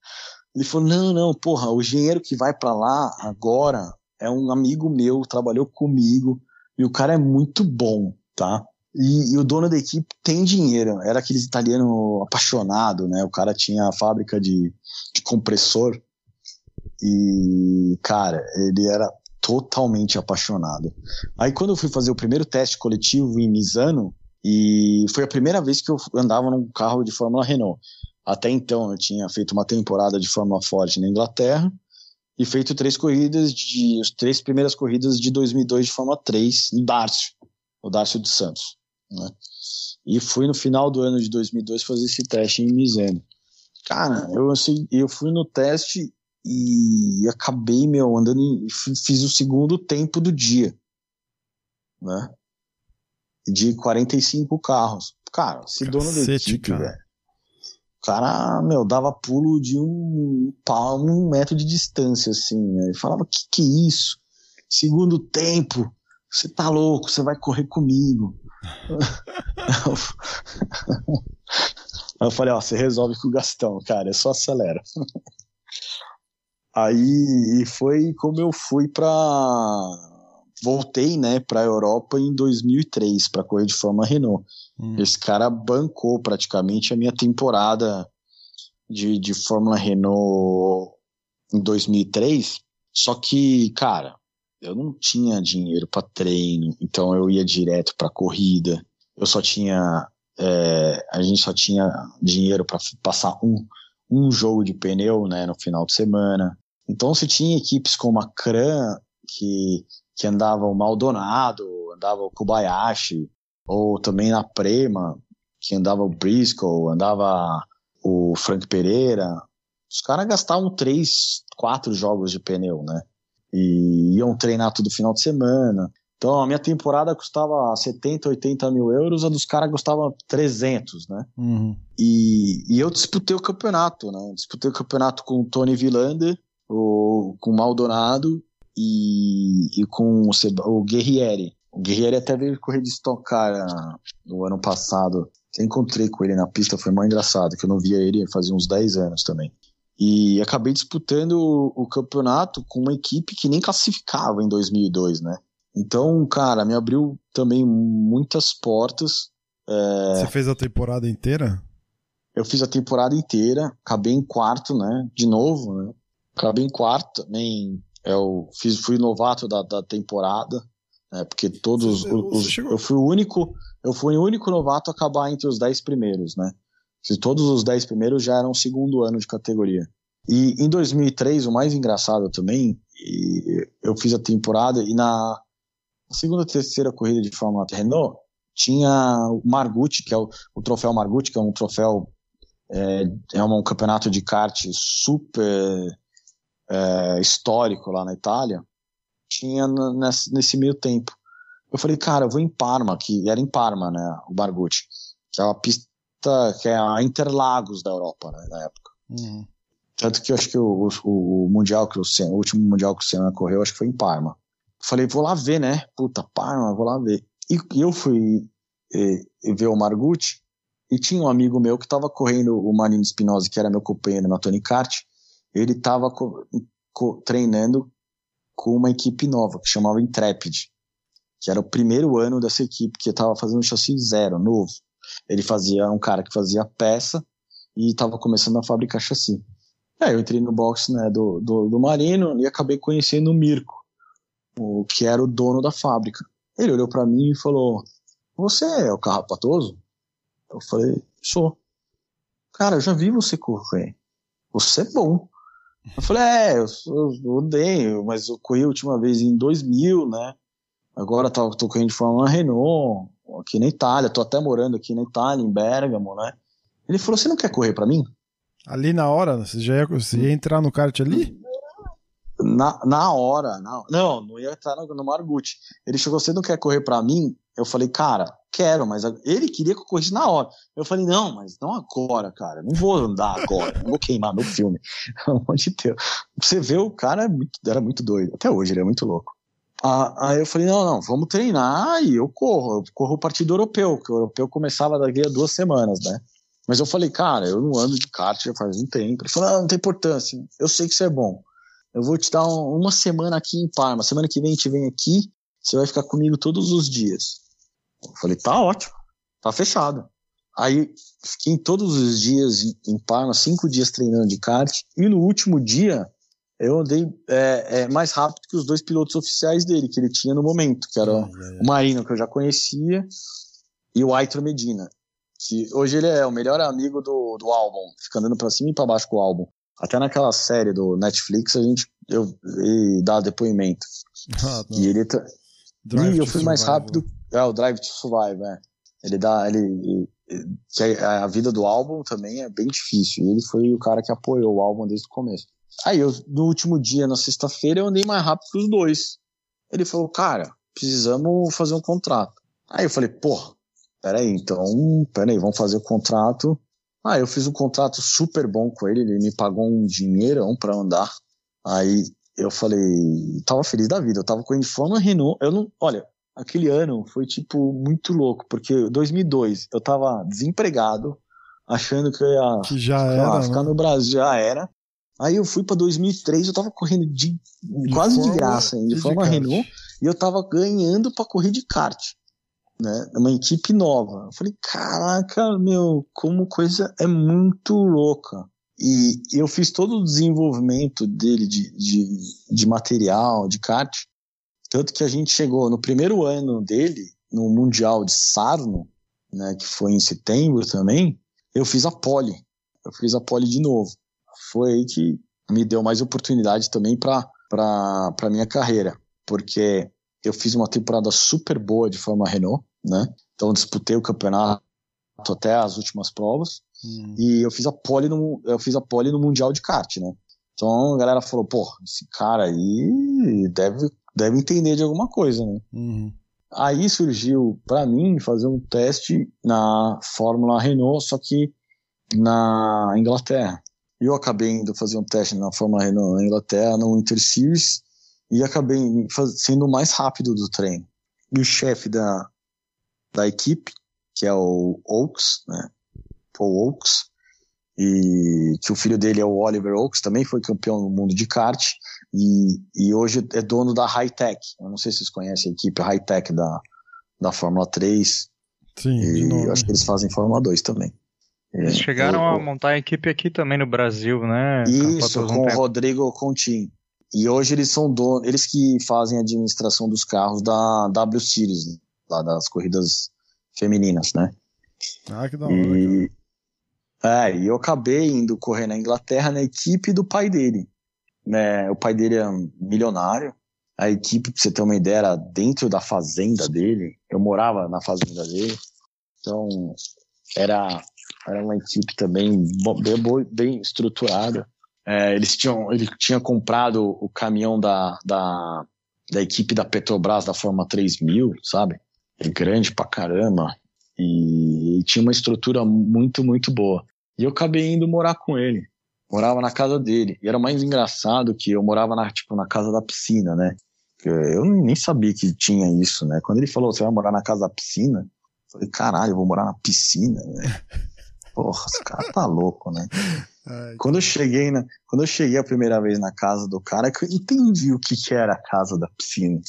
Ele falou: não, não, porra, o engenheiro que vai pra lá agora é um amigo meu, trabalhou comigo, e o cara é muito bom, tá? E, e o dono da equipe tem dinheiro, era aqueles italiano apaixonado, né? O cara tinha a fábrica de, de compressor, e, cara, ele era totalmente apaixonado. Aí quando eu fui fazer o primeiro teste coletivo em Misano, e foi a primeira vez que eu andava num carro de Fórmula Renault. Até então eu tinha feito uma temporada de Fórmula Ford na Inglaterra e feito três corridas de as três primeiras corridas de 2002 de Fórmula 3 no Darcio, o Darcio dos Santos, né? E fui no final do ano de 2002 fazer esse teste em Misano. Cara, eu assim, eu fui no teste e acabei meu andando em, fiz o segundo tempo do dia, né? De 45 carros. Cara, se dono da equipe, cara. velho. O cara, meu, dava pulo de um pau, um metro de distância, assim. Né? Falava, que que é isso? Segundo tempo, você tá louco, você vai correr comigo. Eu falei, ó, você resolve com o Gastão, cara, é só acelera. Aí foi como eu fui pra. Voltei, né, pra Europa em 2003 pra correr de Fórmula Renault. Hum. Esse cara bancou praticamente a minha temporada de, de Fórmula Renault em 2003. Só que, cara, eu não tinha dinheiro para treino, então eu ia direto para corrida. Eu só tinha, é, a gente só tinha dinheiro para passar um, um jogo de pneu, né, no final de semana. Então você tinha equipes como a Kran que que andava o Maldonado, andava o Kobayashi, ou também na Prema, que andava o Briscoe, andava o Frank Pereira. Os caras gastavam três, quatro jogos de pneu, né? E iam treinar todo final de semana. Então a minha temporada custava 70, 80 mil euros, a dos caras custava 300, né? Uhum. E, e eu disputei o campeonato, né? Disputei o campeonato com o Tony Villander, o, com o Maldonado e, e com o, Seb- o Guerrieri. O Guerrieri até veio correr de Stock Car ah, no ano passado. Eu encontrei com ele na pista, foi muito engraçado, que eu não via ele fazia uns 10 anos também. E acabei disputando o, o campeonato com uma equipe que nem classificava em 2002, né? Então, cara, me abriu também muitas portas. Você fez a temporada inteira? Eu fiz a temporada inteira, acabei em quarto, né? De novo, né? Acabei em quarto também. Eu fiz, fui novato da, da temporada, né? Porque todos Você- os, você chegou- eu fui o único, eu fui o único novato a acabar entre os dez primeiros, né? Se todos os dez primeiros já eram segundo ano de categoria. E em 2003, o mais engraçado também, e eu fiz a temporada e na segunda, terceira corrida de Fórmula Renault tinha o Margucci, que é o, o troféu Margucci, que é um troféu é, é um campeonato de kart super é, histórico lá na Itália, tinha nesse, meio tempo. Eu falei, cara, eu vou em Parma, que era em Parma, né, o Margucci, que é uma pista que é a Interlagos da Europa, né, na época. Uhum. Tanto que eu acho que o, o, o mundial que o Senna, o último mundial que o Senna correu, acho que foi em Parma. falei, vou lá ver, né? Puta, Parma, vou lá ver. E, eu fui e, e ver o Margucci e tinha um amigo meu que estava correndo o Marino Spinoza, que era meu companheiro na Tony Kart. Ele estava treinando com uma equipe nova que chamava Intrepid, que era o primeiro ano dessa equipe que estava fazendo um chassi zero, novo. Ele fazia um cara que fazia peça e estava começando a fabricar chassi. Aí eu entrei no box né, do, do, do Marino e acabei conhecendo o Mirko, o que era o dono da fábrica. Ele olhou para mim e falou: Você é o carrapatoso? Eu falei: Sou. Cara, eu já vi você correr. Você é bom. Eu falei: É, eu, eu, eu odeio, mas eu corri a última vez em 2000, né? Agora tô, tô correndo de Fórmula Renault, aqui na Itália. Tô até morando aqui na Itália, em Bergamo, né? Ele falou: Você não quer correr para mim? Ali na hora? Você já ia, você ia entrar no kart ali? Na, na hora, na, não, não ia estar no, no Margucci. Ele chegou, você não quer correr para mim? Eu falei, cara, quero, mas ele queria que eu corresse na hora. Eu falei, não, mas não agora, cara, não vou andar agora, não vou queimar meu filme. Pelo amor de Deus. Você vê, o cara é era muito doido, até hoje ele é muito louco. Ah, aí eu falei, não, não, vamos treinar e eu corro, eu corro o partido europeu, que o europeu começava daqui a duas semanas, né? Mas eu falei, cara, eu não ando de kart já faz um tempo. Ele falou, não, não tem importância, eu sei que isso é bom. Eu vou te dar um, uma semana aqui em Parma. Semana que vem a gente vem aqui, você vai ficar comigo todos os dias. Eu falei, tá ótimo, tá fechado. Aí fiquei todos os dias em Parma, cinco dias treinando de kart, e no último dia eu andei é, é, mais rápido que os dois pilotos oficiais dele, que ele tinha no momento, que era o Marino, que eu já conhecia, e o Aitro Medina que hoje ele é o melhor amigo do, do álbum, fica andando pra cima e pra baixo com o álbum. Até naquela série do Netflix a gente eu, dá depoimento. Ah, e ele tá, e eu fui mais rápido. É, o Drive to Survive, é. Ele dá. Ele, que a, vida do álbum também é bem difícil. E ele foi o cara que apoiou o álbum desde o começo. Aí eu, no último dia, na sexta-feira, eu andei mais rápido que os dois. Ele falou, cara, precisamos fazer um contrato. Aí eu falei, porra, peraí, então, peraí, vamos fazer o contrato. Ah, eu fiz um contrato super bom com ele, ele me pagou um dinheirão para andar. Aí eu falei, tava feliz da vida, eu tava com a Fórmula Renault, eu não, olha, aquele ano foi tipo muito louco, porque 2002 eu tava desempregado, achando que eu ia que já era, lá, ficar né? no Brasil, já era. Aí eu fui para 2003, eu tava correndo de, de quase de graça, de, de forma Renault, e eu tava ganhando para correr de kart né? Uma equipe nova. Eu falei, caraca, meu, como coisa é muito louca. E eu fiz todo o desenvolvimento dele de, de, de material, de kart. Tanto que a gente chegou no primeiro ano dele, no Mundial de Sarno, né, que foi em setembro também, eu fiz a pole. Eu fiz a pole de novo. Foi aí que me deu mais oportunidade também para para minha carreira, porque eu fiz uma temporada super boa de Fórmula Renault, né? Então disputei o campeonato até as últimas provas hum. e eu fiz a pole no eu fiz a pole no mundial de kart, né? Então a galera falou, pô, esse cara aí deve deve entender de alguma coisa, né? Uhum. Aí surgiu para mim fazer um teste na Fórmula Renault, só que na Inglaterra. Eu acabei indo fazer um teste na Fórmula Renault na Inglaterra, no Inter Series, e acabei sendo o mais rápido do treino. E o chefe da, da equipe, que é o Oaks, né? Paul Oaks, e que o filho dele é o Oliver Oaks, também foi campeão no mundo de kart, e, e hoje é dono da High Tech. Eu não sei se vocês conhecem a equipe High Tech da, da Fórmula 3. Sim, e acho que eles fazem Fórmula 2 também. Eles é, chegaram eu, a montar a equipe aqui também no Brasil, né? Isso, com o Rodrigo Contin. E hoje eles são donos, eles que fazem a administração dos carros da W Series, né? lá das corridas femininas, né? Ah, que da hora. E, é, e eu acabei indo correr na Inglaterra na equipe do pai dele. Né? O pai dele é um milionário. A equipe, pra você ter uma ideia, era dentro da fazenda dele. Eu morava na fazenda dele. Então, era, era uma equipe também bem, bem estruturada. É, eles tinham, ele tinha comprado o caminhão da, da, da equipe da Petrobras da Forma 3000, sabe? é grande pra caramba e, e tinha uma estrutura muito, muito boa. E eu acabei indo morar com ele. Morava na casa dele. E era mais engraçado que eu morava na, tipo, na casa da piscina, né? Eu nem sabia que tinha isso, né? Quando ele falou, você vai morar na casa da piscina, eu falei, caralho, eu vou morar na piscina, né? Porra, esse cara tá louco, né? Ai, quando eu cheguei na, quando eu cheguei a primeira vez na casa do cara, eu entendi o que, que era a casa da piscina.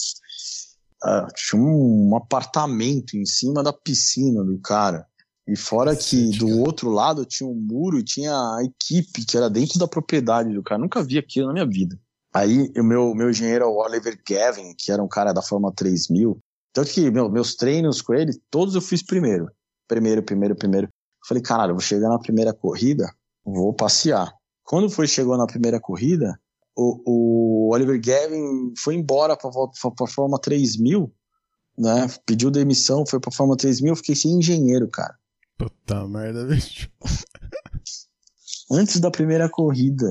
Uh, tinha um, um, apartamento em cima da piscina do cara. E fora que do outro lado tinha um muro e tinha a equipe que era dentro da propriedade do cara. Nunca vi aquilo na minha vida. Aí o meu, meu engenheiro é o Oliver Gavin, que era um cara da Fórmula 3000. Tanto que meu, meus treinos com ele, todos eu fiz primeiro. Primeiro, primeiro, primeiro. Falei, caralho, vou chegar na primeira corrida, vou passear. Quando foi chegou na primeira corrida, o, o Oliver Gavin foi embora para a Fórmula 3000, né? Pediu demissão, foi para a Fórmula 3000, eu fiquei sem engenheiro, cara. Puta merda, bicho. Antes da primeira corrida,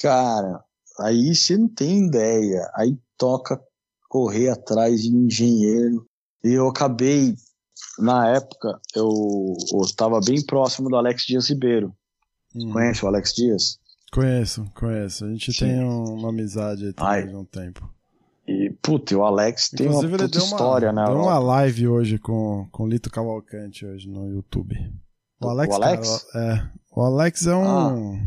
cara, aí você não tem ideia. Aí toca correr atrás de engenheiro. E eu acabei na época, eu estava bem próximo do Alex Dias Ribeiro. Hum. Conhece o Alex Dias? Conheço, conheço. A gente Sim. tem uma amizade de um tempo. E, puta, o Alex tem Inclusive, uma puta história, uma, né? Deu uma live hoje com, com Lito Cavalcante hoje no YouTube. O Alex, o Alex? Cara, é, o Alex é um... Ah.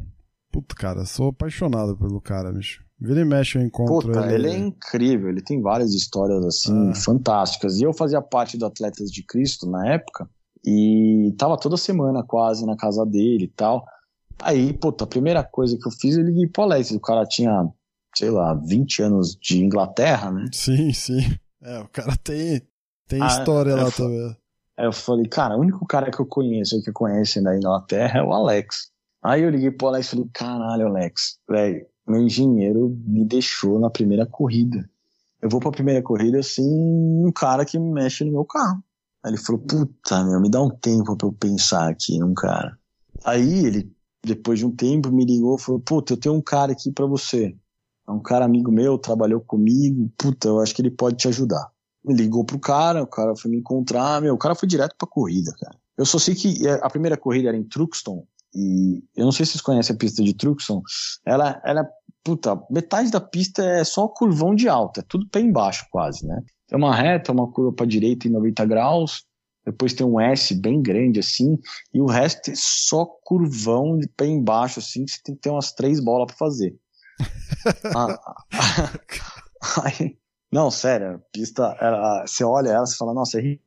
Puta, cara, sou apaixonado pelo cara, bicho. Vira e mexe eu encontro Puta, ele. ele é incrível, ele tem várias histórias assim ah. fantásticas. E eu fazia parte do Atletas de Cristo na época e tava toda semana quase na casa dele e tal. Aí, puta, a primeira coisa que eu fiz, eu liguei pro Alex. O cara tinha, sei lá, 20 anos de Inglaterra, né? Sim, sim. É, o cara tem, tem ah, história lá também. Aí eu falei, cara, o único cara que eu conheço que conhece na Inglaterra é o Alex. Aí eu liguei pro Alex e falei, caralho, Alex, velho, meu engenheiro me deixou na primeira corrida. Eu vou pra primeira corrida sem um cara que mexe no meu carro. Aí ele falou, puta, meu, me dá um tempo pra eu pensar aqui num cara. Aí ele, depois de um tempo, me ligou e falou, puta, eu tenho um cara aqui para você. É um cara amigo meu, trabalhou comigo, puta, eu acho que ele pode te ajudar. Ligou pro cara, o cara foi me encontrar, meu, o cara foi direto pra corrida, cara. Eu só sei que é, a primeira corrida era em Truxton, e eu não sei se vocês conhecem a pista de Truxton. Ela, ela, puta, metade da pista é só curvão de alta, é tudo pé embaixo quase, né? Tem uma reta, uma curva para direita em 90 graus, depois tem um S bem grande assim, e o resto é só curvão de pé embaixo assim, que você tem que ter umas três bolas para fazer. Ah, aí, não, sério, a pista, ela, você olha ela, você fala, nossa, é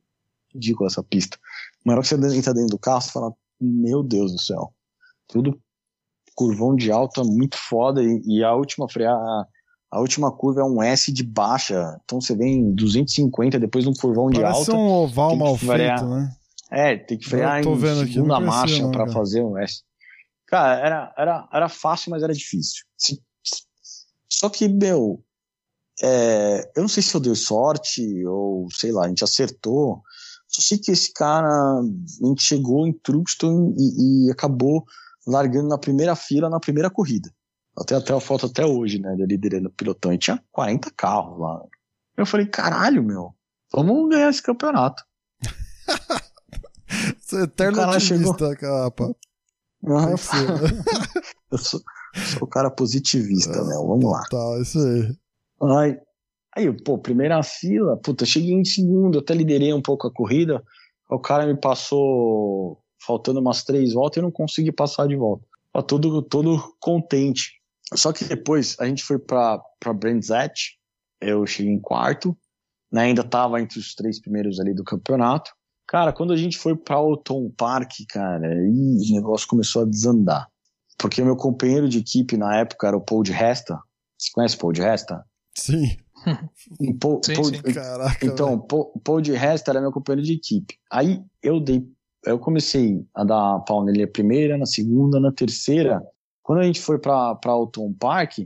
ridícula essa pista. Mas na hora que você entra dentro do carro, você fala, meu Deus do céu tudo curvão de alta muito foda e, e a última frear a última curva é um S de baixa, então você vem 250 depois de um curvão de alta. Parece um oval mal feito, né? É, tem que frear em vendo segunda aqui, marcha para fazer um S. Cara, era, era, era fácil, mas era difícil. Só que, meu, é, eu não sei se eu dei sorte ou, sei lá, a gente acertou. Só sei que esse cara, a gente chegou em Truxton e, e acabou largando na primeira fila na primeira corrida. Até até a foto até hoje, né, dele liderando o pilotão. E tinha 40 carros lá. Eu falei, caralho, meu, vamos ganhar esse campeonato. Você é eterno otimista, capa. Ah, eu sou, sou o cara positivista, é, né? Vamos lá. Tá, isso aí. Aí, aí, pô, primeira fila, puta, cheguei em segundo, até liderei um pouco a corrida. O cara me passou faltando umas três voltas e não consegui passar de volta. Tava todo, todo contente. Só que depois a gente foi para Brands Hatch, eu cheguei em quarto, né, ainda tava entre os três primeiros ali do campeonato. Cara, quando a gente foi para Alton Park, cara, aí o negócio começou a desandar. Porque o meu companheiro de equipe na época era o Paul de Resta. Você conhece o Paul de Resta? Sim. Paul, sim, Paul, sim. Caraca, então, Paul, Paul de Resta era meu companheiro de equipe. Aí eu dei eu comecei a dar pau nele a primeira, na segunda, na terceira. Quando a gente foi para Alton Park,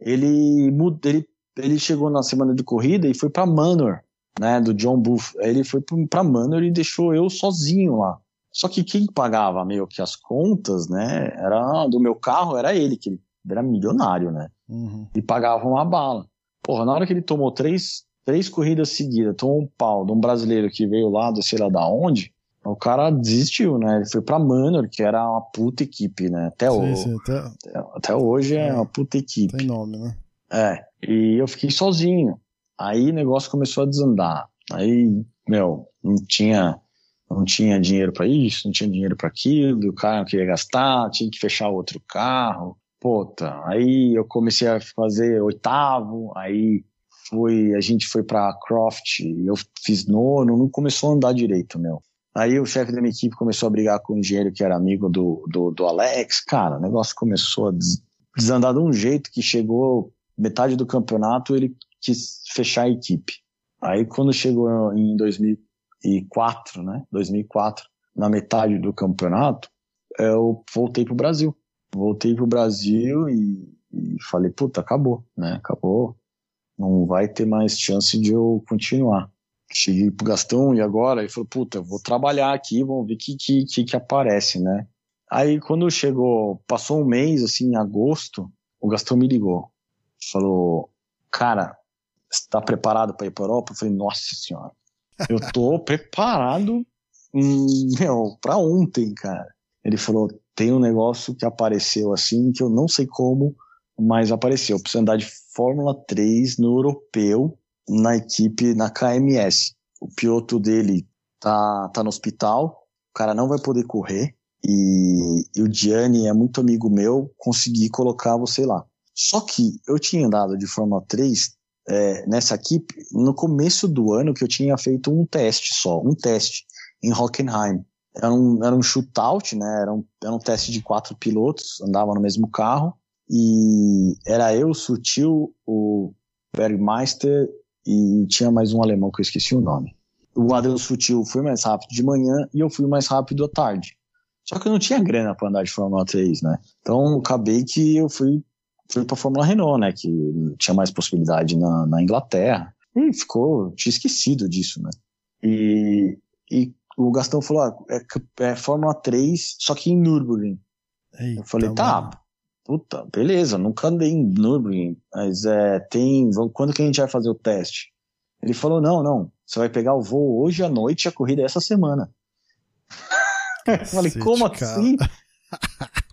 ele, ele, ele chegou na semana de corrida e foi para Manor, né, do John Booth. Aí ele foi para Manor e deixou eu sozinho lá. Só que quem pagava meio que as contas, né, era do meu carro, era ele, que ele era milionário, né? Uhum. E pagava uma bala. Porra, na hora que ele tomou três, três corridas seguidas, tomou um pau de um brasileiro que veio lá do sei lá da onde, o cara desistiu, né? Ele foi pra Manor, que era uma puta equipe, né? Até, sim, o, sim, até... até hoje é, é uma puta equipe. Tem nome, né? É. E eu fiquei sozinho. Aí o negócio começou a desandar. Aí, meu, não tinha não tinha dinheiro para isso, não tinha dinheiro para aquilo, o cara não queria gastar, tinha que fechar outro carro. Puta, aí eu comecei a fazer oitavo, aí foi, a gente foi para Croft, eu fiz nono, não começou a andar direito, meu. Aí o chefe da minha equipe começou a brigar com o engenheiro que era amigo do, do, do Alex. Cara, o negócio começou a desandar de um jeito que chegou metade do campeonato, ele quis fechar a equipe. Aí quando chegou em 2004, né, 2004, na metade do campeonato, eu voltei pro Brasil. Voltei pro Brasil e, e falei, puta, acabou, né, acabou. Não vai ter mais chance de eu continuar. Cheguei pro Gastão e agora? Ele falou, puta, vou trabalhar aqui, vamos ver o que, que, que, que aparece, né? Aí quando chegou, passou um mês, assim, em agosto, o Gastão me ligou. Falou, cara, está preparado para ir para Europa? Eu falei, nossa senhora, eu tô preparado, hum, meu, para ontem, cara. Ele falou, tem um negócio que apareceu assim, que eu não sei como, mas apareceu. Eu preciso andar de Fórmula 3 no europeu, na equipe, na KMS. O piloto dele tá, tá no hospital, o cara não vai poder correr, e, e o Gianni é muito amigo meu, consegui colocar você lá. Só que eu tinha andado de Fórmula 3 é, nessa equipe no começo do ano que eu tinha feito um teste só, um teste em Hockenheim. Era um, era um shootout, né? Era um, era um teste de quatro pilotos, andava no mesmo carro. E era eu, o Sutil, o Bergmeister e tinha mais um alemão que eu esqueci o nome. O Adriano Sutil foi mais rápido de manhã e eu fui mais rápido à tarde. Só que eu não tinha grana para andar de Fórmula 3, né? Então acabei que eu fui, fui pra Fórmula Renault, né? Que tinha mais possibilidade na, na Inglaterra. E ficou, tinha esquecido disso, né? E, e o Gastão falou: ah, é, é Fórmula 3, só que em Nürburgring. Eita, eu falei, tá, mano. puta, beleza, nunca andei em Nürburgring, mas é, tem, quando que a gente vai fazer o teste? Ele falou, não, não, você vai pegar o voo hoje à noite e a corrida é essa semana. eu falei, como cara. assim?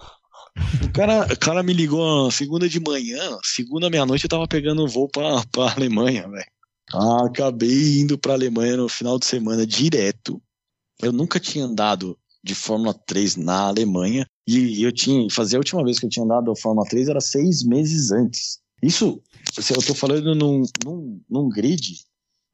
O cara, o cara me ligou segunda de manhã, segunda meia-noite eu tava pegando o voo pra, pra Alemanha, velho. Ah, acabei indo pra Alemanha no final de semana direto. Eu nunca tinha andado de Fórmula 3 na Alemanha e eu tinha, fazer a última vez que eu tinha andado a Fórmula 3 era seis meses antes. Isso, eu tô falando num, num, num grid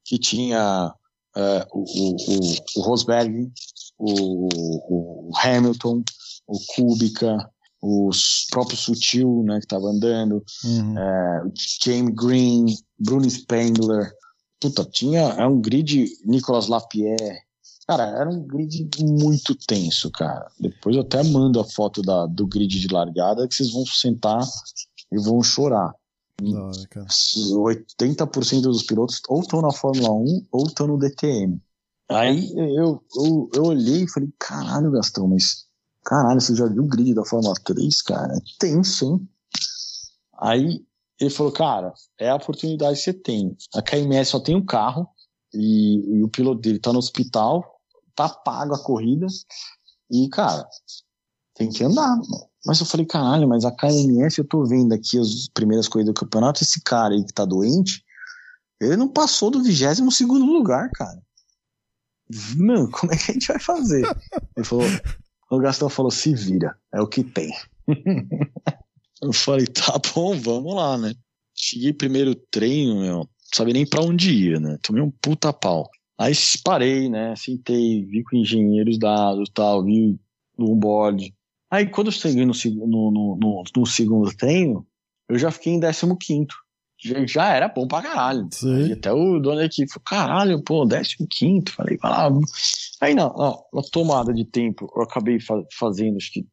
que tinha uh, o, o, o, Rosberg, o, o, Hamilton, o Kubica, o próprio Sutil, né, que estava andando, uhum. uh, James Green, Bruno Spengler, puta, tinha, é um grid Nicolas Lapierre, cara, era um grid muito tenso, cara. Depois eu até mando a foto da, do grid de largada que vocês vão sentar e vão chorar. Hora, 80% dos pilotos ou estão na Fórmula 1 ou estão no DTM. Aí eu, eu, eu olhei e falei, caralho, Gastão, mas caralho, você já viu o grid da Fórmula 3, cara? É tenso, hein? Aí ele falou, cara, é a oportunidade que você tem. A KMS só tem um carro e, e o piloto dele tá no hospital, tá pago a corrida e, cara, tem que andar. Mas eu falei, caralho, mas a KMS, eu tô vendo aqui as primeiras corridas do campeonato, esse cara aí que tá doente, ele não passou do 22 segundo lugar, cara. Mano, como é que a gente vai fazer? Ele falou, o Gastão falou, se vira, é o que tem. eu falei, tá bom, vamos lá, né? Cheguei primeiro treino, meu, não sabia nem pra onde ia, né? Tomei um puta pau. Aí parei, né? Sentei, vi com engenheiros dados tal, vi no board, Aí quando eu cheguei no, no, no, no segundo treino, eu já fiquei em 15 já, era bom pra caralho. Sim. até o dono da equipe falou, caralho, pô, 15 Falei, vai lá. Aí não, não, uma tomada de tempo, eu acabei fa fazendo, acho que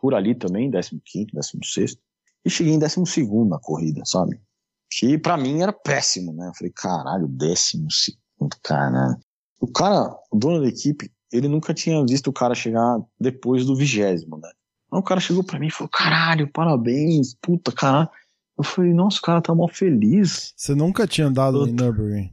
por ali também, 15 16 e cheguei em 12 na corrida, sabe? Que pra mim era péssimo, né? Eu falei, caralho, 12 cara. O cara, o dono da equipe, ele nunca tinha visto o cara chegar depois do vigésimo, né? Aí o cara chegou pra mim e falou: caralho, parabéns, puta, caralho. Eu falei, nossa, o cara tá mal feliz. Você nunca tinha andado eu... em Nürburgring?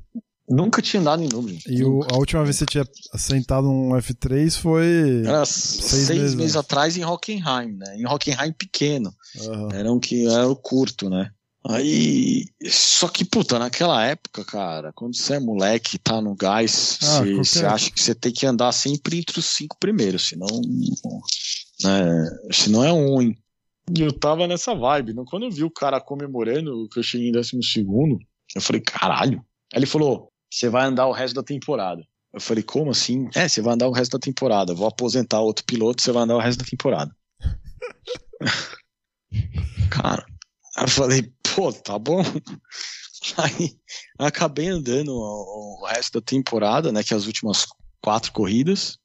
Nunca tinha andado em Nürburgring. E o, a última vez que você tinha sentado num F3 foi. Era seis, seis meses, meses atrás em Hockenheim, né? Em Hockenheim pequeno. Uhum. Era um que era o curto, né? Aí. Só que, puta, naquela época, cara, quando você é moleque tá no gás, Ah, você acha que você tem que andar sempre entre os cinco primeiros, senão. Né, senão é ruim. E eu tava nessa vibe. Né? Quando eu vi o cara comemorando que eu cheguei em décimo segundo, eu falei, caralho. Aí ele falou: você vai andar o resto da temporada. Eu falei, como assim? É, você vai andar o resto da temporada. Vou aposentar outro piloto, você vai andar o resto da temporada. Cara, eu falei, pô, tá bom. Aí acabei andando o resto da temporada, né? Que é as últimas quatro corridas.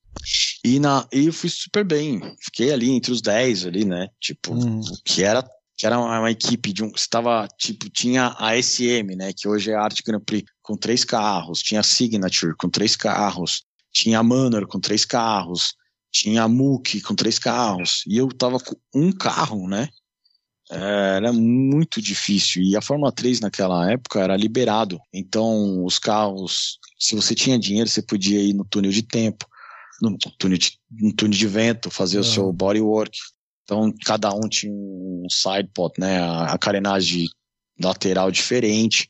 E, na, e eu fui super bem. Fiquei ali entre os 10 ali, né? Tipo, Hum. que era que era uma, uma equipe de um estava tipo tinha a SM né? Que hoje é a Art Grand Prix com três carros. Tinha a Signature com três carros. Tinha a Manor com três carros. Tinha a Mook com três carros. E eu tava com um carro né? É, era muito difícil. E a Fórmula 3 naquela época era liberado. Então os carros se você tinha dinheiro você podia ir no túnel de tempo no túnel de, no túnel de vento fazer o Aham. seu bodywork então, cada um tinha um side pot, né? A, a carenagem lateral diferente,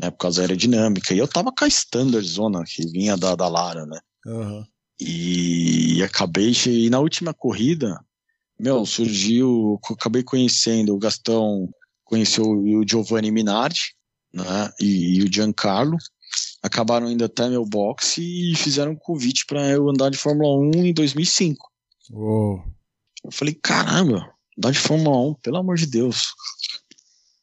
né? Por causa da aerodinâmica. E eu tava com a standard zona que vinha da, da Lara, né? Aham. E, acabei, che- e na última corrida, meu, surgiu, acabei conhecendo o Gastão, conheceu o Giovanni Minardi, né? E, e o Giancarlo. Acabaram indo até meu box e fizeram um convite para eu andar de Fórmula 1 em 2005. Uou. Eu falei, caramba, dá de Fórmula 1, pelo amor de Deus.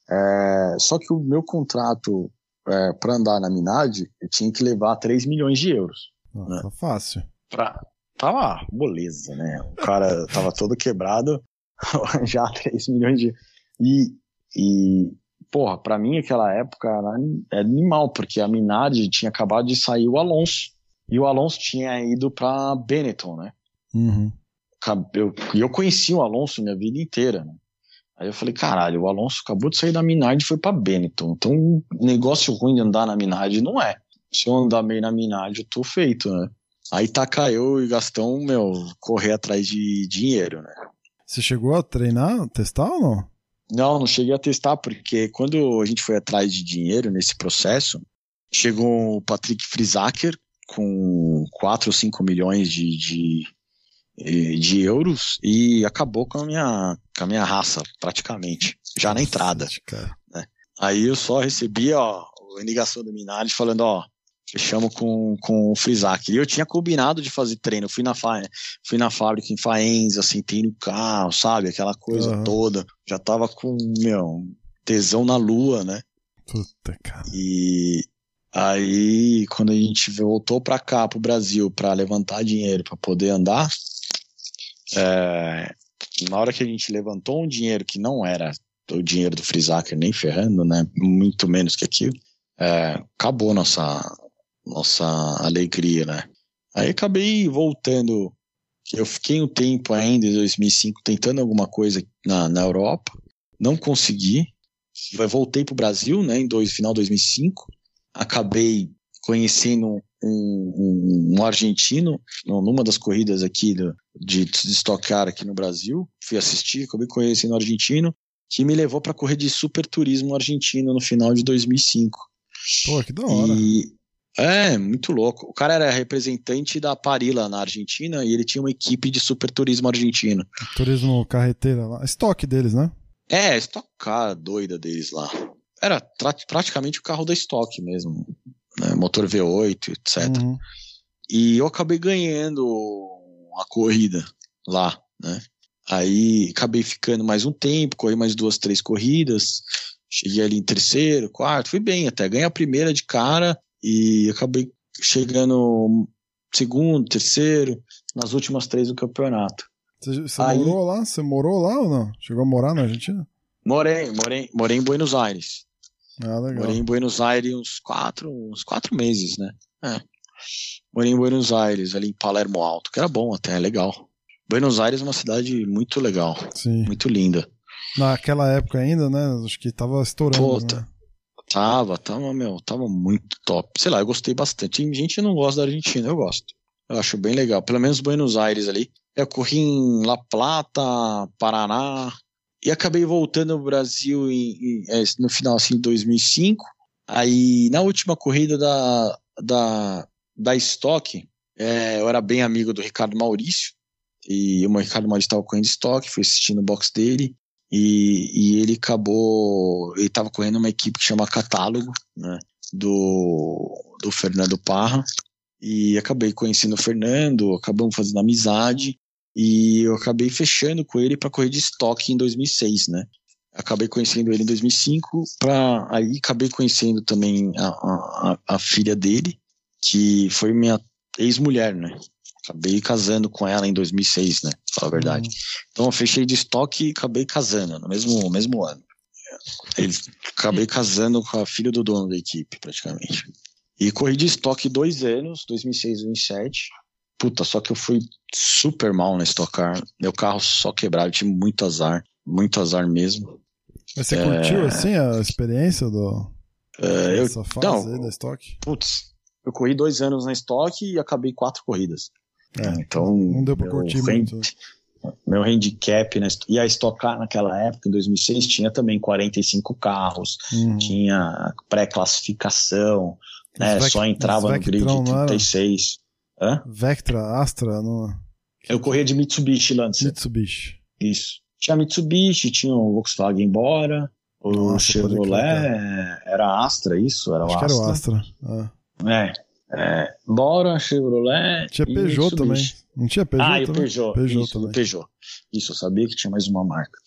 É, só que o meu contrato é, para andar na Minardi, eu tinha que levar 3 milhões de euros. Ah, tá fácil. Pra... Tava moleza, né? O cara tava todo quebrado, já 3 milhões de. E, e porra, pra mim aquela época era era animal, porque a Minardi tinha acabado de sair o Alonso. E o Alonso tinha ido pra Benetton, né? Uhum. eu, e eu conheci o Alonso minha vida inteira, né? Aí eu falei, caralho, o Alonso acabou de sair da Minardi e foi pra Benetton. Então, negócio ruim de andar na Minardi não é. Se eu andar meio na Minardi, eu tô feito, né? Aí taca eu e Gastão, meu, correr atrás de dinheiro, né? Você chegou a treinar, testar ou não? Não, não cheguei a testar, porque quando a gente foi atrás de dinheiro nesse processo, chegou o Patrick Frisaker com 4 ou 5 milhões de, de, eh, de euros e acabou com a minha, com a minha raça, praticamente, já na entrada. Cara. Aí eu só recebi ó, a ligação do Minardi falando, ó, fechamos com, com o Frisaker. E eu tinha combinado de fazer treino, eu fui na, fa fui na fábrica em Faenza, sentei no carro, sabe, aquela coisa Aham. toda. Já tava com, meu, tesão na lua, né? Puta, cara. E aí, quando a gente voltou pra cá, pro Brasil, pra levantar dinheiro pra poder andar, é, na hora que a gente levantou um dinheiro que não era o dinheiro do Frisaker nem ferrando, né? Muito menos que aquilo, é, acabou nossa, nossa alegria, né? Aí acabei voltando. Eu fiquei um tempo ainda, em 2005, tentando alguma coisa na, na Europa, não consegui. Voltei pro Brasil, né, em dois, final de 2005. Acabei conhecendo um, um, um argentino no- numa das corridas aqui do, de, de Stock Car aqui no Brasil. Fui assistir, acabei conhecendo um argentino que me levou para correr de super turismo argentino no final de 2005. Pô, que da hora. E é, muito louco. O cara era representante da Parila na Argentina e ele tinha uma equipe de super turismo argentino. Turismo carreteira lá. Estoque deles, né? É, Car doida deles lá. Era praticamente o carro da Stock mesmo. né, Motor V8, etc. Uhum. E eu acabei ganhando a corrida lá, né? Aí acabei ficando mais um tempo, corri mais duas, três corridas. Cheguei ali em terceiro, quarto, fui bem até. Ganhei a primeira de cara e acabei chegando segundo, terceiro, nas últimas três do campeonato. Você, você Aí- morou lá? Você morou lá ou não? Chegou a morar na Argentina? Morei, morei, morei em Buenos Aires. Ah, legal. Morei em Buenos Aires uns quatro, uns quatro meses, né? É. Morei em Buenos Aires, ali em Palermo Alto, que era bom até, legal. Buenos Aires é uma cidade muito legal, Sim. muito linda. Naquela época ainda, né? Acho que tava estourando. Puta. Né? Tava, tava, meu, tava muito top. Sei lá, eu gostei bastante. Tem gente que não gosta da Argentina, eu gosto. Eu acho bem legal. Pelo menos Buenos Aires ali. Eu corri em La Plata, Paraná e acabei voltando ao Brasil em, em, é, no final assim de 2005. Aí na última corrida da da da Stock, é, eu era bem amigo do Ricardo Maurício e o Ricardo Maurício estava correndo Stock, fui assistindo o box dele e, e ele acabou, ele estava correndo uma equipe que chama Catálogo, né, do do Fernando Parra e acabei conhecendo o Fernando, acabamos fazendo amizade e eu acabei fechando com ele para correr de estoque em 2006, né? Acabei conhecendo ele em 2005, pra, aí acabei conhecendo também a, a, a filha dele, que foi minha ex-mulher, né? Acabei casando com ela em 2006, né? Fala a verdade. Uhum. Então eu fechei de estoque e acabei casando no mesmo, mesmo ano. Ele, acabei casando com a filha do dono da equipe, praticamente. E corri de estoque dois anos, 2006 e 2007. Puta, só que eu fui super mal na Stock Car. Meu carro só quebrado, tive muito azar. Muito azar mesmo. Mas você é... curtiu, assim, a experiência do... É, eu... Essa fase não, da Stock? Putz, eu corri dois anos na Stock e acabei quatro corridas. É, então... Não deu pra curtir muito. Meu handicap, né? E a Stock Car naquela época, em 2006, tinha também 45 carros, uhum. tinha pré-classificação, né? Vec, Só entrava no grid 36. Hã? Vectra, Astra? No... Eu corria de Mitsubishi Lancer. Mitsubishi. Isso. Tinha Mitsubishi, tinha o Volkswagen Bora, o Nossa, Chevrolet era Astra, isso? Era o Acho Astra. era o Astra. Ah. É, é. Bora, Chevrolet. Tinha Peugeot também. Não tinha Peugeot? Ah, e o Peugeot. Peugeot isso, também. Peugeot. Isso, eu sabia que tinha mais uma marca.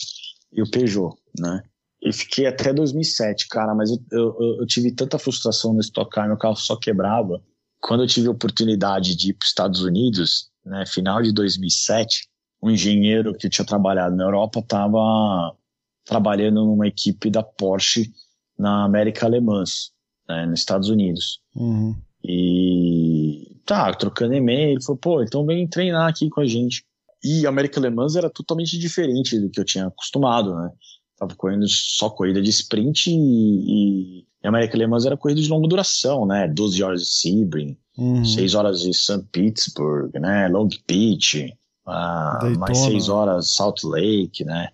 E o Peugeot, né? E fiquei até 2007, cara, mas eu, eu, eu tive tanta frustração no Stock Car, meu carro só quebrava. Quando eu tive a oportunidade de ir para os Estados Unidos, né, final de 2007, um engenheiro que tinha trabalhado na Europa estava trabalhando numa equipe da Porsche na América Alemã, né, nos Estados Unidos. Uhum. E tá, trocando e-mail, ele falou, pô, então vem treinar aqui com a gente. E a América Alemã era totalmente diferente do que eu tinha acostumado, né? Tava correndo só corrida de sprint e, e a América Alemã era corrida de longa duração, né? 12 horas de Sebring, uhum. 6 horas de St. Petersburg, né? Long Beach, uh, mais 6 horas Salt Lake, né?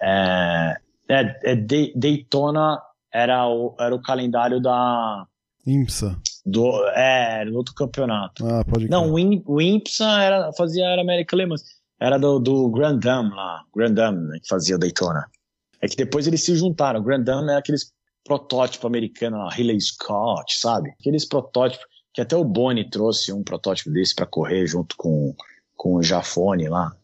É, é, é Daytona era o, era o calendário da IMSA. Do, é, era outro campeonato. Ah, pode Não, o, o IMSA era, fazia era América Alemã. Era do, do Grand Dam lá, Grand Dam, né, que fazia Daytona. É que depois eles se juntaram. O Grand Dam é aqueles protótipo americano, a Riley Scott, sabe? Aqueles protótipos que até o Boni trouxe um protótipo desse para correr junto com, com o Jafone lá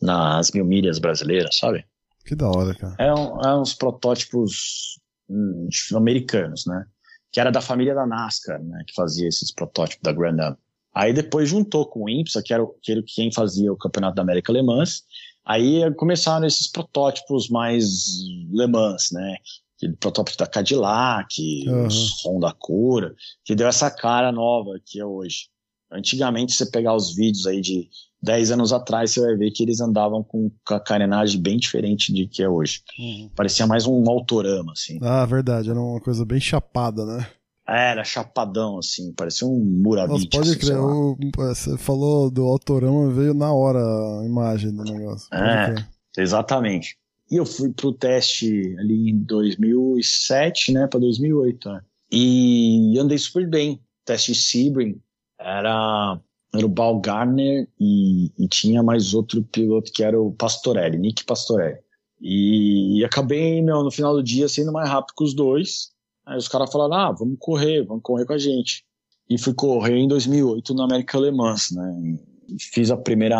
nas mil milhas brasileiras, sabe? Que da hora, cara. É, um, é uns protótipos hum, americanos, né? Que era da família da NASCAR, né? Que fazia esses protótipos da Grand Am. Aí depois juntou com o IMSA, que era, que era quem fazia o Campeonato da América Alemãs, Aí começaram esses protótipos mais Le Mans, né? Aquele protótipo da Cadillac, uhum. os Honda Cura, que deu essa cara nova que é hoje. Antigamente, você pegar os vídeos aí de 10 anos atrás, você vai ver que eles andavam com a carenagem bem diferente de que é hoje. Uhum. Parecia mais um autorama, assim. Ah, verdade, era uma coisa bem chapada, né? Era chapadão, assim, parecia um Muravich. Nossa, pode assim, crer, o, você falou do Autorama, veio na hora a imagem do negócio. É, exatamente. E eu fui pro teste ali em 2007, né, para 2008, né? E andei super bem. Teste Sebring era, era o Bal Gardner e, e, tinha mais outro piloto que era o Pastorelli, Nick Pastorelli. E, e acabei, meu, no final do dia sendo mais rápido que os dois. Aí os caras falaram, ah, vamos correr, vamos correr com a gente. E fui correr em 2008 na América Alemã, né? Fiz a primeira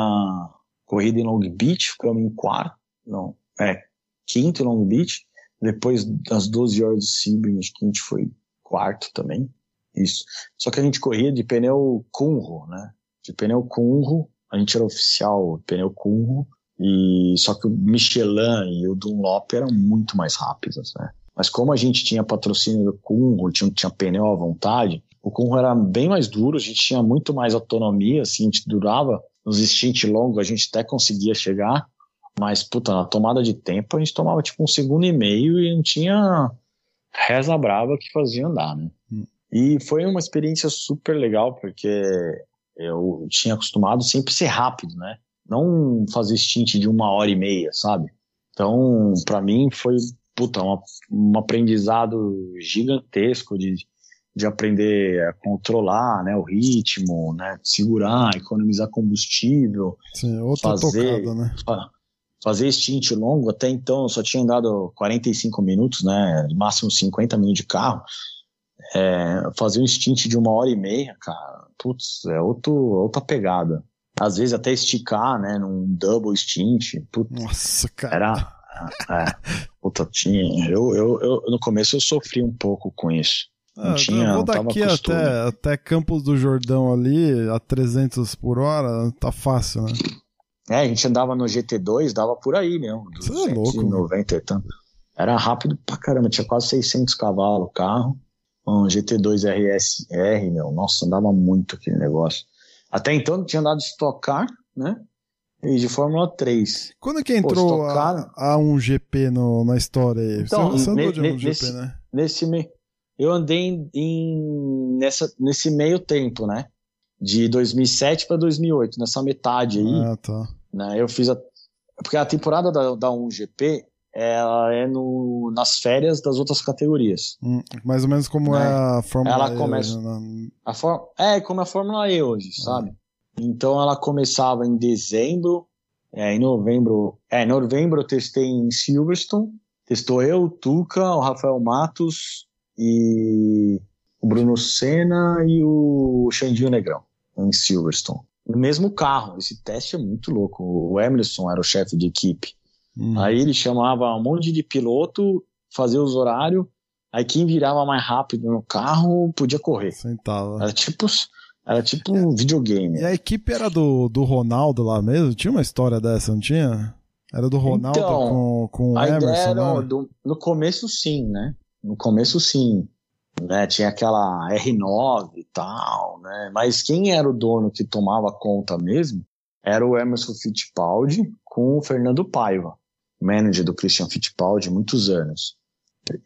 corrida em Long Beach, ficamos em quarto, não, é, quinto em Long Beach. Depois das 12 horas de Sebring, acho que a gente foi quarto também. Isso. Só que a gente corria de pneu Kunro, né? De pneu Kunro, a gente era oficial pneu Kunro, e só que o Michelin e o Dunlop eram muito mais rápidos, né? Mas como a gente tinha patrocínio do Kunro, tinha, tinha pneu à vontade, o Kunro era bem mais duro, a gente tinha muito mais autonomia, assim, a gente durava nos stint longos, a gente até conseguia chegar, mas, puta, na tomada de tempo a gente tomava tipo um segundo e meio e não tinha reza brava que fazia andar, né? Hum. E foi uma experiência super legal, porque eu tinha acostumado sempre ser rápido, né? Não fazer stint de uma hora e meia, sabe? Então, para mim foi puta, uma, um aprendizado gigantesco de, de aprender a controlar né, o ritmo, né, segurar, economizar combustível. Sim, outra fazer, tocada, né? Fazer stint longo, até então eu só tinha andado 45 minutos, né, máximo 50 minutos de carro. É, fazer um stint de uma hora e meia, cara, putz, é outro, outra pegada. Às vezes até esticar, né, num double stint. Putz, Nossa, cara. Era, é, puta, tinha. Eu, eu, eu, no começo eu sofri um pouco com isso. Não ah, tinha, eu vou daqui até, até Campos do Jordão ali, a 300 por hora, tá fácil, né? É, a gente andava no GT2, dava por aí mesmo. Você é louco. 90 e tanto. Era rápido pra caramba, tinha quase 600 cavalos o carro. Um GT2 RSR, meu, nossa, andava muito aquele negócio. Até então não tinha andado de Stock Car, né? E de Fórmula 3. Quando que entrou Pô, a, a 1GP no, na história aí? Então, você, andou de 1GP, nesse, né? Nesse meio, eu andei em, em, nessa, nesse meio tempo, né? De 2007 para 2008, nessa metade aí. Ah, tá. Né, eu fiz a. Porque a temporada da, da 1GP ela é no, nas férias das outras categorias. Hum, mais ou menos como né? é a Fórmula ela E. Começa, hoje, né? a for, é, como é a Fórmula E hoje, sabe? Então ela começava em dezembro, é, em novembro. É, em novembro eu testei em Silverstone. Testou eu, o Tuca, o Rafael Matos e o Bruno Senna e o Xandinho Negrão em Silverstone. No mesmo carro. Esse teste é muito louco. O Emerson era o chefe de equipe. Hum. Aí ele chamava um monte de piloto, fazia os horários. Aí quem virava mais rápido no carro podia correr. Sentava. Era tipo era tipo um videogame. E a equipe era do, do Ronaldo lá mesmo? Tinha uma história dessa, não tinha? Era do Ronaldo então, com, com o Emerson, era, né? do, no começo sim, né? No começo sim. Né? Tinha aquela R9 e tal, né? Mas quem era o dono que tomava conta mesmo era o Emerson Fittipaldi com o Fernando Paiva, manager do Christian Fittipaldi muitos anos.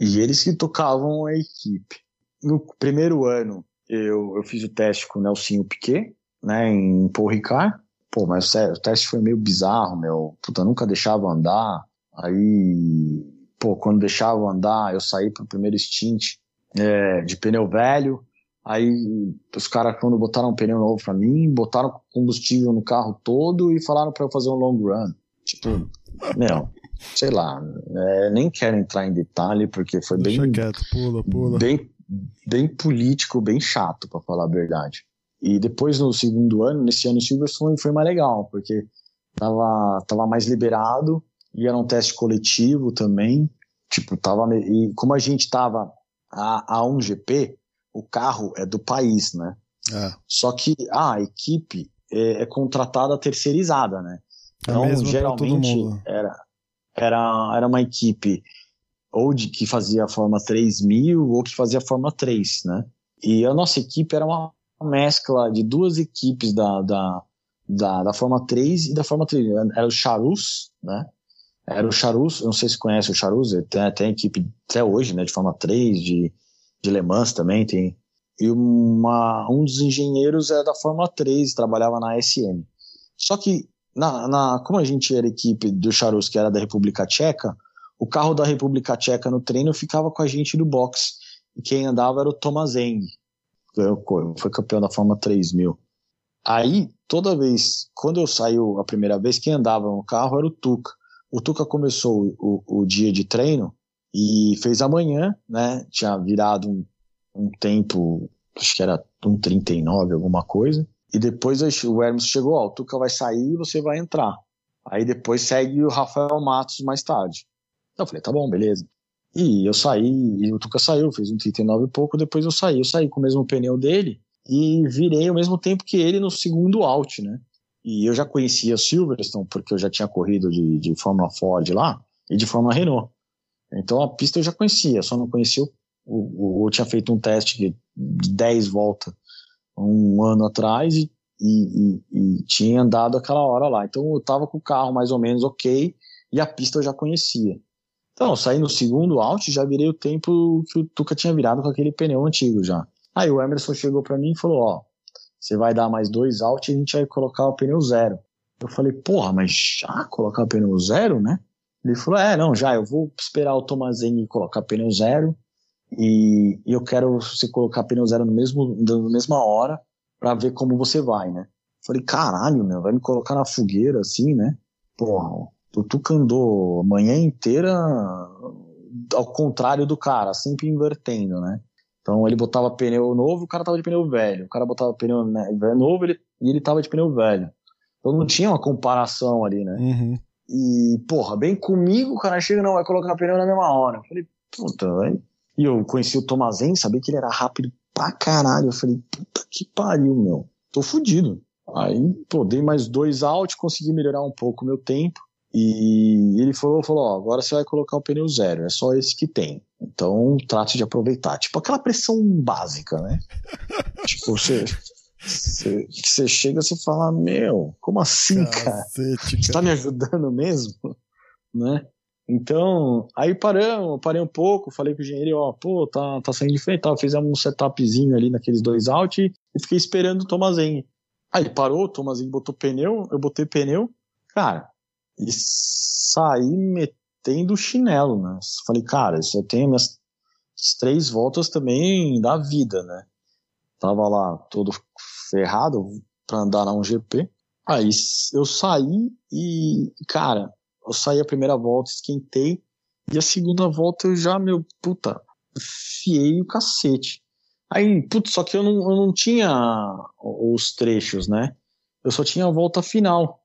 E eles que tocavam a equipe. No primeiro ano, eu, eu fiz o teste com o Nelsinho Piquet, né, em Paul Ricard. Pô, mas sério, o teste foi meio bizarro, meu. Puta, nunca deixava andar. Aí, pô, quando deixava andar, eu saí pro primeiro stint é, de pneu velho. Aí os caras, quando botaram um pneu novo pra mim, botaram combustível no carro todo e falaram para eu fazer um long run. Tipo, meu, sei lá, é, nem quero entrar em detalhe porque foi Deixa bem. Quieto, pula, pula. Bem, bem político, bem chato, para falar a verdade. E depois, no segundo ano, nesse ano, Silverstone foi mais legal, porque tava, tava mais liberado e era um teste coletivo também. Tipo, tava. E como a gente tava a, a 1GP, o carro é do país, né? É. Só que a equipe é, é contratada terceirizada, né? É então, geralmente, era, era, era uma equipe ou de que fazia a Fórmula 3000 ou que fazia a Fórmula 3, né? E a nossa equipe era uma mescla de duas equipes da, da, da, da Fórmula 3 e da Fórmula 3. Era o Charus, né? Era o Charus, não sei se conhece o Charus, tem, tem equipe até hoje, né? De Fórmula 3, de, de Le Mans também tem. E uma, um dos engenheiros era da Fórmula 3, trabalhava na SM. Só que, na, na, como a gente era equipe do Charus, que era da República Tcheca, o carro da República Tcheca no treino ficava com a gente do box. E quem andava era o Thomas Eng. Foi campeão da Fórmula 3000. Aí, toda vez, quando eu saio a primeira vez, quem andava no carro era o Tuca. O Tuca começou o, o dia de treino e fez amanhã, né? Tinha virado um, um tempo, acho que era um 39, alguma coisa. E depois o Hermes chegou, ó, o Tuca vai sair e você vai entrar. Aí depois segue o Rafael Matos mais tarde. Eu falei, tá bom, beleza. E eu saí, e o Tuca saiu, fez um 39 e pouco, depois eu saí. Eu saí com o mesmo pneu dele e virei ao mesmo tempo que ele no segundo out, né? E eu já conhecia Silverstone, porque eu já tinha corrido de, de Fórmula Ford lá e de Fórmula Renault. Então a pista eu já conhecia, só não conhecia o. o, o eu tinha feito um teste de 10 voltas um ano atrás e, e, e, tinha andado aquela hora lá. Então eu tava com o carro mais ou menos ok e a pista eu já conhecia. Então, saí no segundo out, já virei o tempo que o Tuca tinha virado com aquele pneu antigo já. Aí o Emerson chegou para mim e falou: Ó, você vai dar mais dois out e a gente vai colocar o pneu zero. Eu falei: Porra, mas já colocar o pneu zero, né? Ele falou: É, não, já, eu vou esperar o Tomazenni colocar pneu zero e, e eu quero você colocar pneu zero no mesmo, na mesma hora para ver como você vai, né? Falei: Caralho, meu, vai me colocar na fogueira assim, né? Porra, o Tuca andou a manhã inteira ao contrário do cara, sempre invertendo, né? Então ele botava pneu novo, o cara tava de pneu velho. O cara botava pneu né, novo ele, e ele tava de pneu velho. Então não tinha uma comparação ali, né? Uhum. E, porra, bem comigo, o cara chega não vai colocar pneu na mesma hora. Eu falei, puta, velho. E eu conheci o Tomazen, sabia que ele era rápido pra caralho. Eu falei, puta que pariu, meu. Tô fudido. Aí, pô, dei mais dois out, consegui melhorar um pouco o meu tempo. E ele falou, falou, ó, agora você vai colocar o pneu zero, é só esse que tem. Então, trate de aproveitar. Tipo, aquela pressão básica, né? tipo, você, você, chega e fala, meu, como assim, Cacete, cara? Você tá me ajudando mesmo? né? Então, aí paramos, parei um pouco, falei pro engenheiro, ó, pô, tá, tá saindo diferente, tá, fizemos um setupzinho ali naqueles dois out e fiquei esperando o Tomazen. Aí parou, o Tomazen botou pneu, eu botei pneu, cara, e saí metendo chinelo, né? Falei, cara, isso eu tenho minhas três voltas também da vida, né? Tava lá todo ferrado pra andar na um GP. Aí eu saí e, cara, eu saí a primeira volta, esquentei, e a segunda volta eu já, meu, puta, fiei o cacete. Aí, putz, só que eu não, eu não tinha os trechos, né? Eu só tinha a volta final.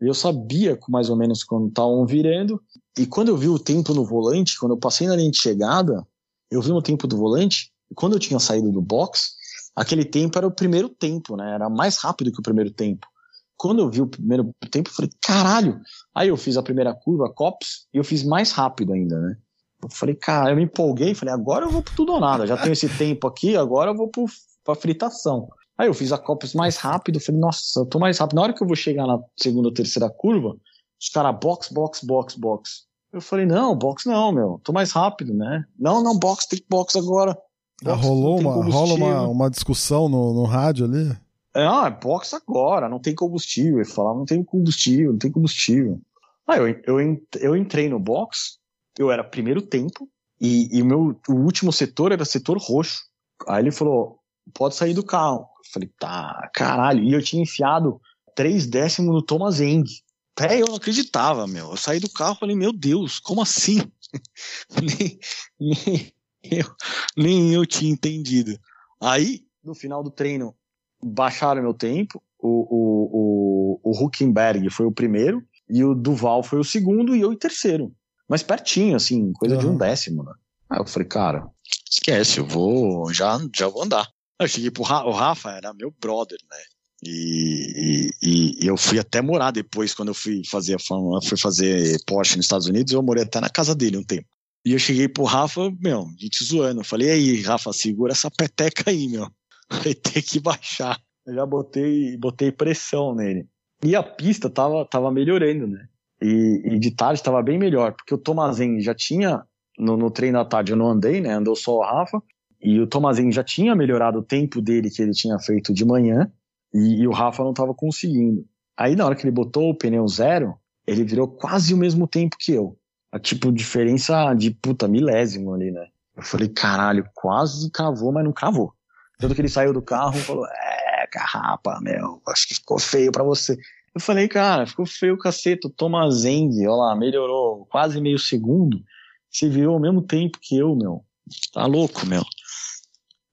Eu sabia mais ou menos quando estavam virando. E quando eu vi o tempo no volante, quando eu passei na linha de chegada, eu vi o tempo do volante. E quando eu tinha saído do box, aquele tempo era o primeiro tempo, né? Era mais rápido que o primeiro tempo. Quando eu vi o primeiro tempo, eu falei, caralho! Aí eu fiz a primeira curva, COPS, e eu fiz mais rápido ainda, né? Eu falei, cara, eu me empolguei, falei, agora eu vou pro tudo ou nada. Já tenho esse tempo aqui, agora eu vou pro, pra fritação. Aí eu fiz a Copas mais rápido, falei, nossa, eu tô mais rápido. Na hora que eu vou chegar na segunda ou terceira curva, os caras box, box, box, box. Eu falei, não, box não, meu, tô mais rápido, né? Não, não, box, tem box agora. Ah, box, rolou uma, rola uma, uma discussão no, no rádio ali? É, ah, box agora, não tem combustível. Ele falava, não tem combustível, não tem combustível. Aí eu, eu, eu entrei no box, eu era primeiro tempo, e, e o meu o último setor era setor roxo. Aí ele falou, pode sair do carro. Eu falei, tá, caralho. E eu tinha enfiado três décimos no Thomas Eng. Até eu não acreditava, meu. Eu saí do carro e falei, meu Deus, como assim? nem, nem, eu, nem eu tinha entendido. Aí, no final do treino, baixaram meu tempo. O, o, o, o Huckenberg foi o primeiro, e o Duval foi o segundo, e eu em terceiro. Mas pertinho, assim, coisa uhum. de um décimo, né? Aí eu falei, cara, esquece, eu vou, já, já vou andar. Eu cheguei pro Rafa, o Rafa era meu brother, né? E, e, e, eu fui até morar depois, quando eu fui fazer a fui fazer Porsche nos Estados Unidos, eu morei até na casa dele um tempo. E eu cheguei pro Rafa, meu, gente zoando. Eu falei, aí, Rafa, segura essa peteca aí, meu. Vai ter que baixar. Eu já botei, botei pressão nele. E a pista tava, tava melhorando, né? E, e de tarde tava bem melhor, porque o Tomazen já tinha, no, no treino da tarde eu não andei, né? Andou só o Rafa. E o Tomazinho já tinha melhorado o tempo dele que ele tinha feito de manhã e, e o Rafa não estava conseguindo. Aí na hora que ele botou o pneu zero, ele virou quase o mesmo tempo que eu. A tipo diferença de puta milésimo ali, né? Eu falei, caralho, quase cravou, mas não cravou. Tanto que ele saiu do carro e falou, é, carrapa, meu, acho que ficou feio para você. Eu falei, cara, ficou feio o cacete, o Tomazeng, olha lá, melhorou quase meio segundo. Você virou o mesmo tempo que eu, meu. Tá louco, meu.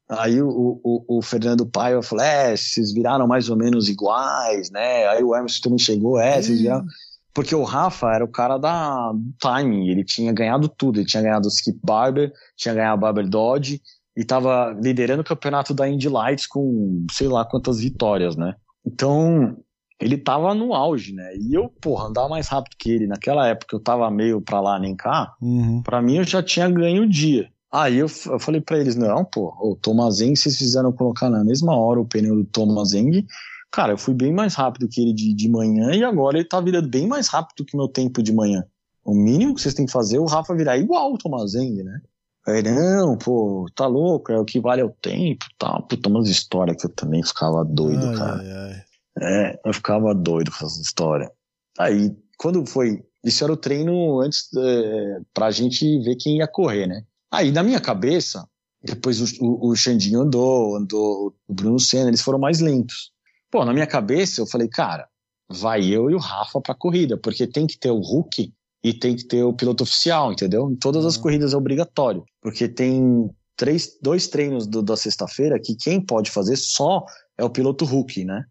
Aí o, o, o Fernando Paiva falou: é, vocês viraram mais ou menos iguais, né? Aí o Emerson também chegou, é, vocês viraram. Porque o Rafa era o cara da timing, ele tinha ganhado tudo, ele tinha ganhado o Skip Barber, tinha ganhado a Barber Dodge e tava liderando o campeonato da Indy Lights com sei lá quantas vitórias, né? Então, ele tava no auge, né? E eu, porra, andava mais rápido que ele. Naquela época eu tava meio pra lá nem cá, uhum. pra mim eu já tinha ganho o dia. Aí eu, eu falei para eles, não, pô, o Tomazeng, vocês fizeram colocar na mesma hora o pneu do Tomazeng. Cara, eu fui bem mais rápido que ele de, de manhã e agora ele tá virando bem mais rápido que o meu tempo de manhã. O mínimo que vocês têm que fazer é o Rafa virar igual o Tomazeng, né? Aí, não, pô, tá louco, é o que vale é o tempo tal. Puta, umas histórias que eu também ficava doido, ai, cara. Ai, ai. É, eu ficava doido com essas histórias. Aí, quando foi isso era o treino antes é, pra gente ver quem ia correr, né? Aí na minha cabeça, depois o, o, o Xandinho andou, andou o Bruno Senna, eles foram mais lentos. Pô, na minha cabeça eu falei, cara, vai eu e o Rafa pra corrida, porque tem que ter o Hulk e tem que ter o piloto oficial, entendeu? Em todas as uhum. corridas é obrigatório, porque tem três, dois treinos do, da sexta-feira que quem pode fazer só é o piloto Hulk, né?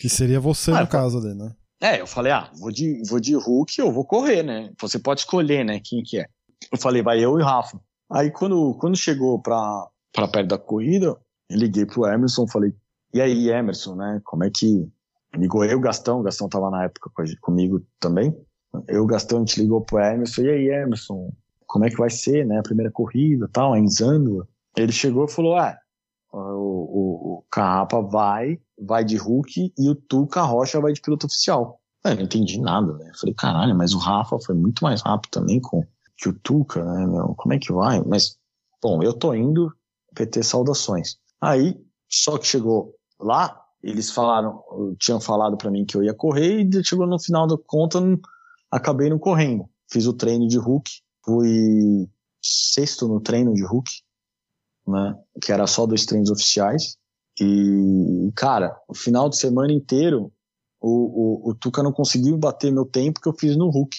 Que seria você ah, no caso ali, né? É, eu falei, ah, vou de, vou de Hulk, eu vou correr, né? Você pode escolher, né, quem que é. Eu falei, vai eu e o Rafa. Aí quando, quando chegou pra, pra perto da corrida, eu liguei pro Emerson, falei, e aí, Emerson, né, como é que... Ligou eu o Gastão, o Gastão tava na época comigo também. Eu o Gastão, gente ligou pro Emerson, e aí, Emerson, como é que vai ser, né, a primeira corrida tal, em Zandvoort. Ele chegou e falou, ah, o, o, o Carrapa vai, vai de Hulk e o Tuca Rocha vai de piloto oficial. Eu não entendi nada, né? Falei, caralho, mas o Rafa foi muito mais rápido também com, que o Tuca, né, meu? Como é que vai? Mas, bom, eu tô indo, PT saudações. Aí, só que chegou lá, eles falaram, tinham falado para mim que eu ia correr e chegou no final da conta, acabei não correndo. Fiz o treino de Hulk, fui sexto no treino de Hulk, né? Que era só dois treinos oficiais. E, cara, o final de semana inteiro, o, o, o Tuca não conseguiu bater meu tempo que eu fiz no Hulk.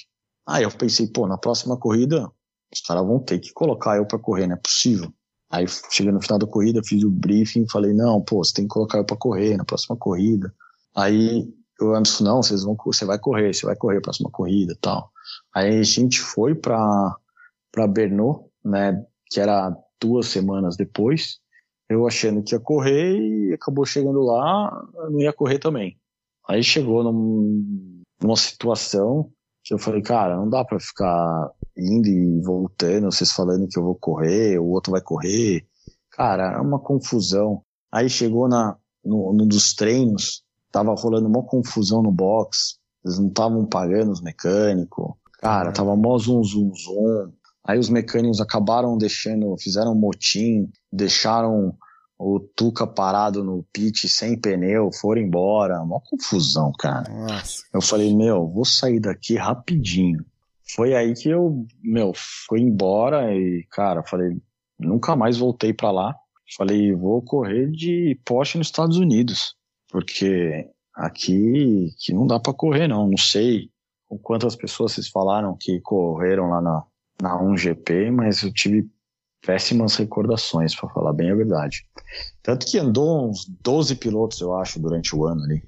Aí eu pensei, pô, na próxima corrida, os caras vão ter que colocar eu para correr, não é possível. Aí cheguei no final da corrida, fiz o briefing, falei, não, pô, você tem que colocar eu para correr na próxima corrida. Aí o Emerson, não, vocês vão, você vai correr, você vai correr na próxima corrida tal. Aí a gente foi para para Bernot, né, que era duas semanas depois, eu achando que ia correr e acabou chegando lá, não ia correr também. Aí chegou num, numa situação que eu falei, cara, não dá para ficar indo e voltando, vocês falando que eu vou correr, o outro vai correr. Cara, é uma confusão. Aí chegou na, no, num dos treinos, tava rolando uma confusão no box, eles não estavam pagando os mecânicos. Cara, tava mó zum, zum, zum. Aí os mecânicos acabaram deixando, fizeram um motim, deixaram o Tuca parado no pit sem pneu, foram embora. Uma confusão, cara. Nossa. Eu falei, meu, vou sair daqui rapidinho. Foi aí que eu, meu, fui embora e, cara, falei, nunca mais voltei para lá. Falei, vou correr de Porsche nos Estados Unidos, porque aqui que não dá para correr não. Não sei com quantas pessoas vocês falaram que correram lá na, na 1GP, mas eu tive péssimas recordações, para falar bem a verdade. Tanto que andou uns 12 pilotos, eu acho, durante o ano ali.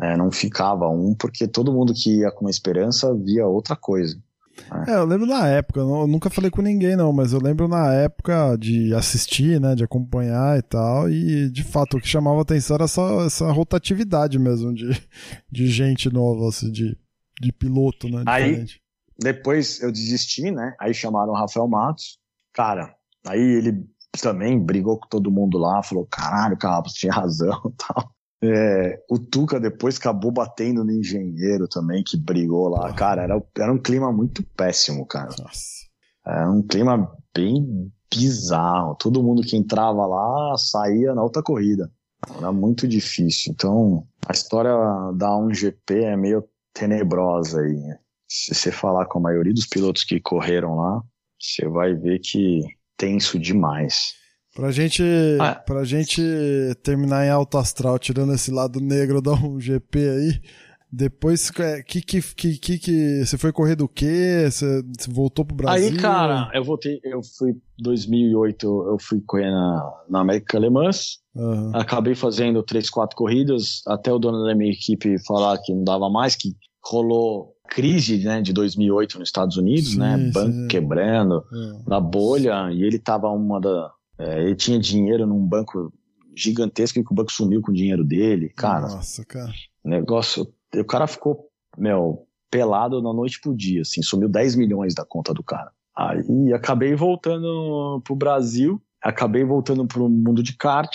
É, não ficava um, porque todo mundo que ia com uma esperança via outra coisa. É, eu lembro na época, eu nunca falei com ninguém não, mas eu lembro na época de assistir, né, de acompanhar e tal, e de fato o que chamava atenção era essa, essa rotatividade mesmo de, de gente nova, assim, de, de piloto, né, diferente. Aí, depois eu desisti, né? Aí chamaram o Rafael Matos. Cara, aí ele também brigou com todo mundo lá, falou: caralho, Carlos, tinha razão tal. É, o Tuca depois acabou batendo no engenheiro também, que brigou lá. Porra. Cara, era, era um clima muito péssimo, cara. Nossa. Era um clima bem bizarro. Todo mundo que entrava lá saía na outra corrida. Era muito difícil. Então, a história da 1GP é meio tenebrosa aí. Se você falar com a maioria dos pilotos que correram lá, você vai ver que tenso demais. Pra gente, ah. pra gente terminar em alto astral, tirando esse lado negro da um GP aí, depois, é, que, que, que, que, que você foi correr do quê? Você, você voltou pro Brasil? Aí, cara, eu voltei, eu fui 2008, eu fui correr na, na América Alemã, uhum. acabei fazendo três, quatro corridas, até o dono da minha equipe falar que não dava mais, que rolou crise né, de 2008 nos Estados Unidos, sim, né, banco sim. quebrando, é. na bolha, e ele tava uma da, é, ele tinha dinheiro num banco gigantesco e o banco sumiu com o dinheiro dele, cara. Nossa, cara. Negócio, o cara ficou, meu, pelado na noite pro dia, assim, sumiu 10 milhões da conta do cara. Aí acabei voltando pro Brasil, acabei voltando pro mundo de kart,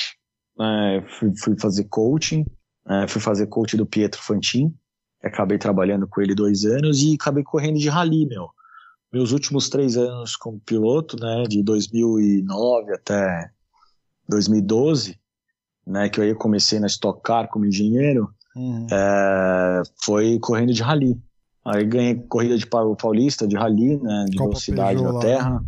é, fui, fui, fazer coaching, é, fui fazer coaching do Pietro Fantin, acabei trabalhando com ele dois anos e acabei correndo de rally, meu. Meus últimos três anos como piloto, né, de 2009 até 2012, né, que eu aí comecei na Stock Car como engenheiro, uhum. é, foi correndo de rally. Aí ganhei corrida de paulista, de rally, né? De Copa velocidade Peugeot da terra. Lá, né?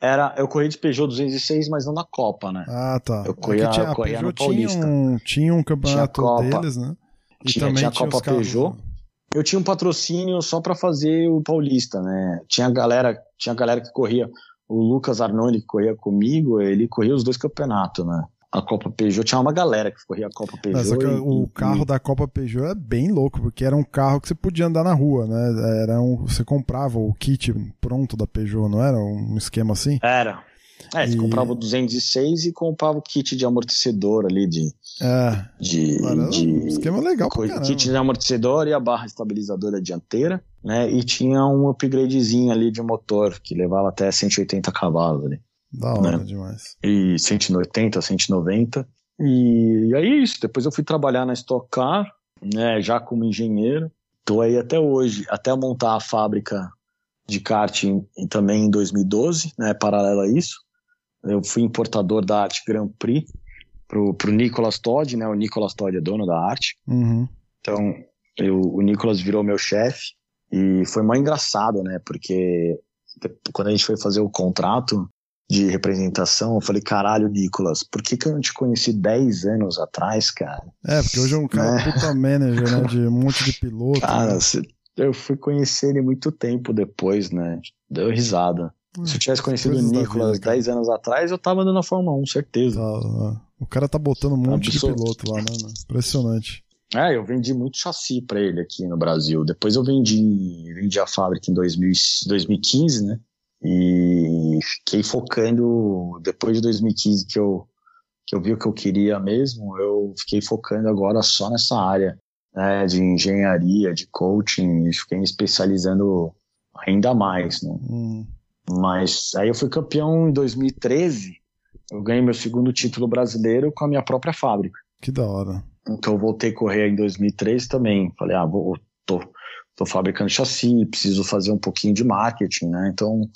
Era, eu corri de Peugeot 206, mas não na Copa, né? Ah, tá. Eu corria, é tinha, eu corria no Paulista. Tinha um, tinha um campeonato tinha deles, né? E tinha, também tinha a Copa Peugeot. Carros, né? Eu tinha um patrocínio só para fazer o Paulista, né? Tinha galera, tinha galera que corria. O Lucas Arnone que corria comigo, ele corria os dois campeonatos, né? a Copa Peugeot. Tinha uma galera que corria a Copa Peugeot. Mas, e, o carro e... da Copa Peugeot é bem louco, porque era um carro que você podia andar na rua, né? Era um, você comprava o kit pronto da Peugeot, não era um esquema assim? Era. É, você e... comprava o 206 e comprava o kit de amortecedor ali de. É. De, de um esquema legal coisa, Kit de amortecedor e a barra estabilizadora dianteira, né? E tinha um upgradezinho ali de motor que levava até 180 cavalos ali. Da hora né? demais. E 180, 190. E, e aí é isso. Depois eu fui trabalhar na Stock Car, né, já como engenheiro. Tô aí até hoje, até montar a fábrica de kart também em 2012, né, paralelo a isso. Eu fui importador da Arte Grand Prix pro, pro Nicolas Todd, né? O Nicolas Todd é dono da arte. Uhum. Então, eu, o Nicolas virou meu chefe e foi mais engraçado, né? Porque quando a gente foi fazer o contrato, de representação, eu falei, caralho, Nicolas, por que, que eu não te conheci 10 anos atrás, cara? É, porque hoje é um cara né? puta manager, né? De um monte de piloto. Cara, né? eu fui conhecer ele muito tempo depois, né? Deu risada. Se eu tivesse conhecido o Nicolas vida, 10 anos atrás, eu tava andando na Fórmula 1, certeza. Tá, o cara tá botando um monte Absoluto. de piloto lá, né? Impressionante. É, eu vendi muito chassi para ele aqui no Brasil. Depois eu vendi, vendi a fábrica em 2000, 2015, né? E fiquei focando, depois de 2015 que eu, que eu vi o que eu queria mesmo, eu fiquei focando agora só nessa área né, de engenharia, de coaching, e fiquei me especializando ainda mais, né? Hum. Mas aí eu fui campeão em 2013, eu ganhei meu segundo título brasileiro com a minha própria fábrica. Que da hora. Então eu voltei a correr em 2013 também. Falei, ah, vou, tô, tô fabricando chassi, preciso fazer um pouquinho de marketing, né? Então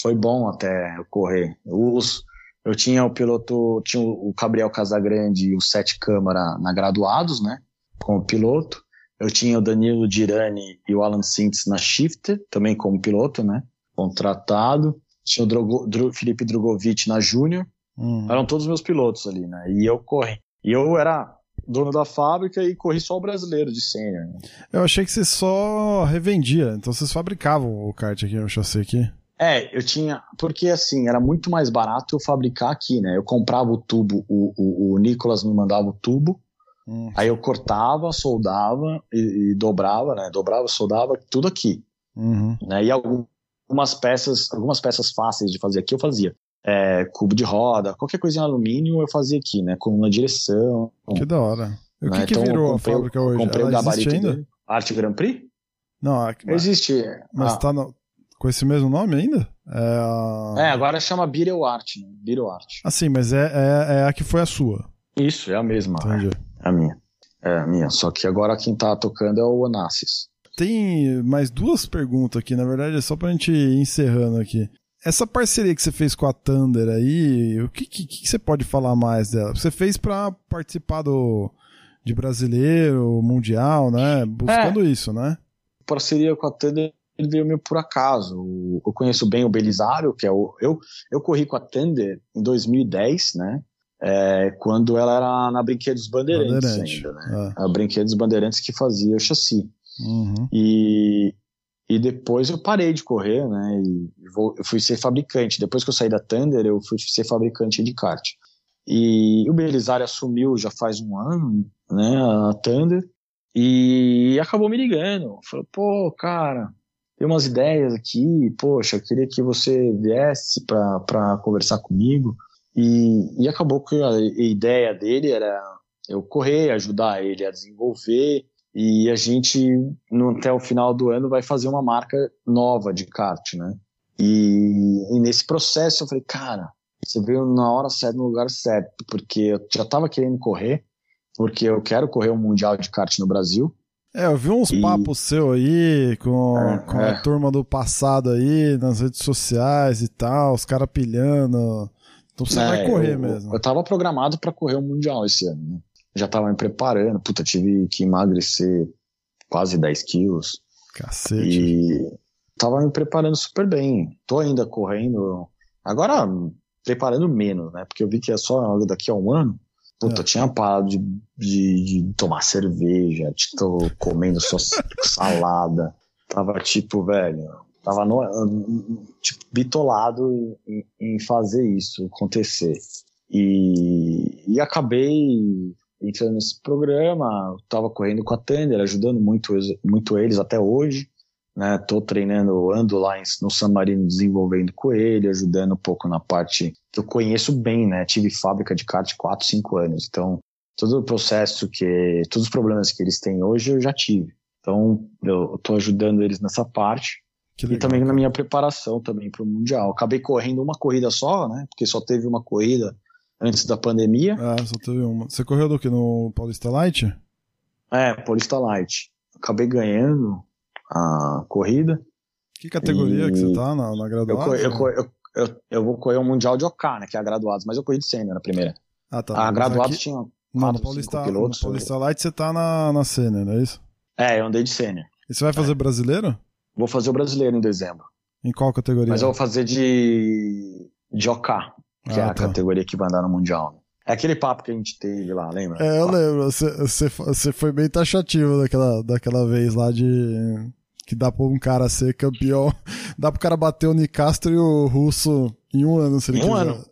foi bom até correr. Os, eu tinha o piloto, tinha o Gabriel Casagrande e o Sete Câmara na graduados, né? Como piloto. Eu tinha o Danilo Dirani e o Alan Sintz na Shifter, também como piloto, né? Contratado. Tinha o Drogo, Dro, Felipe Drogovic na Júnior. Uhum. Eram todos meus pilotos ali, né? E eu corri. E eu era dono da fábrica e corri só o brasileiro de sênior. Né? Eu achei que você só revendia, então vocês fabricavam o kart aqui, o chassi aqui. É, eu tinha. Porque assim, era muito mais barato eu fabricar aqui, né? Eu comprava o tubo, o, o, o Nicolas me mandava o tubo, hum. aí eu cortava, soldava e, e, dobrava, né? Dobrava, soldava, tudo aqui. Uhum. Né? E algumas peças, algumas peças fáceis de fazer aqui eu fazia. É, cubo de roda, qualquer coisa em alumínio eu fazia aqui, né? Com uma direção. Que da hora. E o né? que, que então, virou comprei, a fábrica hoje? Comprei Ela o gabarito ainda? Dele. Arte Grand Prix? Não, existe. Mas ah. tá no, com esse mesmo nome ainda? É, a... é agora chama Beetle Art, né? Beetle Art. Ah, sim, mas é, é, é, a que foi a sua. Isso, é a mesma. Entendi. É a minha. É a minha. Só que agora quem tá tocando é o Onassis. Tem mais duas perguntas aqui, na verdade é só pra gente ir encerrando aqui. Essa parceria que você fez com a Thunder aí, o que, que, que você pode falar mais dela? Você fez para participar do de brasileiro, mundial, né? Buscando é. isso, né? Parceria com a Thunder ele veio meio por acaso. Eu conheço bem o Belisário, que é o. Eu, eu corri com a Thunder em 2010, né? É, quando ela era na Brinquedos Bandeirantes Bandeirante. ainda, né? É. A Brinquedos Bandeirantes que fazia o chassi. Uhum. E, e depois eu parei de correr, né? E vou, eu fui ser fabricante. Depois que eu saí da Thunder, eu fui ser fabricante de kart. E o Belisário assumiu já faz um ano, né? A Thunder. E acabou me ligando. Falou, pô, cara, tem umas ideias aqui, poxa, eu queria que você viesse para conversar comigo. E, e acabou que a ideia dele era eu correr, ajudar ele a desenvolver, e a gente, no, até o final do ano, vai fazer uma marca nova de kart, né? E, e, nesse processo eu falei, cara, você veio na hora certa, no lugar certo, porque eu já estava querendo correr, porque eu quero correr um Mundial de kart no Brasil, é, eu vi uns e... papos seu aí com, é, com a é. turma do passado aí, nas redes sociais e tal, os caras pilhando. Então você é, vai correr eu, mesmo. Eu tava programado para correr o Mundial esse ano, né? Já tava me preparando, puta, tive que emagrecer quase 10 quilos. Cacete. E tava me preparando super bem. Tô ainda correndo. Agora, preparando menos, né? Porque eu vi que é só daqui a um ano. Puta, É. eu tinha parado de, de, de tomar cerveja, tô comendo só salada. Tava tipo, velho, tava no, tipo, bitolado em, em fazer isso acontecer. E, e acabei entrando nesse programa, tava correndo com a Tender, ajudando muito, eles- muito eles até hoje. Né, tô treinando, ando lá em- no San Marino desenvolvendo com ele, ajudando um pouco na parte que eu conheço bem, né? Tive fábrica de kart 4, 5 anos, então todo o processo que, todos os problemas que eles têm hoje eu já tive. Então eu tô ajudando eles nessa parte e também na minha preparação também para o mundial. Acabei correndo uma corrida só, né? Porque só teve uma corrida antes da pandemia. Ah, só teve uma. Você correu do que? No Paulista Light? É, Paulista Light. Acabei ganhando a corrida. Que categoria E- que você tá na, na Eu, graduada? eu, co- eu, eu, eu vou correr o Mundial de OK, né? Que é a graduados, mas eu corri de sênior na primeira. Ah, tá. a Mas graduados aqui- tinha. Não, no quatro, Paulista, pilotos, no Paulista Light você tá na, na cena, não é isso? É, eu andei de sênior. E você vai fazer brasileiro? Vou fazer o brasileiro em dezembro. Em qual categoria? Mas eu vou fazer de. de OK, que é Ah, a tá. categoria que vai andar no Mundial. É aquele papo que a gente teve lá, lembra? É, eu lembro. Você, foi bem taxativo daquela, daquela vez lá de. Que dá pra um cara ser campeão. Dá pro cara bater o Nicastro e o Russo em um ano, se ele Em um quiser. ano.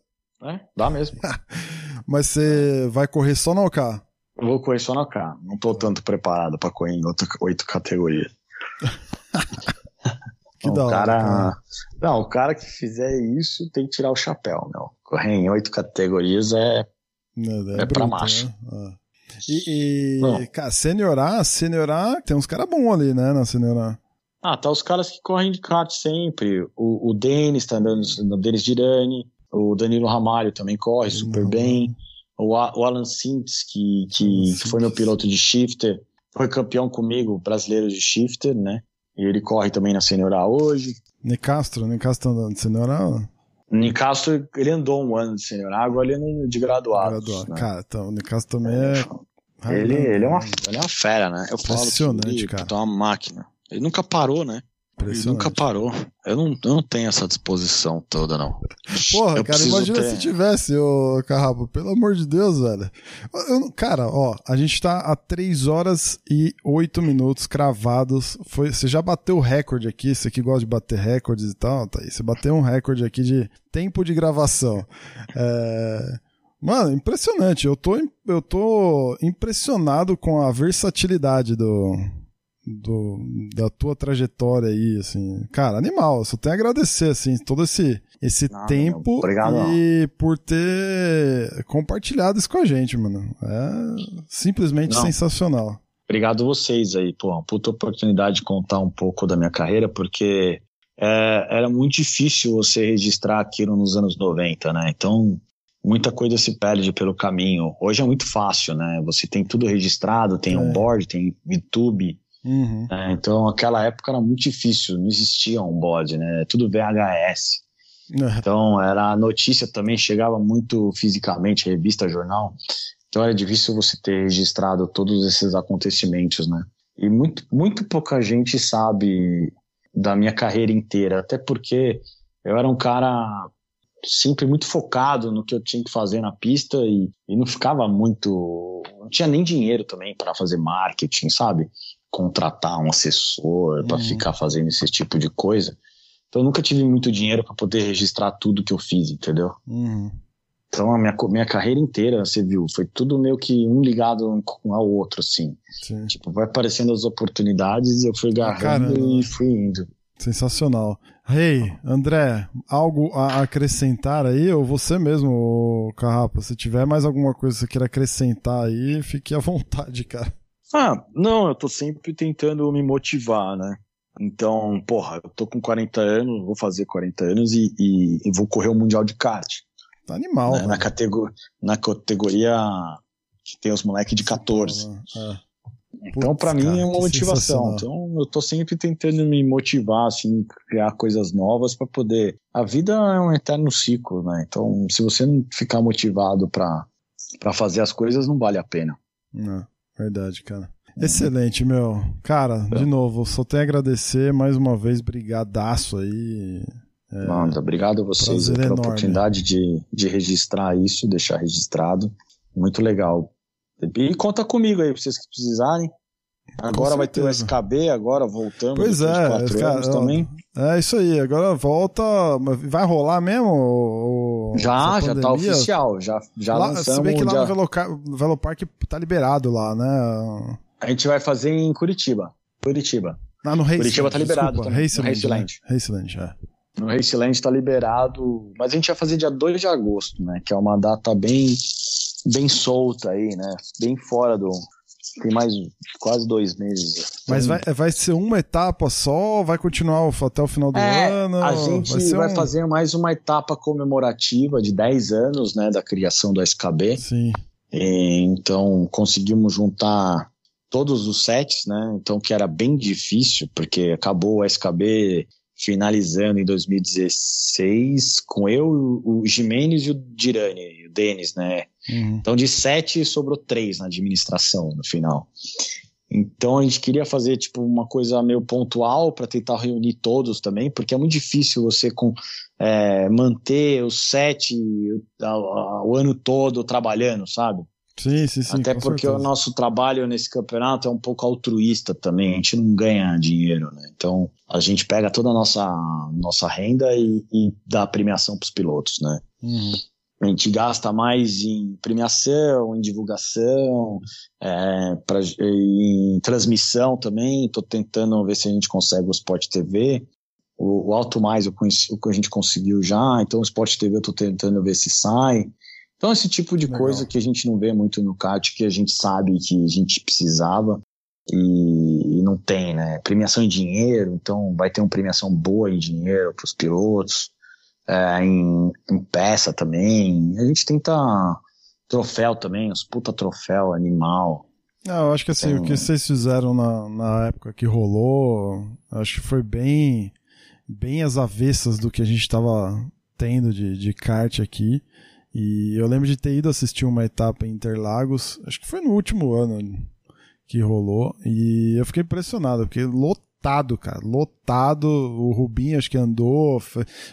É, dá mesmo. Mas você vai correr só no OK. Vou correr só na OK. Não tô tanto preparado pra correr em outra, oito categorias. Que o da hora, cara... cara. Não, o cara que fizer isso tem que tirar o chapéu, meu. Correr em oito categorias é. É, É pra macho. Né? Ah. E, e Não. cara, Senior A, Senior A, tem uns caras bons ali, né, na Senior A. Ah, tá os caras que correm de kart sempre. O, o Denis tá andando no Denis Dirani. O Danilo Ramalho também corre super Não. bem. O, o Alan Sintz, que, que, que foi meu piloto de shifter, foi campeão comigo, brasileiro de shifter, né? E ele corre também na Senior A hoje. Nicastro, Nicastro tá andando de Senior A? Nicastro, ele andou um ano de Senior A, agora ele anda de graduado. Graduado. né? Cara, então, o Nicastro também é. Ele, ele, é uma, ele é uma fera, né? Eu falo Impressionante, que ele cara. É uma máquina. Ele nunca parou, né? Nunca parou. Eu não, eu não tenho essa disposição toda, não. Porra, Eu cara, imagina ter. se tivesse, ô Carrapa. Pelo amor de Deus, velho. Eu cara, ó, a gente tá a 3 horas e 8 minutos cravados. Foi, você já bateu o recorde aqui, você que gosta de bater recordes e tal, tá aí. Você bateu um recorde aqui de tempo de gravação. É, Mano, impressionante. Eu tô, eu tô impressionado com a versatilidade do, do, da tua trajetória aí, assim. Cara, animal. Só tenho a agradecer, assim, todo esse, esse Nada, tempo meu. Obrigado, e por ter compartilhado isso com a gente, mano. É simplesmente Não. sensacional. Obrigado vocês aí, pô. Uma puta oportunidade de contar um pouco da minha carreira, porque é, era muito difícil você registrar aquilo nos anos 90, né? Então, muita coisa se perde pelo caminho. Hoje é muito fácil, né? Você tem tudo registrado, tem É. onboard, tem YouTube. Uhum. né? Então, aquela época era muito difícil, não existia onboard, né? Tudo VHS. É, Então, era a notícia também chegava muito fisicamente, revista, jornal. Então, era difícil você ter registrado todos esses acontecimentos, né? E muito, muito pouca gente sabe da minha carreira inteira, até porque eu era um cara sempre muito focado no que eu tinha que fazer na pista e, e não ficava muito. Não tinha nem dinheiro também para fazer marketing, sabe? Contratar um assessor para Uhum. ficar fazendo esse tipo de coisa. Então eu nunca tive muito dinheiro para poder registrar tudo que eu fiz, entendeu? uhum. Então a minha, minha carreira inteira, você viu, foi tudo meio que um ligado ao outro, assim. Sim. Tipo, vai aparecendo as oportunidades, eu fui agarrando caramba, né? e fui indo. Sensacional. Hey, André, algo a acrescentar aí? Ou você mesmo, Carrapa? Se tiver mais alguma coisa que você queira acrescentar aí, fique à vontade, cara. Ah, não, eu tô sempre tentando me motivar, né? Então, porra, eu tô com 40 anos, vou fazer 40 anos e, e- e vou correr o Mundial de Kart. Tá animal, né? na, catego- na categoria que tem os moleques de 14. É. Então, pra mim, cara, é uma motivação. Então, eu tô sempre tentando me motivar, assim, criar coisas novas pra poder. A vida é um eterno ciclo, né? Então, se você não ficar motivado para fazer as coisas, não vale a pena. Não, verdade, cara. Excelente, meu. Cara, de novo, só tenho a agradecer mais uma vez, brigadaço aí. É, Manda, obrigado a vocês pela enorme. oportunidade de, de registrar isso, deixar registrado. Muito legal. E conta comigo aí, pra vocês que precisarem. Agora vai ter o SKB, agora voltamos. Pois é, cara, também. É isso aí, agora volta. Vai rolar mesmo? O, já, já tá oficial. Já, já lá, lançamos. Se bem que lá já... no Velopark tá liberado lá, né? A gente vai fazer em Curitiba. Curitiba. Ah, no Raceland, Curitiba tá liberado desculpa, também. Raceland. Raceland, é. No Raceland tá liberado. Mas a gente vai fazer dia 2 de agosto, né? Que é uma data bem, bem solta aí, né? Bem fora do, tem mais quase dois meses. Mas vai, vai ser uma etapa só? Vai continuar até o final do é, ano? A gente vai, vai um... fazer mais uma etapa comemorativa de 10 anos né, da criação do SKB. Sim. E, então conseguimos juntar todos os sets, né? Então que era bem difícil, porque acabou o SKB finalizando em 2016 com eu, o Jimenez e o Dirani, o Denis, né? Uhum. Então de sete sobrou três na administração no final. Então a gente queria fazer tipo uma coisa meio pontual para tentar reunir todos também, porque é muito difícil você com, é, manter os sete o, o ano todo trabalhando, sabe? Sim, sim, sim. Até porque certeza. o nosso trabalho nesse campeonato é um pouco altruísta também. A gente não ganha dinheiro, né? Então a gente pega toda a nossa, nossa renda e, e dá premiação para os pilotos, né? Uhum. A gente gasta mais em premiação, em divulgação, é, pra, em transmissão também. Estou tentando ver se a gente consegue o Sport TV. O, o Alto Mais o que a gente conseguiu já, então o Sport TV eu estou tentando ver se sai. Então, esse tipo de Legal. coisa que a gente não vê muito no kart, que a gente sabe que a gente precisava e, e, não tem, né? Premiação em dinheiro, então vai ter uma premiação boa em dinheiro para os pilotos, é, em, em, peça também. A gente tenta troféu também, os puta troféu animal. Não, eu acho que assim, tem... o que vocês fizeram na, na época que rolou, acho que foi bem, bem as avessas do que a gente estava tendo de, de kart aqui. E eu lembro de ter ido assistir uma etapa em Interlagos, acho que foi no último ano que rolou, e eu fiquei impressionado, porque lotado, cara, lotado. O Rubinho acho que andou,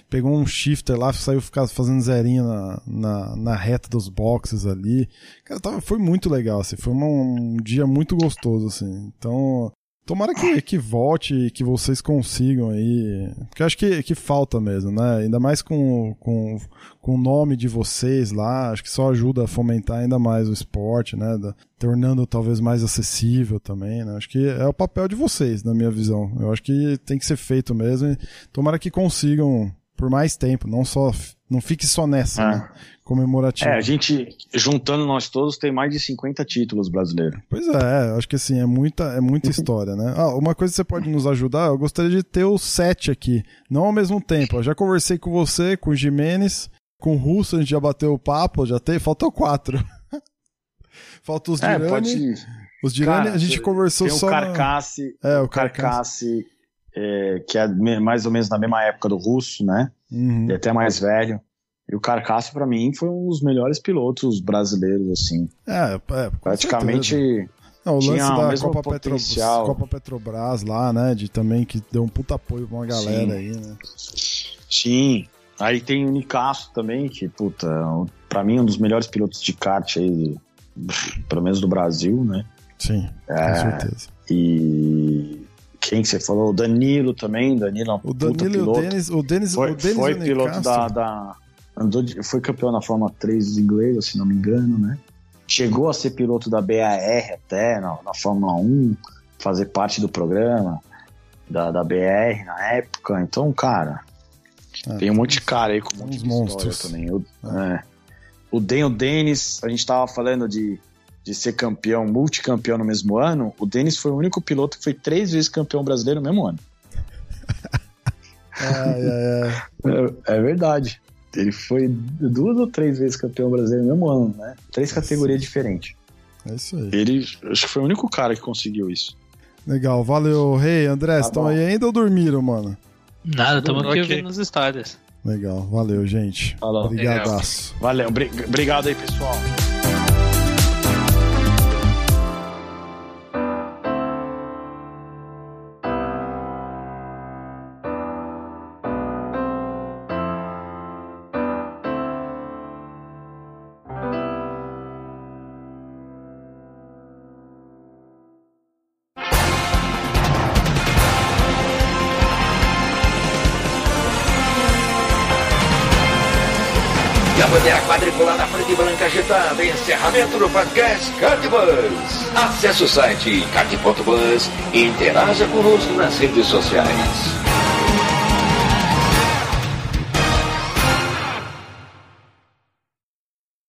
pegou um shifter lá, saiu ficar fazendo zerinho na, na, na reta dos boxes ali. Cara, tava, foi muito legal, assim, foi um dia muito gostoso, assim. Então, Tomara que, que volte e que vocês consigam aí. Porque acho que, que falta mesmo, né? Ainda mais com, com, com o nome de vocês lá, acho que só ajuda a fomentar ainda mais o esporte, né? Da, tornando talvez mais acessível também, né? Acho que é o papel de vocês, na minha visão. Eu acho que tem que ser feito mesmo. E tomara que consigam por mais tempo, não só não fique só nessa, é. né? Comemorativa. É, a gente, juntando nós todos, tem mais de 50 títulos brasileiros. Pois é, acho que assim, é muita, é muita história, né? Ah, uma coisa que você pode nos ajudar, eu gostaria de ter os sete aqui, não ao mesmo tempo. Eu já conversei com você, com o Jimenez, com o Russo, a gente já bateu o papo, já tem, faltam quatro. Falta os Dirani. É, pode... Os Dirani, Cara, a gente conversou tem só. O Carcasse, na... é, o Carcasse, é, que é mais ou menos na mesma época do Russo, né? Uhum. Ele é até mais velho. E o Carcasso, para mim, foi um dos melhores pilotos brasileiros, assim. É, é praticamente. Não, o lance da Copa, Petrobras, Copa Petrobras lá, né? De também que deu um puta apoio pra uma galera Sim. aí, né? Sim. Aí tem o Nicasso também, que, puta, pra mim, é um dos melhores pilotos de kart aí, pelo menos do Brasil, né? Sim, é, com certeza. E quem que você falou? O Danilo também, Danilo é o Danilo piloto. O Denis, o Denis, foi, o Denis foi piloto da, da andou de, foi campeão na Fórmula 3 inglesa, se não me engano, né? Chegou a ser piloto da BAR até, na, na Fórmula 1, fazer parte do programa da, da BR na época. Então, cara, é, tem um monte de cara aí com um monte de monstros também. O, é. É. o Den, o Denis, a gente tava falando de, de ser campeão, multicampeão no mesmo ano. O Denis foi o único piloto que foi três vezes campeão brasileiro no mesmo ano. ai, ai, ai. É, é verdade. Ele foi duas ou três vezes campeão brasileiro no mesmo ano, né? Três categorias diferentes. É isso aí. Ele, acho que foi o único cara que conseguiu isso. Legal, valeu. Rei, hey, André, estão tá aí ainda ou dormiram, mano? Nada, estamos aqui ouvindo as histórias. Legal, valeu, gente. Falou. Obrigadaço. Valeu, obrigado aí, pessoal. Cardbus. Acesse o site card.bus e interaja conosco nas redes sociais.